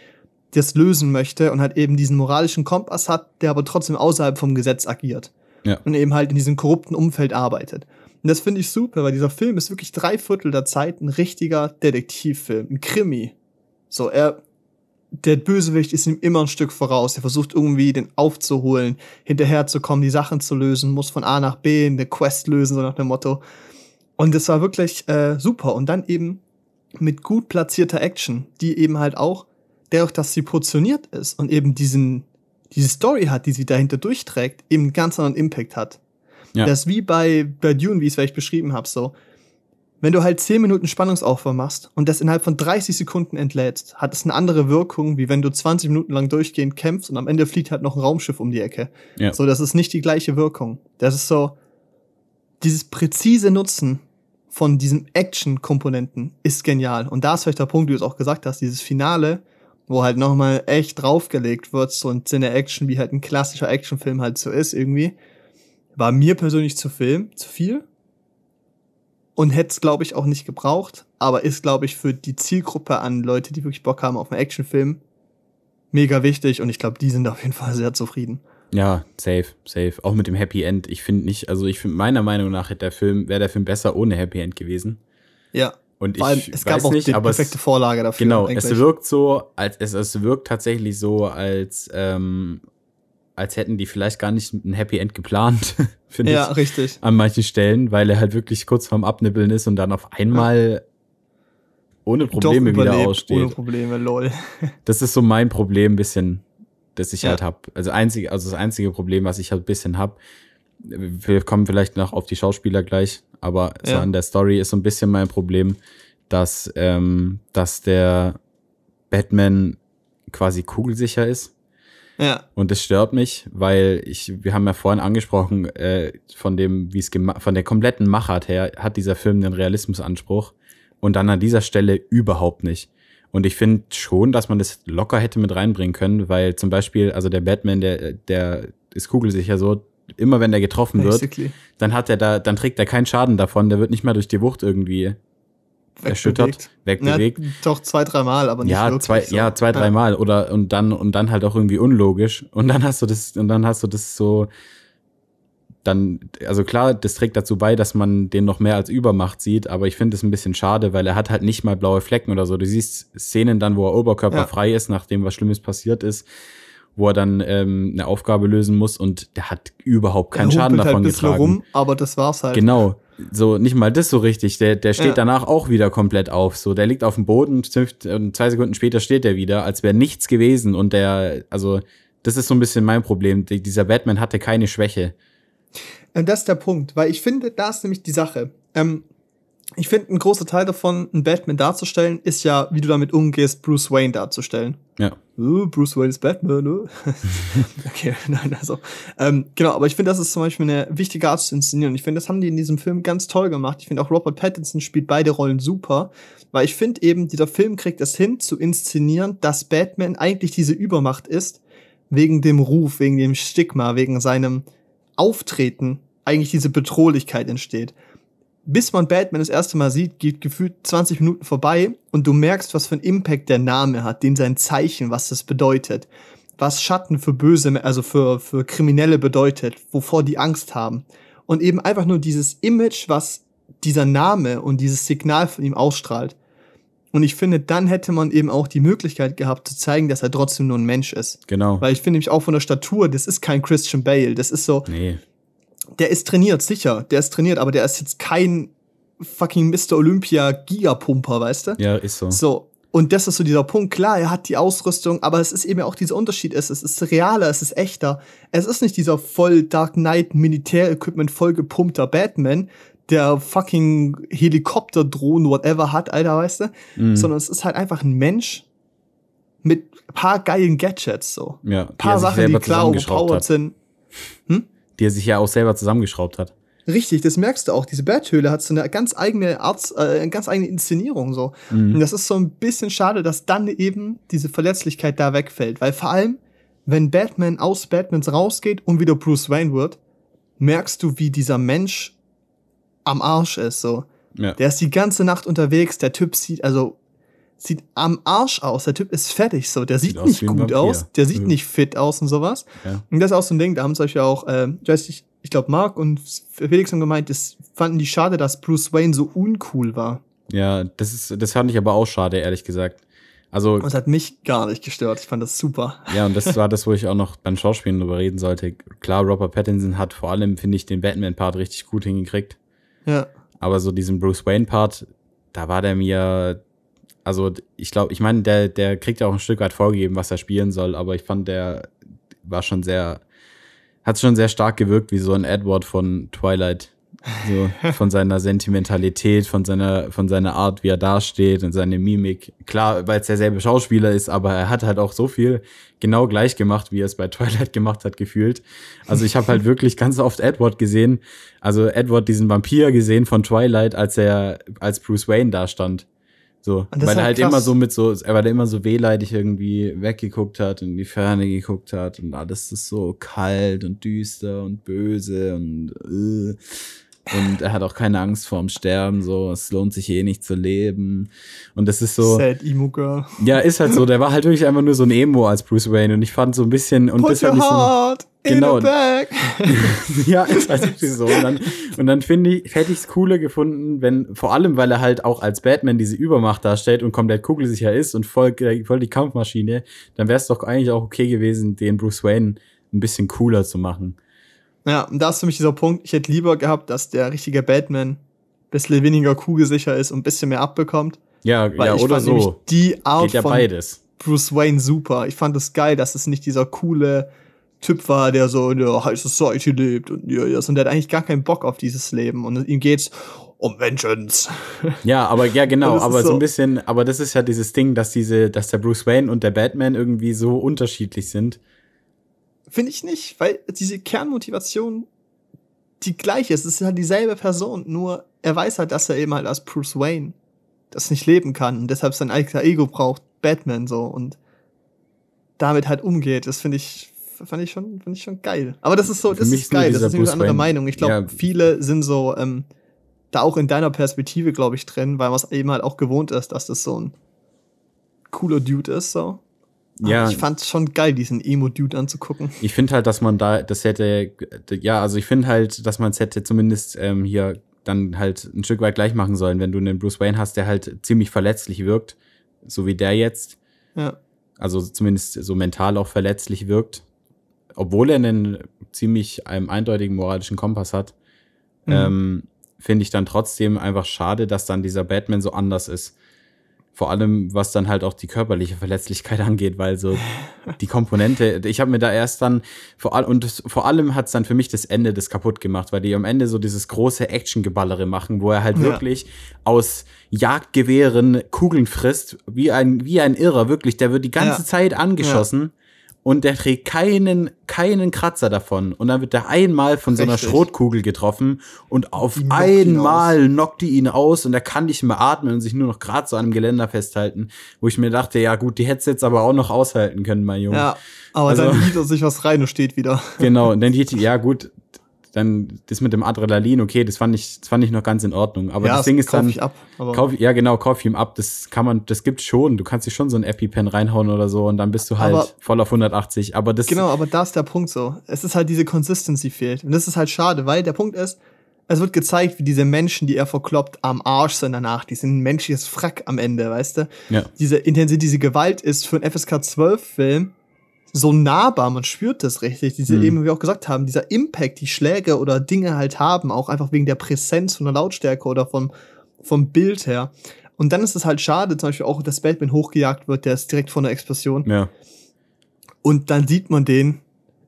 das lösen möchte und halt eben diesen moralischen Kompass hat, der aber trotzdem außerhalb vom Gesetz agiert. Ja. Und eben halt in diesem korrupten Umfeld arbeitet. Und das finde ich super, weil dieser Film ist wirklich drei Viertel der Zeit ein richtiger Detektivfilm, ein Krimi. So, er, der Bösewicht ist ihm immer ein Stück voraus. Er versucht irgendwie, den aufzuholen, hinterherzukommen, die Sachen zu lösen, muss von A nach B eine Quest lösen, so nach dem Motto. Und das war wirklich äh, super. Und dann eben mit gut platzierter Action, die eben halt auch, dadurch, dass sie portioniert ist und eben diesen, diese Story hat, die sie dahinter durchträgt, eben einen ganz anderen Impact hat. Ja. Das ist wie bei, bei Dune, wie ich es vielleicht beschrieben habe, so. Wenn du halt 10 Minuten Spannungsaufbau machst und das innerhalb von 30 Sekunden entlädst, hat es eine andere Wirkung, wie wenn du 20 Minuten lang durchgehend kämpfst und am Ende fliegt halt noch ein Raumschiff um die Ecke. Ja. So, das ist nicht die gleiche Wirkung. Das ist so, dieses präzise Nutzen von diesen Action-Komponenten ist genial. Und da ist vielleicht der Punkt, wie du es auch gesagt hast, dieses Finale, wo halt nochmal echt draufgelegt wird, so ein Sinne Action, wie halt ein klassischer Actionfilm halt so ist irgendwie, war mir persönlich zu Film, zu viel. Und hätte es, glaube ich, auch nicht gebraucht, aber ist, glaube ich, für die Zielgruppe an Leute, die wirklich Bock haben auf einen Actionfilm, mega wichtig und ich glaube, die sind auf jeden Fall sehr zufrieden. Ja, safe, safe. Auch mit dem Happy End. Ich finde nicht, also ich finde, meiner Meinung nach hätte der Film, wäre der Film besser ohne Happy End gewesen. Ja. Und Vor allem, ich es gab auch nicht, die perfekte es, Vorlage dafür. genau, eigentlich. es wirkt so, als es, es wirkt tatsächlich so, als, ähm, als hätten die vielleicht gar nicht ein Happy End geplant, finde Ja, ich, richtig. an manchen Stellen, weil er halt wirklich kurz vorm Abnibbeln ist und dann auf einmal ohne Probleme wieder aussteht. Ohne Probleme, lol. Das ist so mein Problem ein bisschen, das ich Ja. halt hab. Also einzige, also das einzige Problem, was ich halt ein bisschen hab. Wir kommen vielleicht noch auf die Schauspieler gleich, aber so Ja. an der Story ist so ein bisschen mein Problem, dass, ähm, dass der Batman quasi kugelsicher ist. Ja, Und das stört mich, weil ich, wir haben ja vorhin angesprochen, äh, von dem, wie es von der kompletten Machart her, hat dieser Film den Realismusanspruch und dann an dieser Stelle überhaupt nicht. Und ich finde schon, dass man das locker hätte mit reinbringen können, weil zum Beispiel, also der Batman, der, der ist kugelsicher so, immer wenn der getroffen wird, basically. dann hat er da, dann trägt er keinen Schaden davon, der wird nicht mal durch die Wucht irgendwie erschüttert, wegbewegt. Ja, doch zwei, dreimal, aber nicht Ja, wirklich. zwei, so. ja, zwei, dreimal oder und dann und dann halt auch irgendwie unlogisch und dann hast du das und dann hast du das so dann also klar, das trägt dazu bei, dass man den noch mehr als Übermacht sieht, aber ich finde es ein bisschen schade, weil er hat halt nicht mal blaue Flecken oder so. Du siehst Szenen dann, wo er oberkörperfrei ist, nachdem was Schlimmes passiert ist, wo er dann ähm, eine Aufgabe lösen muss und der hat überhaupt Der keinen Schaden humpelt davon halt ein bisschen getragen. rum, aber das war's halt. Genau. So, nicht mal das so richtig. Der, der steht Ja. danach auch wieder komplett auf. So, der liegt auf dem Boden, und zwei Sekunden später steht er wieder, als wäre nichts gewesen. Und der, also, das ist so ein bisschen mein Problem. Die- Dieser Batman hatte keine Schwäche. Und das ist der Punkt, weil ich finde, da ist nämlich die Sache. Ähm, ich finde, ein großer Teil davon, einen Batman darzustellen, ist ja, wie du damit umgehst, Bruce Wayne darzustellen. Ja. Uh, Bruce Wayne ist Batman, ne? okay, nein, also. Ähm, genau, aber ich finde, das ist zum Beispiel eine wichtige Art zu inszenieren. Ich finde, das haben die in diesem Film ganz toll gemacht. Ich finde auch Robert Pattinson spielt beide Rollen super, weil ich finde eben, dieser Film kriegt es hin, zu inszenieren, dass Batman eigentlich diese Übermacht ist, wegen dem Ruf, wegen dem Stigma, wegen seinem Auftreten eigentlich diese Bedrohlichkeit entsteht. Bis man Batman das erste Mal sieht, geht gefühlt 20 Minuten vorbei und du merkst, was für einen Impact der Name hat, den sein Zeichen, was das bedeutet. was Schatten für Böse, also für, für Kriminelle bedeutet, wovor die Angst haben. Und eben einfach nur dieses Image, was dieser Name und dieses Signal von ihm ausstrahlt. Und ich finde, dann hätte man eben auch die Möglichkeit gehabt zu zeigen, dass er trotzdem nur ein Mensch ist. Genau. Weil ich finde nämlich auch von der Statur, das ist kein Christian Bale. Das ist so, Nee. Der ist trainiert, sicher. Der ist trainiert, aber der ist jetzt kein fucking Mr. Olympia Gigapumper, weißt du? Ja, ist so. So. Und das ist so dieser Punkt. Klar, er hat die Ausrüstung, aber es ist eben auch dieser Unterschied. Es ist, es ist realer, es ist echter. Es ist nicht dieser voll Dark Knight Militärequipment voll gepumpter Batman, der fucking Helikopterdrohnen, whatever hat, Alter, weißt du? Mhm. Sondern es ist halt einfach ein Mensch mit paar geilen Gadgets, so. Ja, Paar Sachen, die klar overpowered hat. sind. Die er sich ja auch selber zusammengeschraubt hat. Richtig, das merkst du auch. Diese Bathöhle hat so eine ganz eigene Art, äh, eine ganz eigene Inszenierung so. Mhm. Und das ist so ein bisschen schade, dass dann eben diese Verletzlichkeit da wegfällt, weil vor allem, wenn Batman aus Batmans rausgeht und wieder Bruce Wayne wird, merkst du, wie dieser Mensch am Arsch ist so. Ja. Der ist die ganze Nacht unterwegs, der Typ sieht also sieht am Arsch aus, der Typ ist fertig so, der sieht, Sieht aus nicht ein gut aus, der sieht Mhm. nicht fit aus und sowas. Ja. Und das ist auch so ein Ding, da haben solche auch, äh, ich ich glaube, Mark und Felix haben gemeint, das fanden die schade, dass Bruce Wayne so uncool war. Ja, das ist, das fand ich aber auch schade, ehrlich gesagt. Also, Und das hat mich gar nicht gestört. Ich fand das super. ja, und das war das, wo ich auch noch beim Schauspielen drüber reden sollte. Klar, Robert Pattinson hat vor allem, finde ich, den Batman-Part richtig gut hingekriegt. Ja. Aber so diesen Bruce Wayne-Part, da war der mir, also ich glaube, ich meine, der, der kriegt ja auch ein Stück weit vorgegeben, was er spielen soll, aber ich fand, der war schon sehr, hat schon sehr stark gewirkt, wie so ein Edward von Twilight. So, von seiner Sentimentalität, von seiner, von seiner Art, wie er dasteht und seine Mimik. Klar, weil es derselbe Schauspieler ist, aber er hat halt auch so viel genau gleich gemacht, wie er es bei Twilight gemacht hat, gefühlt. Also ich habe halt wirklich ganz oft Edward gesehen, also Edward diesen Vampir gesehen von Twilight, als er als Bruce Wayne da stand. So, weil er halt halt immer krass. so mit so, weil er immer so wehleidig irgendwie weggeguckt hat und in die Ferne geguckt hat und alles ist so kalt und düster und böse und äh. und er hat auch keine Angst vorm Sterben, so, es lohnt sich eh nicht zu leben und das ist so, Sad Emo Girl. ja, ist halt so, der war halt wirklich einfach nur so ein Emo als Bruce Wayne und ich fand so ein bisschen und Put das hat mich so, heart Genau. ja, ist halt wirklich so. Und dann, und dann finde ich, hätte ich es cooler gefunden, wenn, vor allem, weil er halt auch als Batman diese Übermacht darstellt und komplett kugelsicher ist und voll, voll die Kampfmaschine, dann wäre es doch eigentlich auch okay gewesen, den Bruce Wayne ein bisschen cooler zu machen. Ja, und da ist für mich dieser Punkt, ich hätte lieber gehabt, dass der richtige Batman ein bisschen weniger kugelsicher ist und ein bisschen mehr abbekommt. Ja, Weil ja, ich oder fand nämlich so. die Art Geht ja von beides. Bruce Wayne super. Ich fand es geil, dass es nicht dieser coole Typ war, der so in der High Society lebt und ja, ja, und der hat eigentlich gar keinen Bock auf dieses Leben und ihm geht's um Vengeance. Ja, aber ja, genau, aber so so- ein bisschen, aber das ist ja dieses Ding, dass diese, dass der Bruce Wayne und der Batman irgendwie so unterschiedlich sind. Finde ich nicht, weil diese Kernmotivation die gleiche ist. Es ist halt dieselbe Person, nur er weiß halt, dass er eben halt als Bruce Wayne das nicht leben kann und deshalb sein alter Ego braucht, Batman so und damit halt umgeht. Das finde ich fand ich schon fand ich schon geil. Aber das ist so, das ist geil, das ist eine andere Meinung. Ich glaube, Ja. viele sind so ähm, da auch in deiner Perspektive, glaube ich, drin, weil man es eben halt auch gewohnt ist, dass das so ein cooler Dude ist so. Aber Ja. ich fand schon geil, diesen Emo-Dude anzugucken. Ich finde halt, dass man da, das hätte, ja, also ich finde halt, dass man es hätte zumindest ähm, hier dann halt ein Stück weit gleich machen sollen, wenn du einen Bruce Wayne hast, der halt ziemlich verletzlich wirkt, so wie der jetzt, Ja. also zumindest so mental auch verletzlich wirkt, obwohl er einen ziemlich ähm, eindeutigen moralischen Kompass hat, Mhm. ähm, finde ich dann trotzdem einfach schade, dass dann dieser Batman so anders ist. Vor allem, was dann halt auch die körperliche Verletzlichkeit angeht, weil so die Komponente, ich habe mir da erst dann, vor allem, und das, vor allem hat es dann für mich das Ende das kaputt gemacht, weil die am Ende so dieses große Actiongeballere machen, wo er halt Ja. wirklich aus Jagdgewehren Kugeln frisst, wie ein, wie ein Irrer, wirklich, der wird die ganze Ja. Zeit angeschossen. Und der trägt keinen, keinen Kratzer davon. Und dann wird der einmal von so einer Richtig. Schrotkugel getroffen und auf einmal knockt die ihn aus und er kann nicht mehr atmen und sich nur noch gerade so an einem Geländer festhalten. Wo ich mir dachte, ja gut, die hättest jetzt aber auch noch aushalten können, mein Junge. Ja, aber Also- dann hielt er sich was rein und steht wieder. Genau, und dann geht die, ja gut, dann das mit dem Adrenalin, okay, das fand ich, das fand ich noch ganz in Ordnung. Aber Ja, das Ding ist kauf dann, ich ab, kauf, ja genau, kauf ihm ab. Das kann man, das gibt's schon. Du kannst dir schon so ein EpiPen reinhauen oder so und dann bist du halt Aber- voll auf 180. Aber das, Genau, aber da ist der Punkt so. Es ist halt diese Consistency fehlt. Und das ist halt schade, weil der Punkt ist, es wird gezeigt, wie diese Menschen, die er verkloppt, am Arsch sind danach. Die sind ein menschliches Frack am Ende, weißt du? ja, Diese Intensität, diese Gewalt ist für einen FSK 12-Film so nahbar, man spürt das richtig. Diese Mhm. eben, wie wir auch gesagt haben, dieser Impact, die Schläge oder Dinge halt haben, auch einfach wegen der Präsenz von der Lautstärke oder vom, vom Bild her. Und dann ist es halt schade, zum Beispiel auch, dass Batman hochgejagt wird, der ist direkt vor einer Explosion. ja, Und dann sieht man den,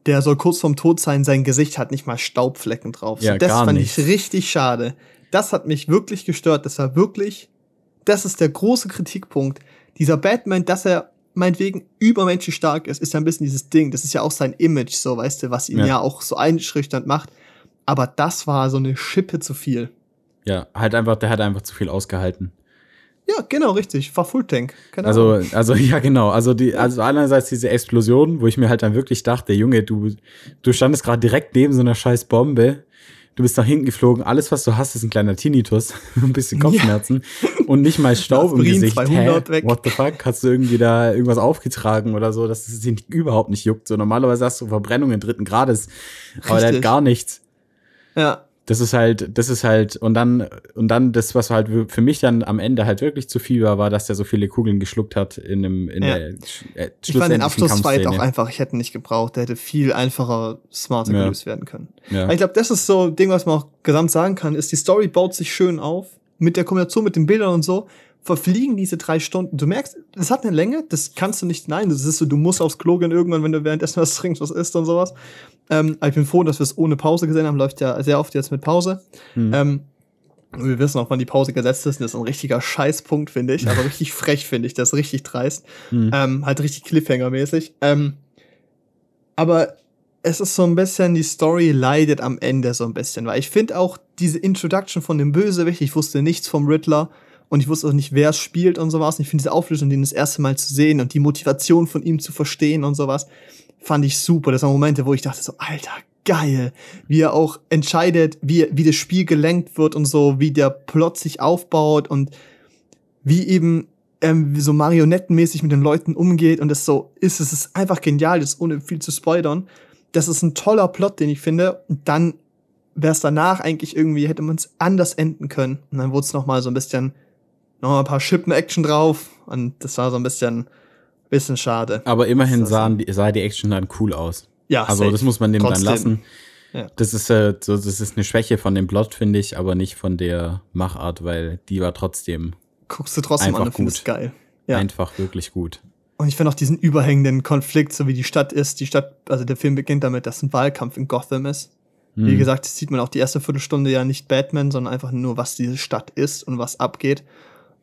der soll kurz vorm Tod sein, sein Gesicht hat nicht mal Staubflecken drauf. Ja, so, das gar fand nichts. ich richtig schade. Das hat mich wirklich gestört. Das war wirklich, das ist der große Kritikpunkt. Dieser Batman, dass er meinetwegen übermenschlich stark ist, ist ja ein bisschen dieses Ding. Das ist ja auch sein Image, so, weißt du, was ihn Ja. ja, auch so einschüchternd macht. Aber das war so eine Schippe zu viel. ja, halt einfach, der hat einfach zu viel ausgehalten. Ja, genau, richtig. War Full Tank. Keine Also, Ahnung. also ja, genau. Also die, also einerseits diese Explosion, wo ich mir halt dann wirklich dachte, Junge, du, du standest gerade direkt neben so einer scheiß Bombe. Du bist nach hinten geflogen. Alles, was du hast, ist ein kleiner Tinnitus, ein bisschen Kopfschmerzen und nicht mal Staub im Gesicht. 200 Hä? weg. What the fuck? Hast du irgendwie da irgendwas aufgetragen oder so, dass es dich überhaupt nicht juckt? So normalerweise hast du Verbrennungen dritten Grades, aber der hat Richtig. gar nichts. Ja, Das ist halt, das ist halt, und dann, und dann das, was halt für mich dann am Ende halt wirklich zu viel war, war, dass der so viele Kugeln geschluckt hat in dem, in Ja. der sch- äh, ich fand den Abschlussfight auch einfach, ich hätte ihn nicht gebraucht. Der hätte viel einfacher, smarter Ja. gelöst werden können. Ja. Aber Ich glaube, das ist so ein Ding, was man auch gesamt sagen kann, ist, die Story baut sich schön auf. Mit der Kombination mit den Bildern und so verfliegen diese drei Stunden. Du merkst, es hat eine Länge, das kannst du nicht, nein, das ist so, du musst aufs Klo gehen irgendwann, wenn du währenddessen was trinkst, was isst und sowas. Ähm, aber ich bin froh, dass wir es ohne Pause gesehen haben, läuft ja sehr oft jetzt mit Pause. Hm. Ähm, wir wissen auch, wann die Pause gesetzt ist. Und das ist ein richtiger Scheißpunkt, finde ich. Aber richtig frech, finde ich. Das ist richtig dreist. Hm. Ähm, halt richtig Cliffhanger-mäßig. Ähm, aber es ist so ein bisschen, die Story leidet am Ende so ein bisschen, weil ich finde auch diese Introduction von dem Bösewicht, ich wusste nichts vom Riddler und ich wusste auch nicht, wer es spielt und sowas. Und ich finde diese Auflösung, den das erste Mal zu sehen und die Motivation von ihm zu verstehen und sowas, fand ich super. Das waren Momente, wo ich dachte so, Alter, geil, wie er auch entscheidet, wie, wie das Spiel gelenkt wird und so, wie der Plot sich aufbaut und wie eben ähm, so marionettenmäßig mit den Leuten umgeht und das so ist. Es ist einfach genial, das ohne viel zu spoilern. Das ist ein toller Plot, den ich finde. Und dann wäre es danach eigentlich irgendwie, hätte man es anders enden können. Und dann wurde es nochmal so ein bisschen, nochmal ein paar Schippen-Action drauf. Und das war so ein bisschen, bisschen schade. Aber immerhin Das sahen die, sah die Action dann cool aus. Ja, Also safe. das muss man dem dann Trotzdem. lassen. Ja. Das ist äh, so, das ist eine Schwäche von dem Plot, finde ich, aber nicht von der Machart, weil die war trotzdem Guckst du trotzdem einfach an und findest gut. geil. Ja. einfach wirklich gut. Und ich finde auch diesen überhängenden Konflikt, so wie die Stadt ist. Die Stadt, also der Film beginnt damit, dass ein Wahlkampf in Gotham ist. Wie Hm. gesagt, sieht man auch die erste Viertelstunde ja nicht Batman, sondern einfach nur, was diese Stadt ist und was abgeht.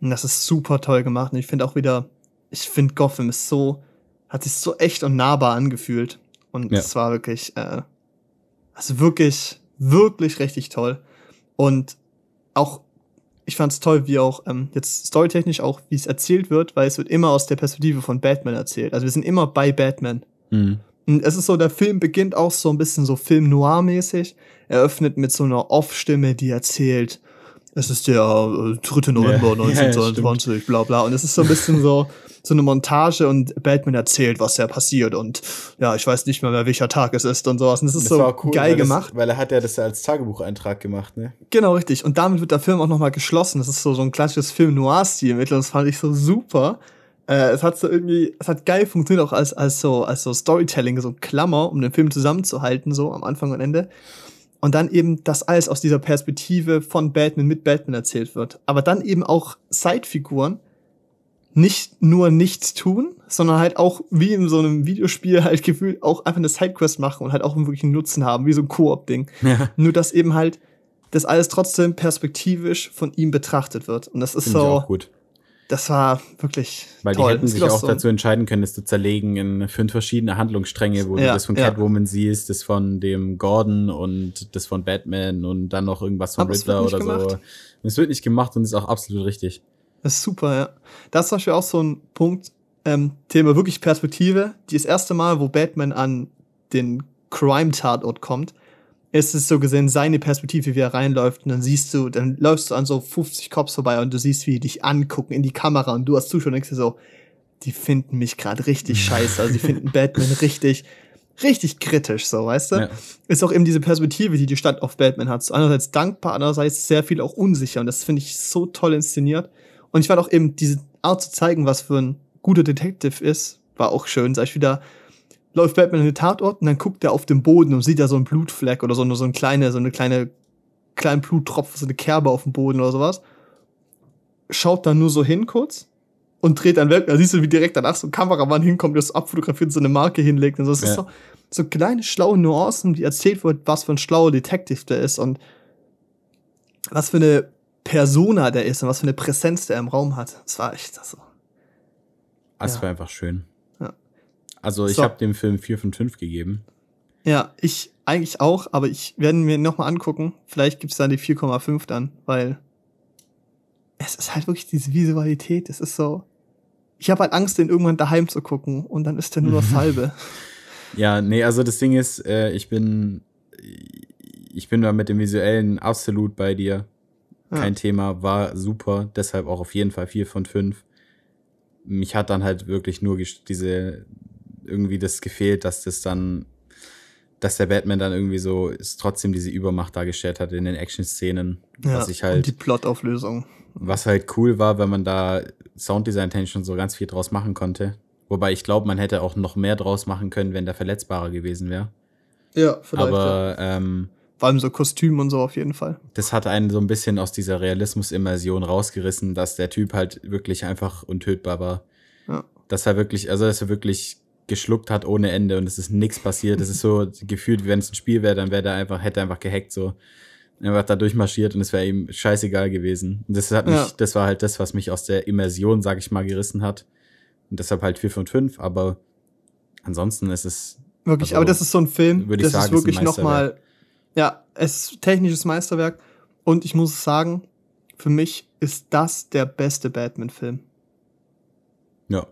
Und das ist super toll gemacht. Und ich finde auch wieder, ich finde Gotham ist so, hat sich so echt und nahbar angefühlt. Und Ja. es war wirklich, äh, also wirklich, wirklich richtig toll. Und auch, ich fand es toll, wie auch ähm, jetzt storytechnisch auch, wie es erzählt wird, weil es wird immer aus der Perspektive von Batman erzählt. Also wir sind immer bei Batman. Hm. Und es ist so, der Film beginnt auch so ein bisschen so Film noir-mäßig. Er öffnet mit so einer Off-Stimme, die erzählt, es ist der äh, 3. November Ja, ja, 1922, bla bla. Und es ist so ein bisschen so, so eine Montage und Batman erzählt, was da passiert. Und ja, ich weiß nicht mehr, mehr, welcher Tag es ist und sowas. Und das ist so geil weil gemacht. Das, weil er hat ja das als Tagebucheintrag gemacht, ne? Genau, richtig. Und damit wird der Film auch nochmal geschlossen. Das ist so, so ein klassisches Film-Noir-Stil mit. Und das fand ich so super. Äh, es hat so irgendwie, es hat geil funktioniert auch als, als so, als so Storytelling, so Klammer, um den Film zusammenzuhalten, so am Anfang und Ende. Und dann eben, dass alles aus dieser Perspektive von Batman mit Batman erzählt wird. Aber dann eben auch Sidefiguren nicht nur nichts tun, sondern halt auch wie in so einem Videospiel halt gefühlt auch einfach eine Sidequest machen und halt auch einen Nutzen haben, wie so ein Koop-Ding. Ja. Nur, dass eben halt das alles trotzdem perspektivisch von ihm betrachtet wird. Und das ist Finde ich so, auch gut. das war wirklich Weil toll. die hätten sich auch so- dazu entscheiden können, es zu zerlegen in fünf verschiedene Handlungsstränge, wo du Ja, das von ja. Catwoman siehst, das von dem Gordon und das von Batman und dann noch irgendwas von Aber Riddler oder nicht so. gemacht. Es wird nicht gemacht und ist auch absolut richtig. Das ist super, ja. Das ist zum Beispiel auch so ein Punkt, ähm, Thema wirklich Perspektive. Die das erste Mal, wo Batman an den Crime-Tatort kommt, es ist so gesehen seine Perspektive, wie er reinläuft und dann siehst du, dann läufst du an so 50 Cops vorbei und du siehst, wie die dich angucken in die Kamera und du als Zuschauer denkst dir so, die finden mich gerade richtig scheiße, also die finden Batman richtig, richtig kritisch, so, weißt du? Ja. Ist auch eben diese Perspektive, die die Stadt auf Batman hat. So einerseits dankbar, andererseits sehr viel auch unsicher und das finde ich so toll inszeniert. Und ich fand auch eben diese Art zu zeigen, was für ein guter Detective ist, war auch schön. Sag ich wieder, läuft Batman in den Tatort und dann guckt er auf den Boden und sieht da so einen Blutfleck oder so, so eine kleine, so eine kleine, kleinen Bluttropfen, so eine Kerbe auf dem Boden oder sowas. Schaut dann nur so hin kurz und dreht dann weg. Da siehst du, wie direkt danach so ein Kameramann hinkommt, das abfotografiert und so eine Marke hinlegt. Und so. Das ja. ist so, so kleine, schlaue Nuancen, die erzählt wird, was für ein schlauer Detective der ist und was für eine Persona der ist und was für eine Präsenz der im Raum hat. Das war echt so. Das ja. war einfach schön. Also ich so. habe dem Film 4 von 5 gegeben. Ja, ich eigentlich auch, aber ich werde mir nochmal angucken. Vielleicht gibt es dann die 4,5 dann, weil es ist halt wirklich diese Visualität. Es ist so. Ich habe halt Angst, den irgendwann daheim zu gucken und dann ist der nur noch Salbe. ja, nee, also das Ding ist, äh, ich bin. Ich bin da mit dem Visuellen absolut bei dir. Kein ja. Thema, war super, deshalb auch auf jeden Fall 4 von 5. Mich hat dann halt wirklich nur diese irgendwie das gefehlt, dass das dann, dass der Batman dann irgendwie so ist trotzdem diese Übermacht dargestellt hat in den Action-Szenen. Ja, was ich halt. Und die Plotauflösung. Was halt cool war, wenn man da Sounddesign-technisch schon so ganz viel draus machen konnte. Wobei ich glaube, man hätte auch noch mehr draus machen können, wenn der verletzbarer gewesen wäre. Ja, vielleicht. Aber ja. ähm, vor allem so Kostüm und so auf jeden Fall. Das hat einen so ein bisschen aus dieser Realismus-Immersion rausgerissen, dass der Typ halt wirklich einfach untötbar war. Ja. Dass er wirklich, also dass er wirklich geschluckt hat ohne Ende und es ist nichts passiert. Es ist so gefühlt, wie wenn es ein Spiel wäre, dann wäre der einfach, hätte er einfach gehackt so. Einfach da durchmarschiert und es wäre ihm scheißegal gewesen. Und das hat mich, ja. das war halt das, was mich aus der Immersion, sag ich mal, gerissen hat. Und deshalb halt 4 von 5, aber ansonsten ist es. Wirklich, also, aber das ist so ein Film, würde ich das sagen, ist wirklich nochmal, ja, es ist technisches Meisterwerk. Und ich muss sagen, für mich ist das der beste Batman-Film. Ja.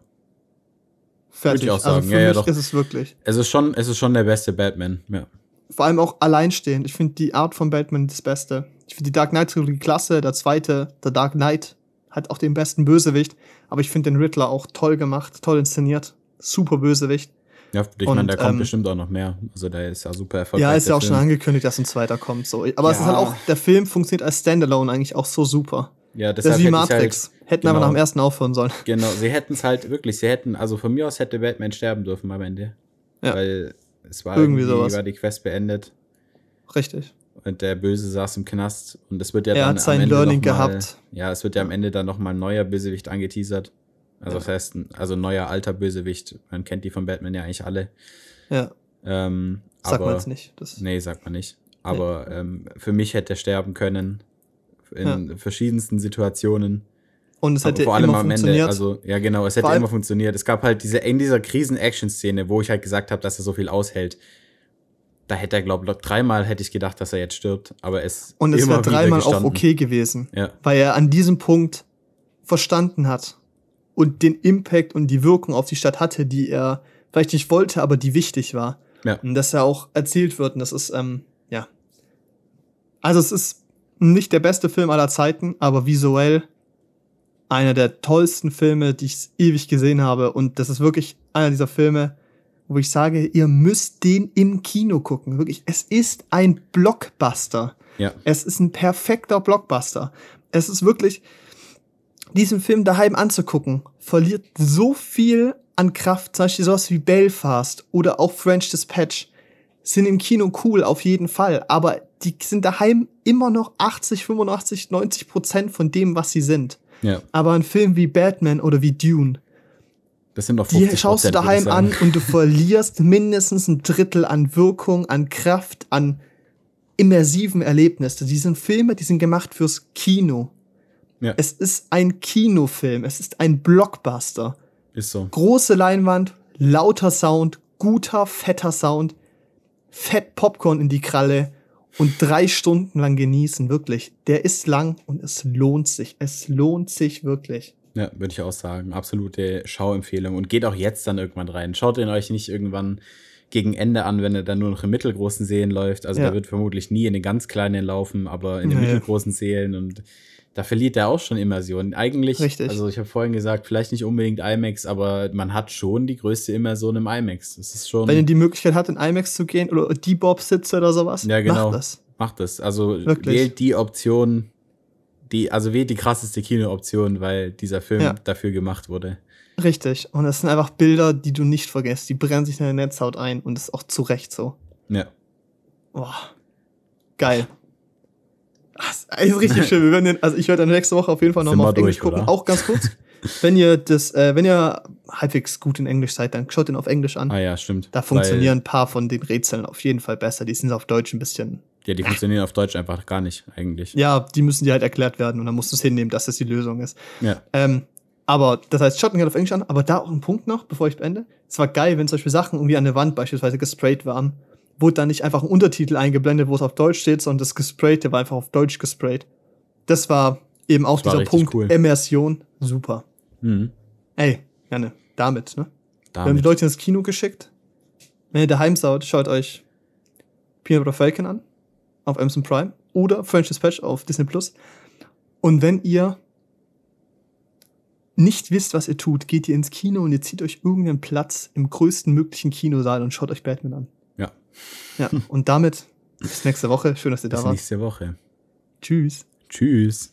Fertig. Würde ich auch also sagen. Also für ja, mich ja, doch. ist es wirklich. Es ist schon, es ist schon der beste Batman, ja. Vor allem auch alleinstehend. Ich finde die Art von Batman das Beste. Ich finde die Dark Knight Trilogie klasse. Der zweite, der Dark Knight, hat auch den besten Bösewicht. Aber ich finde den Riddler auch toll gemacht, toll inszeniert. Super Bösewicht. Ja, ich meine, da kommt ähm, bestimmt auch noch mehr. Also der ist ja super erfolgreich. Ja, ist ja auch Film. schon angekündigt, dass ein zweiter kommt. So. Aber ja. es ist halt auch, der Film funktioniert als Standalone eigentlich auch so super. Ja, das ist wie Matrix. Halt, hätten genau, aber nach dem ersten aufhören sollen. Genau, sie hätten es halt wirklich, sie hätten, also von mir aus hätte Batman sterben dürfen am Ende. Ja. Weil es war irgendwie, irgendwie sowas. war die Quest beendet. Richtig. Und der Böse saß im Knast und es wird ja er dann hat sein am Ende Learning gehabt. Ja, es wird ja am Ende dann nochmal ein neuer Bösewicht angeteasert. Also ja. das heißt, also neuer alter Bösewicht. Man kennt die von Batman ja eigentlich alle. Ja. Ähm, sagt man jetzt nicht. Das nee, sagt man nicht. Aber nee. ähm, für mich hätte er sterben können in ja. verschiedensten Situationen. Und es hätte vor allem immer am Ende, also ja genau, es hätte immer funktioniert. Es gab halt diese in dieser Krisen-Action-Szene, wo ich halt gesagt habe, dass er so viel aushält. Da hätte er, glaube ich, dreimal hätte ich gedacht, dass er jetzt stirbt, aber es und es wäre dreimal auch okay gewesen, ja. weil er an diesem Punkt verstanden hat und den Impact und die Wirkung auf die Stadt hatte, die er vielleicht nicht wollte, aber die wichtig war. Ja. Und dass er auch erzählt wird und das ist ähm, ja, also es ist nicht der beste Film aller Zeiten, aber visuell einer der tollsten Filme, die ich ewig gesehen habe. Und das ist wirklich einer dieser Filme, wo ich sage, ihr müsst den im Kino gucken. Wirklich, es ist ein Blockbuster. Ja. Es ist ein perfekter Blockbuster. Es ist wirklich, diesen Film daheim anzugucken, verliert so viel an Kraft. Zum Beispiel sowas wie Belfast oder auch French Dispatch sind im Kino cool, auf jeden Fall. Aber die sind daheim immer noch 80, 85, 90 Prozent von dem, was sie sind. Ja. Aber ein Film wie Batman oder wie Dune, das sind noch 50 die schaust du daheim an und du verlierst mindestens ein Drittel an Wirkung, an Kraft, an immersiven Erlebnissen. Die sind Filme, die sind gemacht fürs Kino. Ja. Es ist ein Kinofilm, es ist ein Blockbuster. Ist so. Große Leinwand, lauter Sound, guter, fetter Sound, fett Popcorn in die Kralle und drei Stunden lang genießen, wirklich. Der ist lang und es lohnt sich. Es lohnt sich wirklich. Ja, würde ich auch sagen. Absolute Schauempfehlung. Und geht auch jetzt dann irgendwann rein. Schaut ihn euch nicht irgendwann gegen Ende an, wenn er dann nur noch in mittelgroßen Seelen läuft. Also Ja. der wird vermutlich nie in den ganz kleinen laufen, aber in den Nee. mittelgroßen Seelen und da verliert er auch schon Immersion. Eigentlich, Richtig. also ich habe vorhin gesagt, vielleicht nicht unbedingt IMAX, aber man hat schon die größte Immersion im IMAX. Das ist schon, Wenn ihr die Möglichkeit habt, in IMAX zu gehen oder die Bob-Sitze oder sowas, Ja, genau. macht das. macht das. Also Wirklich. wählt die Option, die, also wählt die krasseste Kino-Option, weil dieser Film Ja. dafür gemacht wurde. Richtig. Und das sind einfach Bilder, die du nicht vergisst. Die brennen sich in deine Netzhaut ein und das ist auch zu Recht so. Ja. Boah. Geil. Das ist richtig schön. Wir werden den, also ich werde dann nächste Woche auf jeden Fall nochmal auf Englisch durch, gucken. oder? Auch ganz kurz. wenn ihr das, äh, wenn ihr halbwegs gut in Englisch seid, dann schaut den auf Englisch an. Ah ja, stimmt. Da funktionieren ein paar von den Rätseln auf jeden Fall besser. Die sind auf Deutsch ein bisschen. Ja, die funktionieren auf Deutsch einfach gar nicht, eigentlich. Ja, die müssen dir halt erklärt werden und dann musst du es hinnehmen, dass das die Lösung ist. Ja. Ähm, aber das heißt, schaut mir halt auf Englisch an, aber da auch ein Punkt noch, bevor ich beende. Es war geil, wenn zum Beispiel Sachen irgendwie an der Wand beispielsweise gesprayt waren, wurde dann nicht einfach ein Untertitel eingeblendet, wo es auf Deutsch steht, sondern das Gesprayte war einfach auf Deutsch gesprayt. Das war eben auch war dieser Punkt cool. Immersion. Super. Mhm. Ey, Janne, damit, ne? Wir haben die Damit. Leute ins Kino geschickt. Wenn ihr daheim seid, schaut euch Peanut Butter Falcon an auf Amazon Prime oder French Dispatch auf Disney Plus. Und wenn ihr nicht wisst, was ihr tut, geht ihr ins Kino und ihr zieht euch irgendeinen Platz im größten möglichen Kinosaal und schaut euch Batman an. Ja. Und damit bis nächste Woche. Schön, dass ihr da Bis wart. nächste Woche. Tschüss. Tschüss.